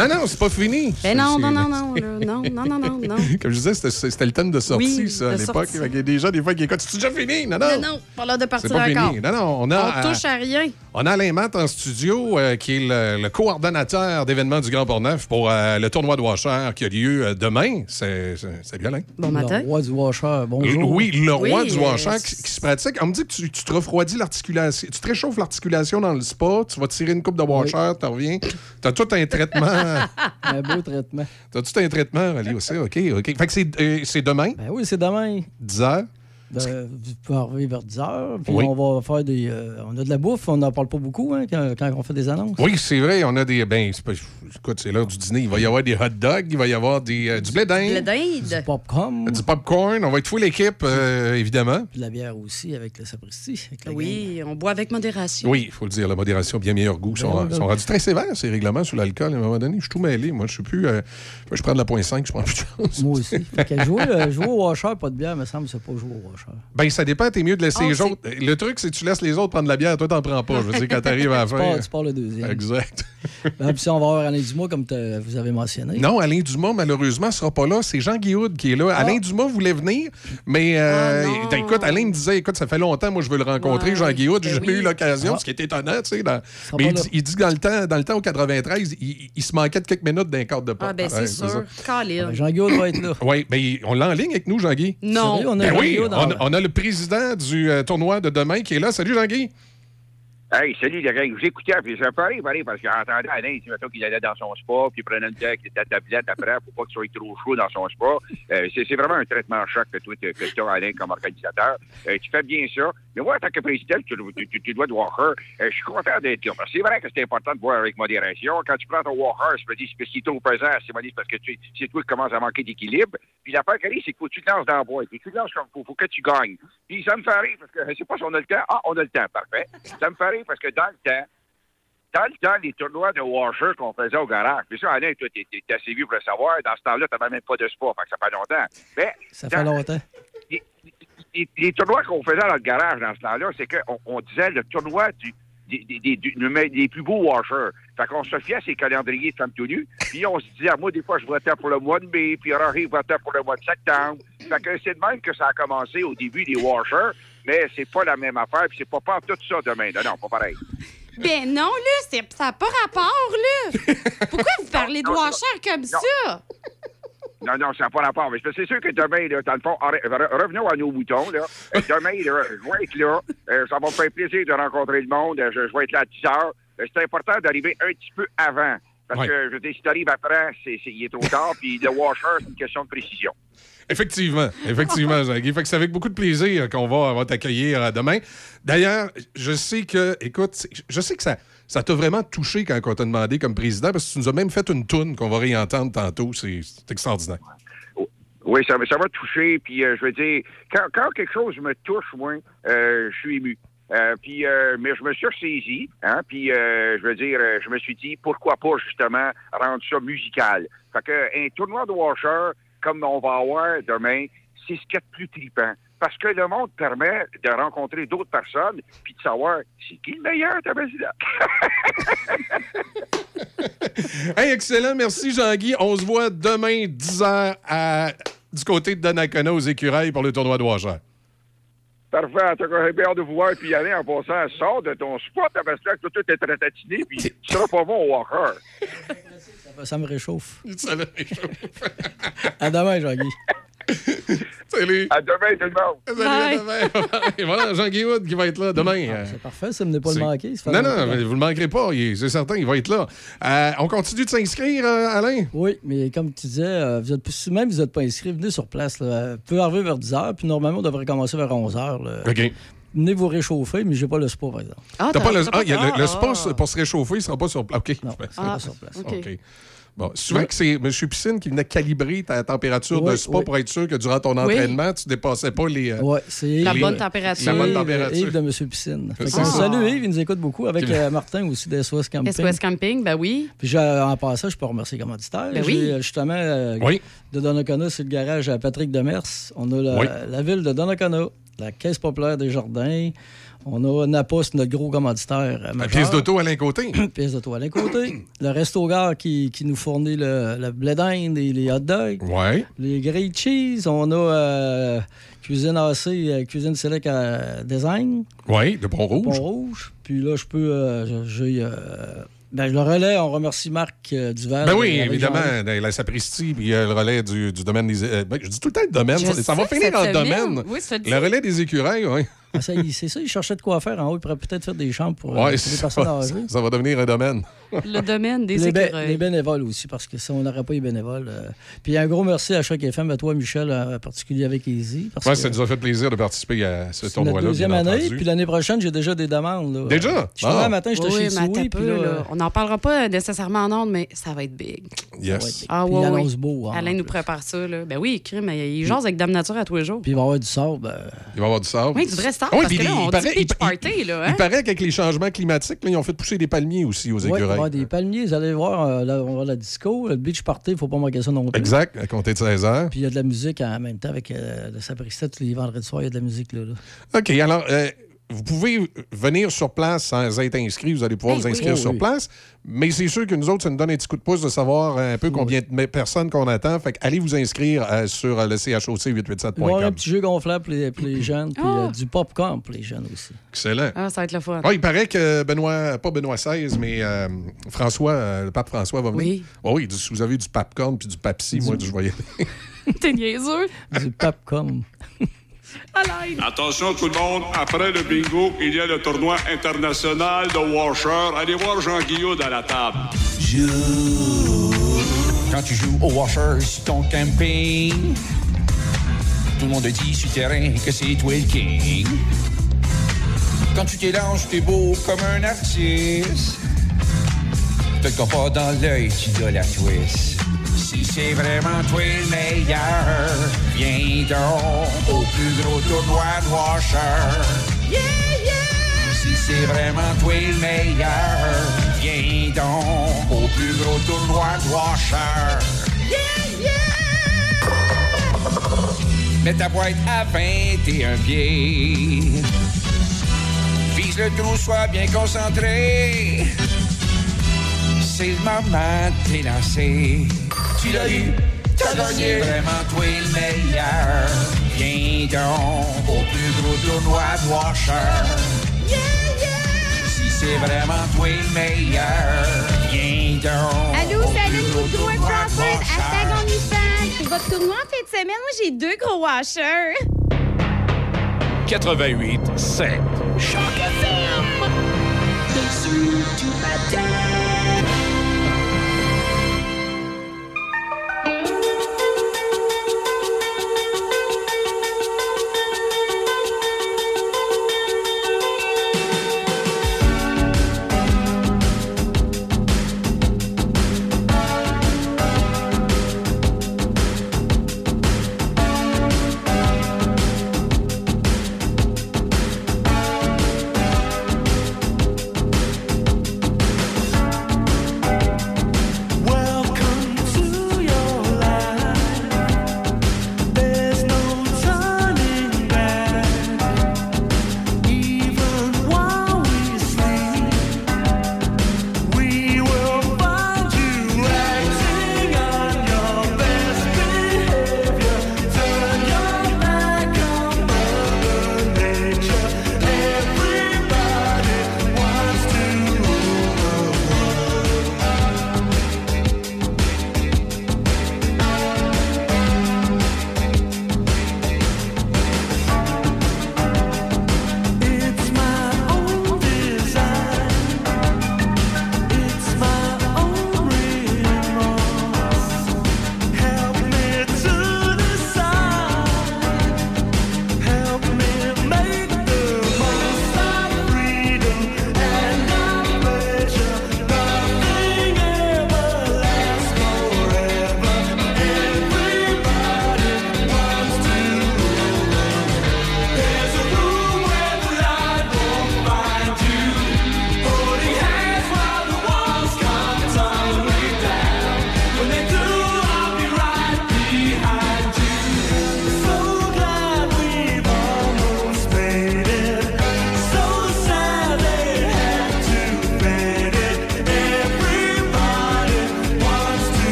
Non, non, c'est pas fini. Ben non, non, non, non, non, non, non, non, non. Comme je disais, c'était- le thème de sortie, Oui, ça, à l'époque. qu'il y a des gens, des fois, qui écoutent. C'est déjà fini? Non, non. Non, non, pas l'heure de partir encore. Non, non, on a. On touche à rien. On a Alain Matt en studio, euh, qui est le, le coordonnateur d'événements du Grand Port-Neuf pour euh, le tournoi de Washer qui a lieu euh, demain. C'est salut Alain. Bon matin. Le roi du washer, bonjour. Oui, le roi Oui, du euh, Washer qui, qui se pratique. On me dit que tu, tu te refroidis l'articulation, tu te réchauffes l'articulation dans le spa, tu vas tirer une coupe de Washer, tu reviens. Tu as tout un traitement. Un beau traitement. tu as tout un traitement, Ali, aussi. OK, OK. Fait que c'est euh, demain, Ben oui, c'est demain. 10 h. De, tu peux arriver vers 10 heures. Puis Oui. on va faire des. euh, on a de la bouffe, on n'en parle pas beaucoup hein, quand, quand on fait des annonces. Oui, c'est vrai, on a des. Ben, pas- écoute, c'est l'heure du dîner. Il va y avoir des hot dogs, il va y avoir des, euh, du blé d'Inde, dinde. Popcorn. du popcorn. On va être full équipe, euh, évidemment. Puis de la bière aussi avec le sapristi. avec la gang. Oui, on boit avec modération. Oui, il faut le dire, la modération, bien meilleur goût. Ils sont, Ben, sont rendus très sévères, ces règlements sur l'alcool. À un moment donné, je suis tout mêlé. Moi, je suis plus. euh, je prends de la point 5, je prends plus de. Moi aussi. Fait que jouer, euh, jouer au washer, pas de bière, me semble, c'est pas jouer au washer. Ben, ça dépend, t'es mieux de laisser Oh, les autres. Le truc, c'est que tu laisses les autres prendre de la bière, toi, t'en prends pas. Je veux dire, quand t'arrives à la Tu fin. pars, tu pars le deuxième. Exact. Ben, puis si on va avoir Alain Dumas, comme vous avez mentionné. Non, Alain Dumas, malheureusement, sera pas là. C'est Jean Guillaud qui est là. Alain Dumas voulait venir, mais euh, Ah, écoute, Alain me disait écoute, ça fait longtemps, moi, je veux le rencontrer, Ouais, Jean Guillaud. J'ai ben jamais oui. eu l'occasion, Ah. ce qui est étonnant, tu sais. dans- Mais pas il dit, il dit que dans le temps, dans le temps au 93, il, il se manquait de quelques minutes d'un cadre de porte. Ah, ben c'est Ouais, sûr. Ben, Jean-Guillaume va être là. Oui, mais on l'a en ligne avec nous, Jean-Guy. Non. Sérieux, on a Ben oui, dans on, a le président du euh, tournoi de demain qui est là. Salut, Jean-Guy. Hey, salut les gars, vous écoutais, puis j'ai parlé, parlé, parce que j'entendais Alain, tu qu'il allait dans son spa, puis il prenait une tête, ta tablette après, pour pas qu'il soit trop chaud dans son spa. Euh, c'est vraiment un traitement choc que toi, tu as, Alain, comme organisateur. Euh, tu fais bien ça. Mais moi, en tant que président, tu, tu- tu- tu dois de Walker, euh, je suis content d'être là. C'est vrai que c'est important de voir avec modération. Quand tu prends ton Walker, je me dis, c'est est trop pesant, c'est parce que tu- c'est toi qui commences à manquer d'équilibre. Puis qui arrive, c'est qu'il faut que tu te lances dans la boîte. Tu te lances comme faut, faut que tu gagnes. Puis ça me fait rire, parce que je sais pas si on a le temps. Ah, on a le temps, parfait. Ça me fait rire parce que dans le temps, dans le temps, les tournois de washer qu'on faisait au garage, puis ça, Alain, toi, t'es t'es assez vieux pour le savoir, dans ce temps-là, t'avais même pas de spa, fait que ça fait longtemps. Mais, Ça fait longtemps. les, les- les tournois qu'on faisait dans le garage dans ce temps-là, c'est qu'on on disait le tournoi du, des, plus beaux washers. Fait qu'on se fiait à ces calendriers de femmes tout nues, puis on se disait, moi, des fois, je votais pour le mois de mai, puis Rory votait pour le mois de septembre. Fait que c'est de même que ça a commencé au début des washers, mais c'est pas la même affaire, puis c'est pas pas tout ça demain. Non, non, pas pareil. Ben non, là, ça n'a pas rapport, là. Pourquoi vous parlez de non, non, washer comme non. ça? Non, non, ça n'a pas rapport. Mais c'est sûr que demain, là, dans le fond, re- revenons à nos moutons. Là. Demain, là, je vais être là. Euh, ça va me faire plaisir de rencontrer le monde. Je, je vais être là à 10 heures. Euh, C'est important d'arriver un petit peu avant. Parce Ouais. que, je veux dire, si tu arrives après, c'est, il est trop tard. Puis le washer, c'est une question de précision. Effectivement, effectivement, Jean-Guy. Fait que c'est avec beaucoup de plaisir qu'on va, va t'accueillir euh, demain. D'ailleurs, je sais que, écoute, je sais que ça, ça t'a vraiment touché quand on t'a demandé comme président, parce que tu nous as même fait une toune qu'on va réentendre tantôt. C'est extraordinaire. Oui, ça, ça m'a touché. Puis, euh, je veux dire, quand, quelque chose me touche, moi, euh, je suis ému. Euh, puis, mais je me suis ressaisi, hein, puis euh, je veux dire, je me suis dit, pourquoi pas justement rendre ça musical. Fait que un tournoi de washer, comme on va avoir demain, c'est ce qu'il y a de plus tripant. Parce que le monde permet de rencontrer d'autres personnes, puis de savoir, c'est qui le meilleur, ta président? Hey, excellent. Merci, Jean-Guy. On se voit demain, 10h, à, du côté de Donnacona, aux écureuils, pour le tournoi de Washer. Parfait, en tout cas, j'ai bien de vous voir, puis aller en passant, sors de ton spot, parce que tout est ratatiné, puis tu seras pas bon au walker. Ça, ça me réchauffe. Ça le réchauffe. À demain, Jean-Guy. Salut. À demain, tout le monde. Salut, à demain. Et voilà, Jean-Guy Wood qui va être là demain. Euh, C'est parfait, ça ne pas le manquer. Non, non, mais vous ne le manquerez pas. il est- C'est certain, il va être là. Euh, on continue de s'inscrire, euh, Alain? Oui, mais comme tu disais, euh, vous êtes, si même vous n'êtes pas inscrit, venez sur place. Là. Vous pouvez arriver vers 10 h, puis normalement, on devrait commencer vers 11 h. OK. venez vous réchauffer, mais j'ai pas le spa, par exemple. Ah, T'as pas le, ah, le, le ah, spa ah. pour se réchauffer, il sera pas sur place. OK. Non, Ben, c'est pas sur place. OK. Bon, souvent que c'est M. Piscine qui venait calibrer ta température de spa oui. pour être sûr que durant ton Oui. entraînement, tu dépassais pas les. euh, La Yves- bonne température. La bonne Yves- température. Yves de M. Piscine. Ça. Salut Yves, il nous écoute beaucoup avec euh, Martin aussi d'SOS Camping. SOS Camping, ben oui. Puis en passant, je peux remercier les commanditaires. Ben oui. euh, justement, euh, Oui. de Donnacona, c'est le garage à Patrick Demers. On a la, Oui. la ville de Donnacona, la Caisse populaire des Jardins. On a Napa, c'est notre gros commanditaire. euh, La pièce d'auto à l'un côté. pièce d'auto à l'un côté. le resto gare qui, qui nous fournit le, le blé d'Inde et les hot dogs. Ouais. Les grilled cheese. On a euh, Cuisine AC, euh, Cuisine Select à Design. Oui, de Pont-Rouge. Pont-Rouge. Puis là, je peux. euh, j'ai. Ben, le relais, on remercie Marc euh, Duval. Ben oui, évidemment, dans la sapristie, puis euh, le relais du, du domaine des. euh, ben, je dis tout le temps le domaine, ça, ça va finir en domaine. Oui, ça dit. Le relais des écureuils, oui. Ah, ça, c'est ça, il cherchait de quoi faire en haut. Il pourrait peut-être faire des chambres pour, euh, Ouais, pour les ça, personnes âgées. ça va devenir un domaine. Le domaine des Les, écureuils. les bénévoles aussi, parce que si on n'aurait pas les bénévoles. euh, Puis un gros merci à chaque FM, à toi, Michel, en particulier avec Easy. Parce Ouais, que ça nous a fait plaisir de participer à ce tournoi-là. deuxième bien année. entendu. Puis l'année prochaine, j'ai déjà des demandes. là. Déjà? Je suis Ah. matin, Oui, mais Soui, un puis peu, là, là. On n'en parlera pas nécessairement en ondes, mais ça va être big. Yes. Ah ouais. annonce beau, hein, Alain nous prépare ça. Là. Ben oui, crime, mais il jase avec Dame Nature à tous les jours. Puis il va y avoir du sable. ben, Il va y avoir du sable. Oui, du vrai sable, oui, parce que là, il- on il paraît- il- là, hein? Il paraît qu'avec les changements climatiques, là, ils ont fait pousser des palmiers aussi aux écureuils. Avoir des palmiers. Vous allez voir, euh, là, on va voir la disco, le beach party, il ne faut pas manquer ça non plus. Exact, à compter de 16 heures. Puis il y a de la musique en même temps avec euh, le Sapristi, tous les vendredis soirs, il y a de la musique là. là. OK, alors, euh, vous pouvez venir sur place sans être inscrit. Vous allez pouvoir Eh vous inscrire Oh sur oui. place. Mais c'est sûr que nous autres, ça nous donne un petit coup de pouce de savoir un peu combien de personnes qu'on attend. Fait que allez vous inscrire euh, sur euh, le Il va y avoir un choc887.com. petit jeu gonflable pour les, pour les jeunes, puis euh, du popcorn pour les jeunes aussi. Excellent. Ah, ça va être le fun. Ah, il paraît que Benoît, pas Benoît XVI, mais euh, François, euh, le pape François va venir. Oui. Oh oui, du- si vous avez du popcorn puis du Papsi, moi, je voyais. T'es niaiseux. Du popcorn. Attention tout le monde, après le bingo, il y a le tournoi international de Washer. Allez voir Jean Guillaume à la table. Quand tu joues au washer sur ton camping, tout le monde dit sur terrain que c'est toi le king. Quand tu t'élanges, t'es beau comme un artiste. Te le pas dans l'œil, tu dois la twist. Si c'est vraiment toi le meilleur, viens donc au plus gros tournoi de washer. Si c'est vraiment toi le meilleur, viens donc au plus gros tournoi de washer. Mets ta boîte à 21 pieds. Vise le trou, sois bien concentré. C'est le moment de t'élancer. Tu l'as eu, t'as gagné. Vraiment toi le meilleur. Viens donc au plus gros tournoi de washer. Si c'est vraiment toi le meilleur, viens donc. Allô, au salut, plus gros Boudou et tournoi de Crawford, washer. hashtag OnlyFans. C'est votre tournoi en fin de semaine. Moi, j'ai deux gros washers. 88 7. Choc FM. Dessus du matin?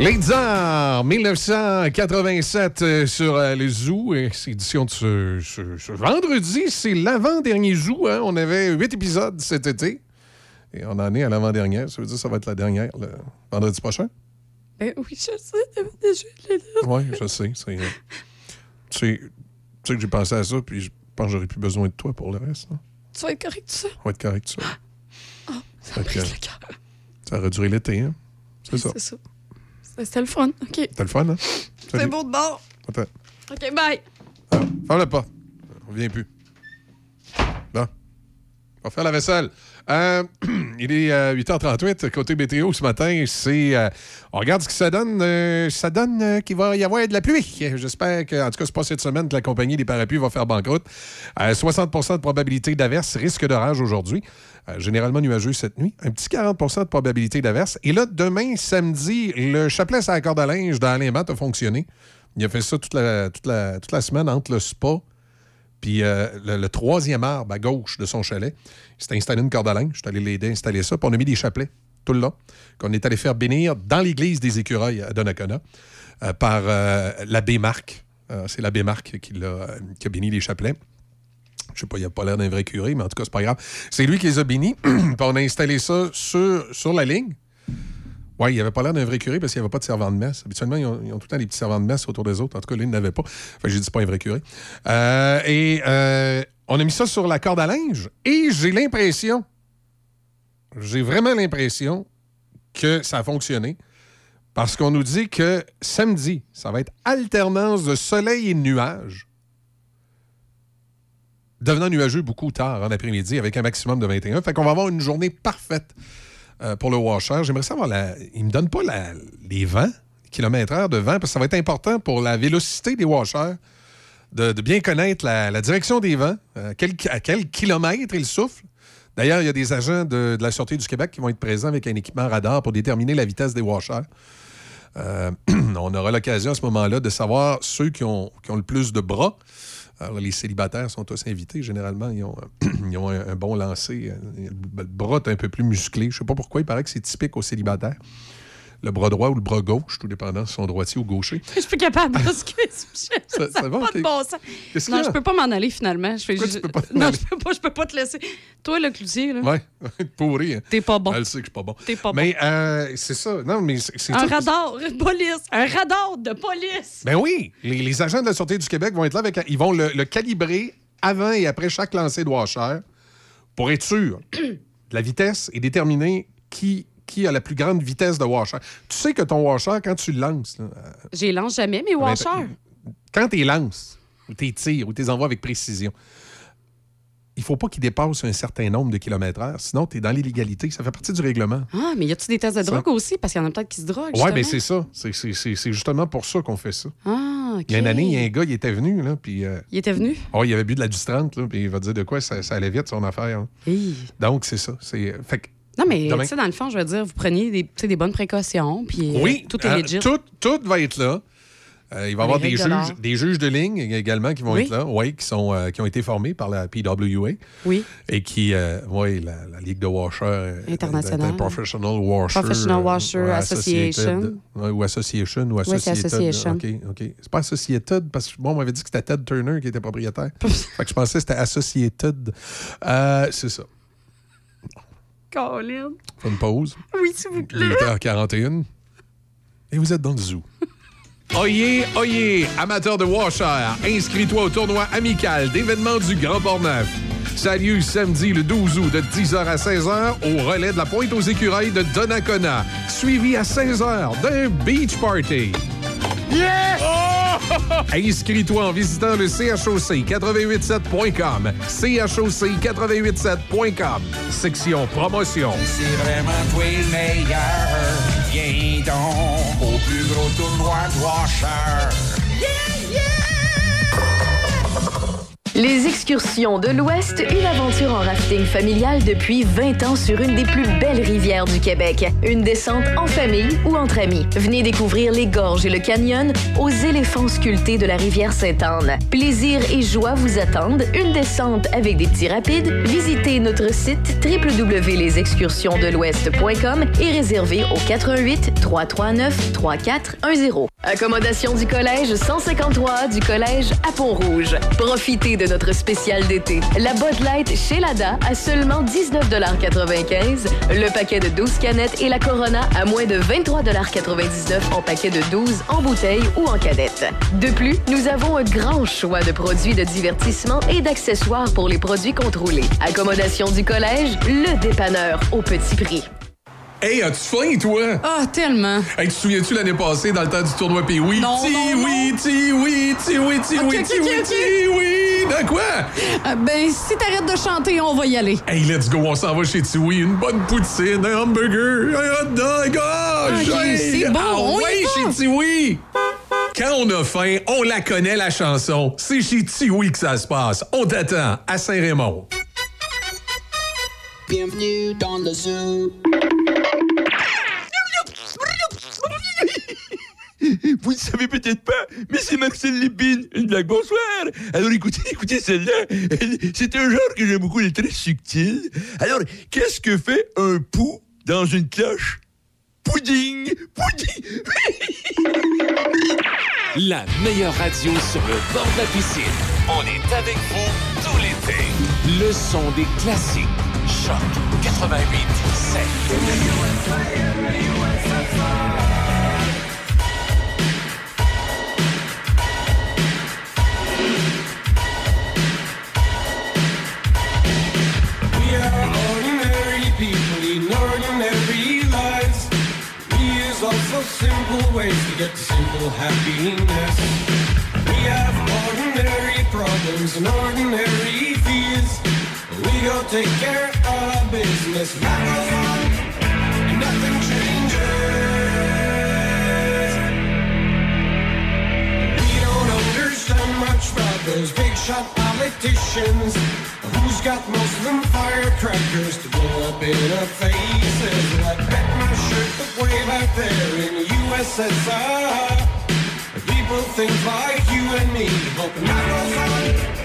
Les Tsars, 1987 euh, sur euh, les Zoo. Et C'est édition de ce, ce- ce vendredi. C'est l'avant-dernier Zoo. hein. On avait huit épisodes cet été. Et on en est à l'avant-dernière. Ça veut dire que ça va être la dernière le vendredi prochain? Ben oui, je sais. Oui, je sais. C'est, euh, tu sais tu sais que j'ai pensé à ça, puis je pense que j'aurais plus besoin de toi pour le reste. hein. Tu vas être correct, tout ça? On va être correct, ça. Oh, ça me que. Ça aurait duré l'été, hein? C'est ça. C'est ça. C'était le fun. OK. T'as le fun, hein? C'est beau de bord. Attends. OK, bye. Ferme la porte. On revient plus. Bon. On va faire la vaisselle. Euh, il est euh, 8h38. Côté météo ce matin, c'est. euh, on regarde ce que ça donne. euh, ça donne euh, qu'il va y avoir de la pluie. J'espère que, en tout cas, c'est pas cette semaine que la compagnie des parapluies va faire banqueroute. Euh, 60% de probabilité d'averse, risque d'orage aujourd'hui. Euh, généralement nuageux cette nuit. Un petit 40% de probabilité d'averse. Et là, demain, samedi, le chapelet à la corde à linge dans maths a fonctionné. Il a fait ça toute la, toute la, toute la semaine entre le spa puis euh, le, troisième arbre à gauche de son chalet. Il s'est installé une corde à linge. Je suis allé l'aider à installer ça. Puis on a mis des chapelets tout le long qu'on est allé faire bénir dans l'église des écureuils à Donnacona euh, par l'abbé Marc. C'est l'abbé Marc qui, euh, qui a béni les chapelets. Je sais pas, il n'a pas l'air d'un vrai curé, mais en tout cas, c'est pas grave. C'est lui qui les a bénis. On a installé ça sur, sur la ligne. Oui, il n'avait pas l'air d'un vrai curé parce qu'il n'y avait pas de servant de messe. Habituellement, ils ont, tout le temps des petits servants de messe autour des autres. En tout cas, lui, il n'avait pas. Enfin, j'ai dit, pas un vrai curé. Euh, et euh, on a mis ça sur la corde à linge et j'ai l'impression, j'ai vraiment l'impression que ça a fonctionné parce qu'on nous dit que samedi, ça va être alternance de soleil et de nuages devenant nuageux beaucoup tard en après-midi avec un maximum de 21. Fait qu'on va avoir une journée parfaite euh, pour le washer. J'aimerais savoir, la... il me donne pas les vents, kilomètres heure de vent, parce que ça va être important pour la vélocité des washers de, bien connaître la, direction des vents, euh, à quel kilomètre ils soufflent. D'ailleurs, il y a des agents de, la Sûreté du Québec qui vont être présents avec un équipement radar pour déterminer la vitesse des washers. Euh, on aura l'occasion à ce moment-là de savoir ceux qui ont le plus de bras. Alors, les célibataires sont tous invités. Généralement, ils ont, euh, un, bon lancer. Euh, Le bras est un peu plus musclé. Je ne sais pas pourquoi. Il paraît que c'est typique aux célibataires. Le bras droit ou le bras gauche, tout dépendant si sont droitiers ou gauchers. Je suis plus capable que ça Ça- ça va, pas de bon sens. Non, je peux pas m'en aller finalement. Je fais Pourquoi juste- tu peux pas Non, aller? je peux pas, je peux pas te laisser. Toi, le cloutier, là. Ouais, pourri. hein. T'es pas bon. Elle sait que je suis pas bon. T'es pas Mais euh, c'est ça. Non, mais c'est Un radar de police. Un radar de police. Ben oui, les, les agents de la Sûreté du Québec vont être là avec. Ils vont le, le calibrer avant et après chaque lancer de washer pour être sûr de la vitesse et déterminer qui, qui a la plus grande vitesse de washer. Tu sais que ton washer, quand tu le lances, là, euh, J'y lance jamais mes washers. quand tu les lances, ou tu les tires, ou tu les envoies avec précision, il faut pas qu'ils dépassent un certain nombre de kilomètres heure, sinon tu es dans l'illégalité. Ça fait partie du règlement. Ah, mais y a-tu des tests de Ça- drogue aussi? Parce qu'il y en a peut-être qui se droguent. Oui, mais justement. c'est ça. C'est- c'est- C'est c'est justement pour ça qu'on fait ça. Ah. Il y a une année, il y a un gars, il était venu, là, puis... euh, Il était venu? Oh, il avait bu de la 30, là, puis il va dire de quoi ça, ça allait vite, son affaire. hein. Donc, c'est ça. C'est, fait que- Non, mais tu sais, dans le fond, je veux dire, vous preniez des, des bonnes précautions, puis euh, oui, tout est euh, legit. tout, tout va être là. Euh, il va y avoir des de juges, l'art. des juges de ligne également qui vont Oui. être là, oui, qui, sont, euh, qui ont été formés par la PWA. Oui. Et qui, euh, oui, la, la Ligue de Washer. euh, Internationale. Professional Washer. Professional Washer Association. Ou Association ou. Association. OK, OK. C'est pas Associated parce que bon, on m'avait dit que c'était Ted Turner qui était propriétaire. fait que je pensais que c'était Associated. C'est ça. Colin. Faut une pause. Oui, s'il vous plaît. 8h41. Et vous êtes dans le zoo. Oyez, oyez, amateur de washer, inscris-toi au tournoi amical d'événements du Grand Port-Neuf. Ça a lieu samedi le 12 août de 10h à 16h au relais de la Pointe aux Écureuils de Donnacona, suivi à 16h d'un beach party. Yes! Inscris-toi en visitant le choc887.com. choc887.com. Section promotion. C'est vraiment toi le meilleur. Viens donc au plus gros tournoi de Washer. Les excursions de l'Ouest, une aventure en rafting familial depuis 20 ans sur une des plus belles rivières du Québec. Une descente en famille ou entre amis. Venez découvrir les gorges et le canyon aux éléphants sculptés de la rivière Sainte-Anne. Plaisir et joie vous attendent. Une descente avec des petits rapides. Visitez notre site www.lesexcursionsdelouest.com et réservez au 88 339 3410. Accommodation du collège 153 du collège à Pont-Rouge. Profitez de notre spécial d'été. La Bud Light chez Lada à seulement 19,95 Le paquet de 12 canettes et la Corona à moins de 23,99 en paquet de 12 en bouteille ou en canette. De plus, nous avons un grand choix de produits de divertissement et d'accessoires pour les produits contrôlés. Accommodation du collège, le dépanneur au petit prix. Hey, as-tu faim, toi? Ah, tellement. Hey, tu te souviens-tu l'année passée, dans le temps du tournoi Pee oui? Non, Ti non, oui, ti oui, ti oui, ti oui, ti oui, ok. ti oui. Quoi? Euh, ben, si t'arrêtes de chanter, on va y aller. Hey, let's go, on s'en va chez Tiwi. Une bonne poutine, un hamburger, un hot dog. Ah, Ok, j'ai- c'est bon, Ah on y ouais, va. chez Tiwi. Quand on a faim, on la connaît, la chanson. C'est chez Tiwi que ça se passe. On t'attend à Saint-Raymond. Bienvenue dans le zoo. Vous ne savez peut-être pas, mais c'est Marcel Lépine, une blague bonsoir. Alors écoutez, écoutez celle-là. C'est un genre que j'aime beaucoup, il est très subtil. Alors, qu'est-ce que fait un pou dans une cloche? Pudding! Pudding! La meilleure radio sur le bord de la piscine. On est avec vous tout l'été. Le son des classiques. Choc 88 7. Simple ways to get to simple happiness. We have ordinary problems and ordinary fears. We go take care of our business. Life goes on, and nothing changes. We don't understand much about those big shot politicians. Who's got most of them firecrackers to blow up in our faces? Like bet my shirt the way back there in USSR. People think like you and me, hoping that goes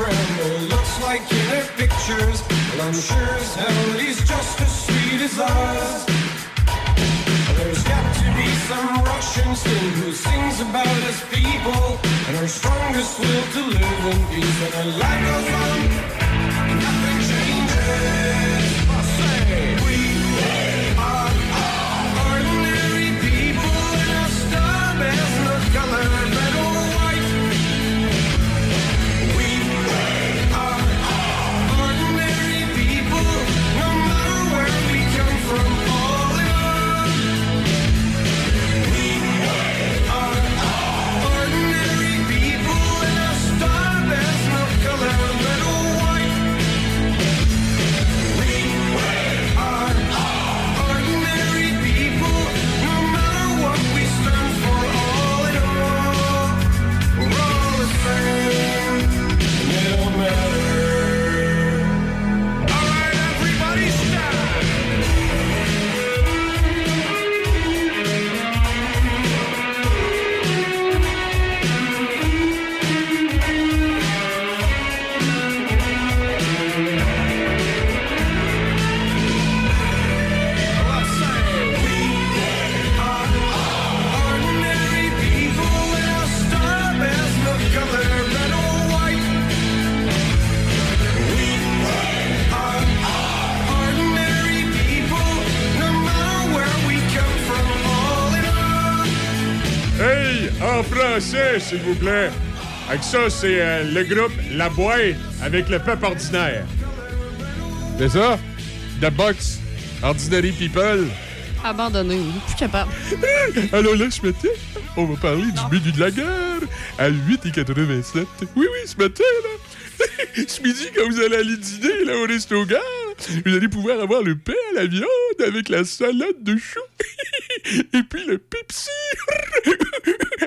Rambo looks like in their pictures. Well, I'm sure as hell he's just as sweet as us. There's got to be some Russian sing who sings about his people and our strongest will to live in peace. And our life goes on, nothing changes. Français, s'il vous plaît. Avec ça, c'est euh, le groupe La Boîte avec le peuple ordinaire. C'est ça? The Box. Ordinary People. Abandonné, oui. Plus capable. Alors là, ce matin, on va parler du menu de la guerre à 8,87. Oui, oui, ce matin, là. ce midi, quand vous allez aller dîner là, au resto gare, vous allez pouvoir avoir le pain à la viande avec la salade de choux. Et puis le Pepsi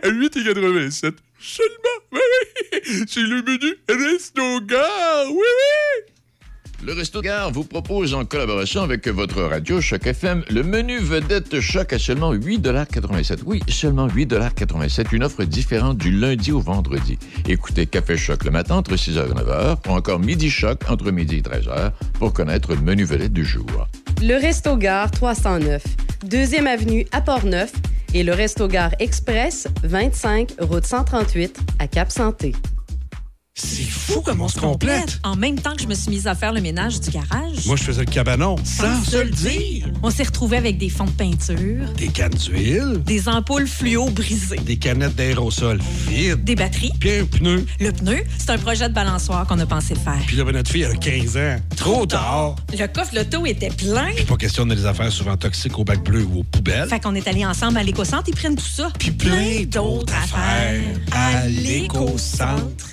à 8,87. Seulement. Oui, oui. C'est le menu resto gare. Oui, oui. Le Resto Gare vous propose, en collaboration avec votre radio Choc FM, le menu vedette Choc à seulement 8,87 Oui, seulement 8,87 Une offre différente du lundi au vendredi. Écoutez Café Choc le matin entre 6h et 9h, ou encore Midi Choc entre midi et 13h pour connaître le menu vedette du jour. Le Resto Gare 309, deuxième avenue à Port-Neuf et le Resto Gare Express 25 route 138 à Cap-Santé. C'est fou comment on se complète. En même temps que je me suis mise à faire le ménage du garage. Moi, je faisais le cabanon sans se le dire. On s'est retrouvés avec des fonds de peinture, Des cannes d'huile, des ampoules fluo brisées, des canettes d'aérosol vides, des batteries. puis un pneu. Le pneu, c'est un projet de balançoire qu'on a pensé faire. Puis là, ben, notre fille, elle a 15 ans. Trop tard. Le coffre l'auto était plein. Puis pas question de les affaires souvent toxiques au bac bleu ou aux poubelles. Fait qu'on est allés ensemble à l'éco-centre, ils prennent tout ça. Puis plein d'autres affaires à l'éco-centre.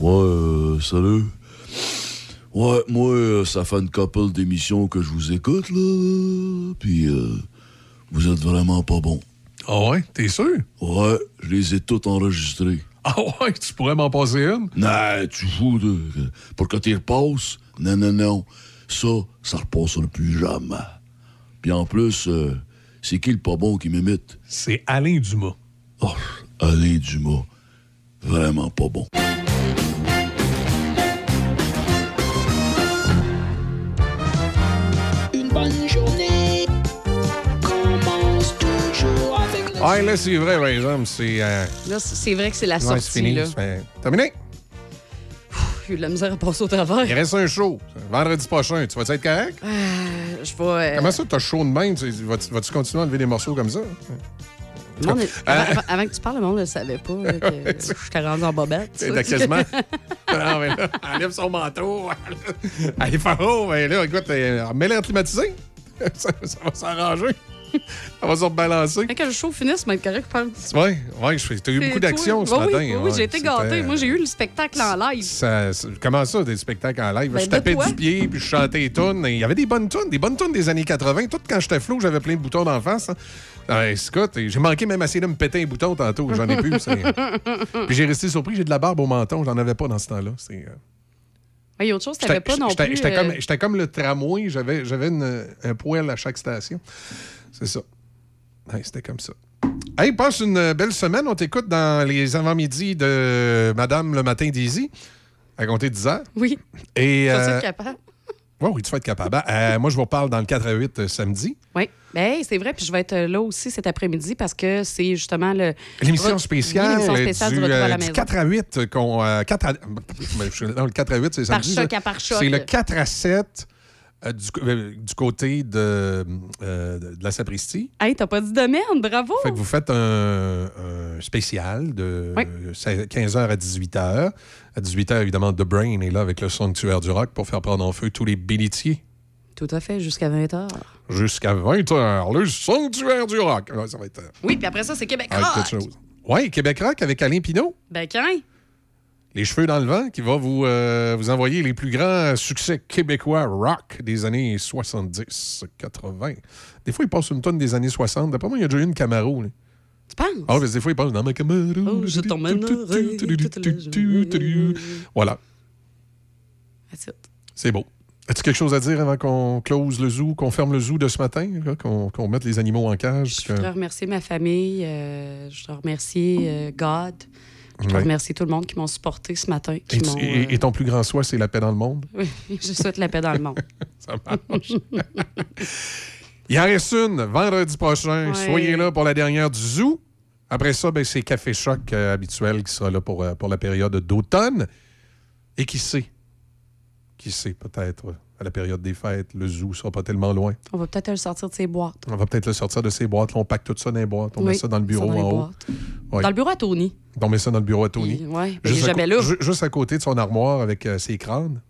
Ouais, euh, salut. Ouais, moi, euh, ça fait une couple d'émissions que je vous écoute, là. Puis, euh, vous êtes vraiment pas bon. Ah ouais? T'es sûr? Ouais, je les ai toutes enregistrées. Ah ouais? Tu pourrais m'en passer une? Non, tu fous de... Pour que tu repasses? Non, non, non. Ça, ça repassera plus jamais. Puis en plus, euh, c'est qui le pas bon qui m'imite? C'est Alain Dumas. Oh, Alain Dumas. Vraiment pas bon. Ouais, là, c'est vrai, par exemple. C'est. euh, Là, c'est vrai que c'est la ouais, sortie, c'est fini. là. c'est terminé. J'ai eu de la misère à passer au travers. Il reste un show. Vendredi prochain. Tu vas être correct? Euh, je vais... euh, Comment ça, t'as chaud de même? Tu- Vas-tu vas-tu continuer à enlever des morceaux comme ça? le monde est- avant, Euh, avant- avant que tu parles, le monde ne savait pas là, que je t'ai rendu en bobette. C'est là, quasiment. non, mais là, enlève son manteau. Allez, Faro, ben là, écoute, mets-le en climatisé. ça, ça va s'arranger. ça va se rebalancer. Quand le show finisse, va être correct, je pense. Ouais, ouais, t'as eu beaucoup d'action ce Oui, matin. Oui, oui, ouais. j'ai été gâtée. Moi, j'ai eu le spectacle en live. Ça- comment ça, des spectacles en live? Ben, je tapais du pied, puis je chantais les tunes. Il y avait des bonnes tunes, des bonnes tunes des années 80. Tout quand j'étais flou, j'avais plein de boutons d'en face. hein. Ouais, Scott, j'ai manqué même essayer de me péter un bouton tantôt. J'en ai plus. puis j'ai resté surpris, j'ai de la barbe au menton. J'en avais pas dans ce temps-là. C'est, euh, Il y a autre chose, t'avais pas non plus. J'étais euh, comme, j'étais comme le tramway, j'avais, un poêle à chaque station. C'est ça. Ouais, c'était comme ça. Hey, passe une euh, belle semaine. On t'écoute dans les avant-midi de Madame le matin d'Easy, à compter 10 heures. Oui. Et, Je euh, capable? oui, tu vas être capable. Euh, moi, je vous reparle dans le 4 à 8 euh, samedi. Oui. Ben, c'est vrai, puis je vais être là aussi cet après-midi parce que c'est justement le. L'émission spéciale, Oui, l'émission euh, spéciale du, du à la euh, du maison. 4 à 8 qu'on. euh, 4 à... Ben, non, le 4 à 8, c'est Par samedi. choc là. à par choc. C'est le 4 à 7 euh, du, euh, du côté de, euh, de la sapristie. Hey, t'as pas dit de merde, bravo! Fait que vous faites un, un spécial de Oui. 15h à 18h. À 18h, évidemment, The Brain est là avec le sanctuaire du rock pour faire prendre en feu tous les bénitiers. Tout à fait, jusqu'à 20h. Jusqu'à 20h, le sanctuaire du rock. Ouais, ça va être Oui, puis après ça, c'est Québec Rock. Oui, Québec Rock avec Alain Pinault. Ben, quand? Les cheveux dans le vent, qui va vous, euh, vous envoyer les plus grands succès québécois rock des années 70, 80. Des fois, il passe une tonne des années 60. D'après moi, il y a déjà eu une Camaro. là. Tu penses? Ah, mais des fois, il passe dans ma Camaro. Oh, je t'emmènerai. Voilà, c'est beau. As-tu quelque chose à dire avant qu'on close le zoo, qu'on ferme le zoo de ce matin, qu'on mette les animaux en cage? Je voudrais remercier ma famille. euh, je voudrais remercier euh, God. Je Ouais. remercier tout le monde qui m'ont supporté ce matin. Qui Et, tu- ton plus grand souhait, c'est la paix dans le monde? euh, Je souhaite la paix dans le monde. Ça marche. Il en reste une vendredi prochain. Ouais. Soyez là pour la dernière du zoo. Après ça, ben, c'est Café Choc euh, habituel qui sera là pour, euh, pour la période d'automne. Et qui sait? Qui sait, peut-être, à la période des fêtes, le zoo sera pas tellement loin. On va peut-être le sortir de ses boîtes. On va peut-être le sortir de ses boîtes. Là, on pack tout ça dans les boîtes. On Oui, met ça dans le bureau dans en haut. Dans le bureau à Tony. On met ça dans le bureau à Tony. Il- ouais, mais il est à jamais co- là. ju- juste à côté de son armoire avec euh, ses crânes.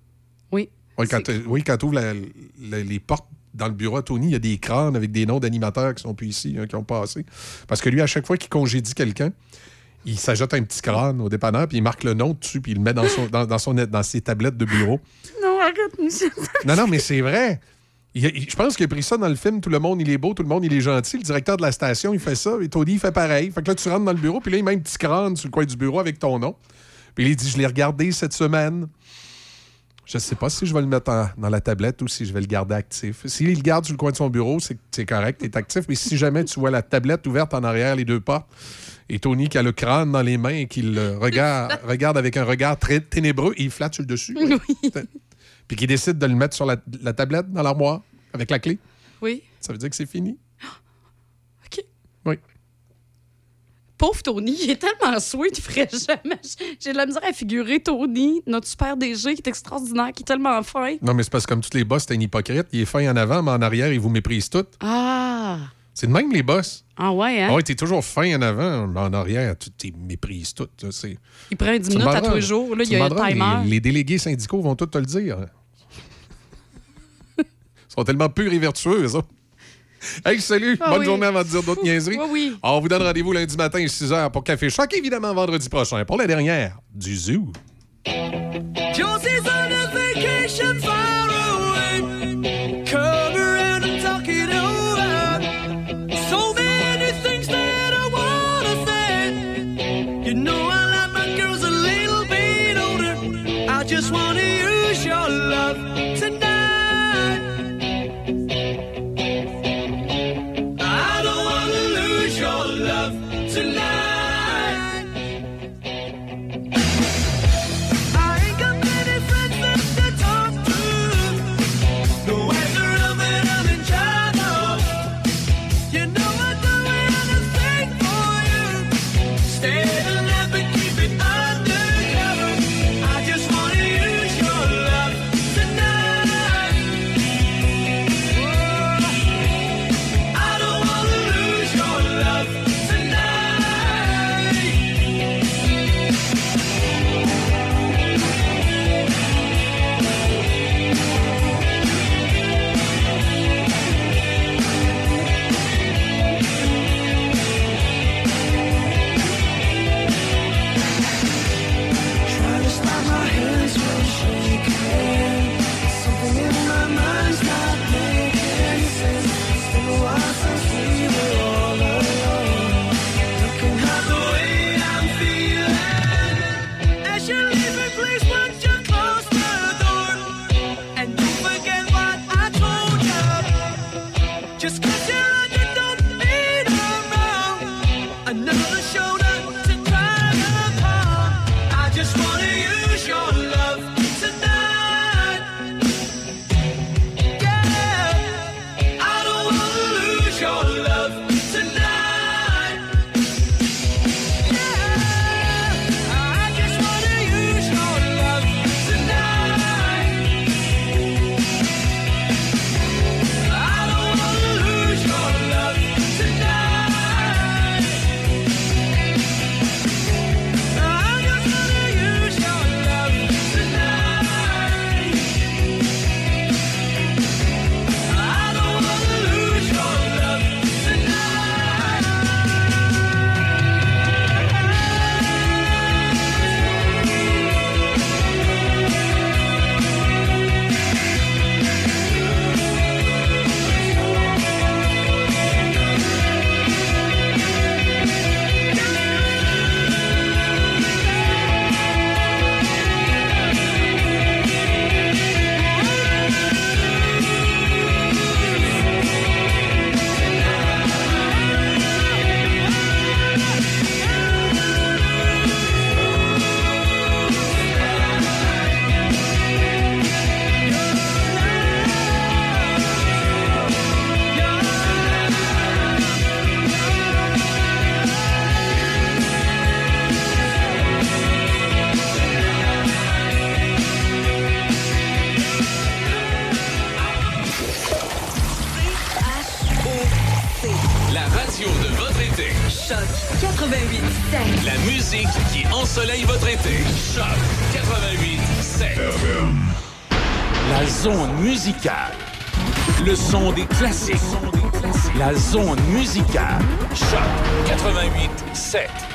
Oui. Oui, quand, euh, oui, quand tu ouvres la- la- les portes dans le bureau à Tony, il y a des crânes avec des noms d'animateurs qui sont plus ici, hein, qui ont passé. Parce que lui, à chaque fois qu'il congédie quelqu'un, il s'ajoute un petit crâne au dépanneur, puis il marque le nom dessus, puis il le met dans, son, dans, dans, son, dans ses tablettes de bureau. Non, arrête. Non, non, mais c'est vrai. Il a- il- je pense qu'il a pris ça dans le film Tout le monde, il est beau, tout le monde, il est gentil. Le directeur de la station, il fait ça, et Tony, il fait pareil. Fait que là, tu rentres dans le bureau, puis là, il met un petit crâne sur le coin du bureau avec ton nom. Puis il dit Je l'ai regardé cette semaine. Je sais pas si je vais le mettre en- dans la tablette ou si je vais le garder actif. S'il le garde sur le coin de son bureau, c'est correct, il est actif. Mais si jamais tu vois la tablette ouverte en arrière, les deux portes, et Tony qui a le crâne dans les mains et qui le regarde, regarde avec un regard très ténébreux, et il flatte sur le dessus. Puis qui décide de le mettre sur la, la tablette dans l'armoire avec la clé. Oui. Ça veut dire que c'est fini. OK. Oui. Pauvre Tony, il est tellement sweet, il ferait jamais. J'ai de la misère à figurer Tony, notre super DG qui est extraordinaire, qui est tellement fin. Non, mais c'est parce que comme tous les boss, c'est un hypocrite. Il est fin en avant, mais en arrière, il vous méprise tout. Ah! C'est de même, les boss. Ah ouais, hein? Ah ouais, t'es toujours fin en avant, mais en arrière, tu t'es méprises tout. là, c'est- Il prend 10 Tu minutes à tous les jours. Là, il y a un timer. Les, les délégués syndicaux vont tout te le dire. Ils sont tellement purs et vertueux, ça. Hey, salut! Ah Bonne oui. journée avant de dire d'autres niaiseries. Oui, oui. Alors, on vous donne rendez-vous lundi matin à 6h pour Café Choc, évidemment vendredi prochain, pour la dernière du Zoo. Ensoleille votre été. Choc 88 La zone musicale. Le son des classiques. La zone musicale. Choc 88 7.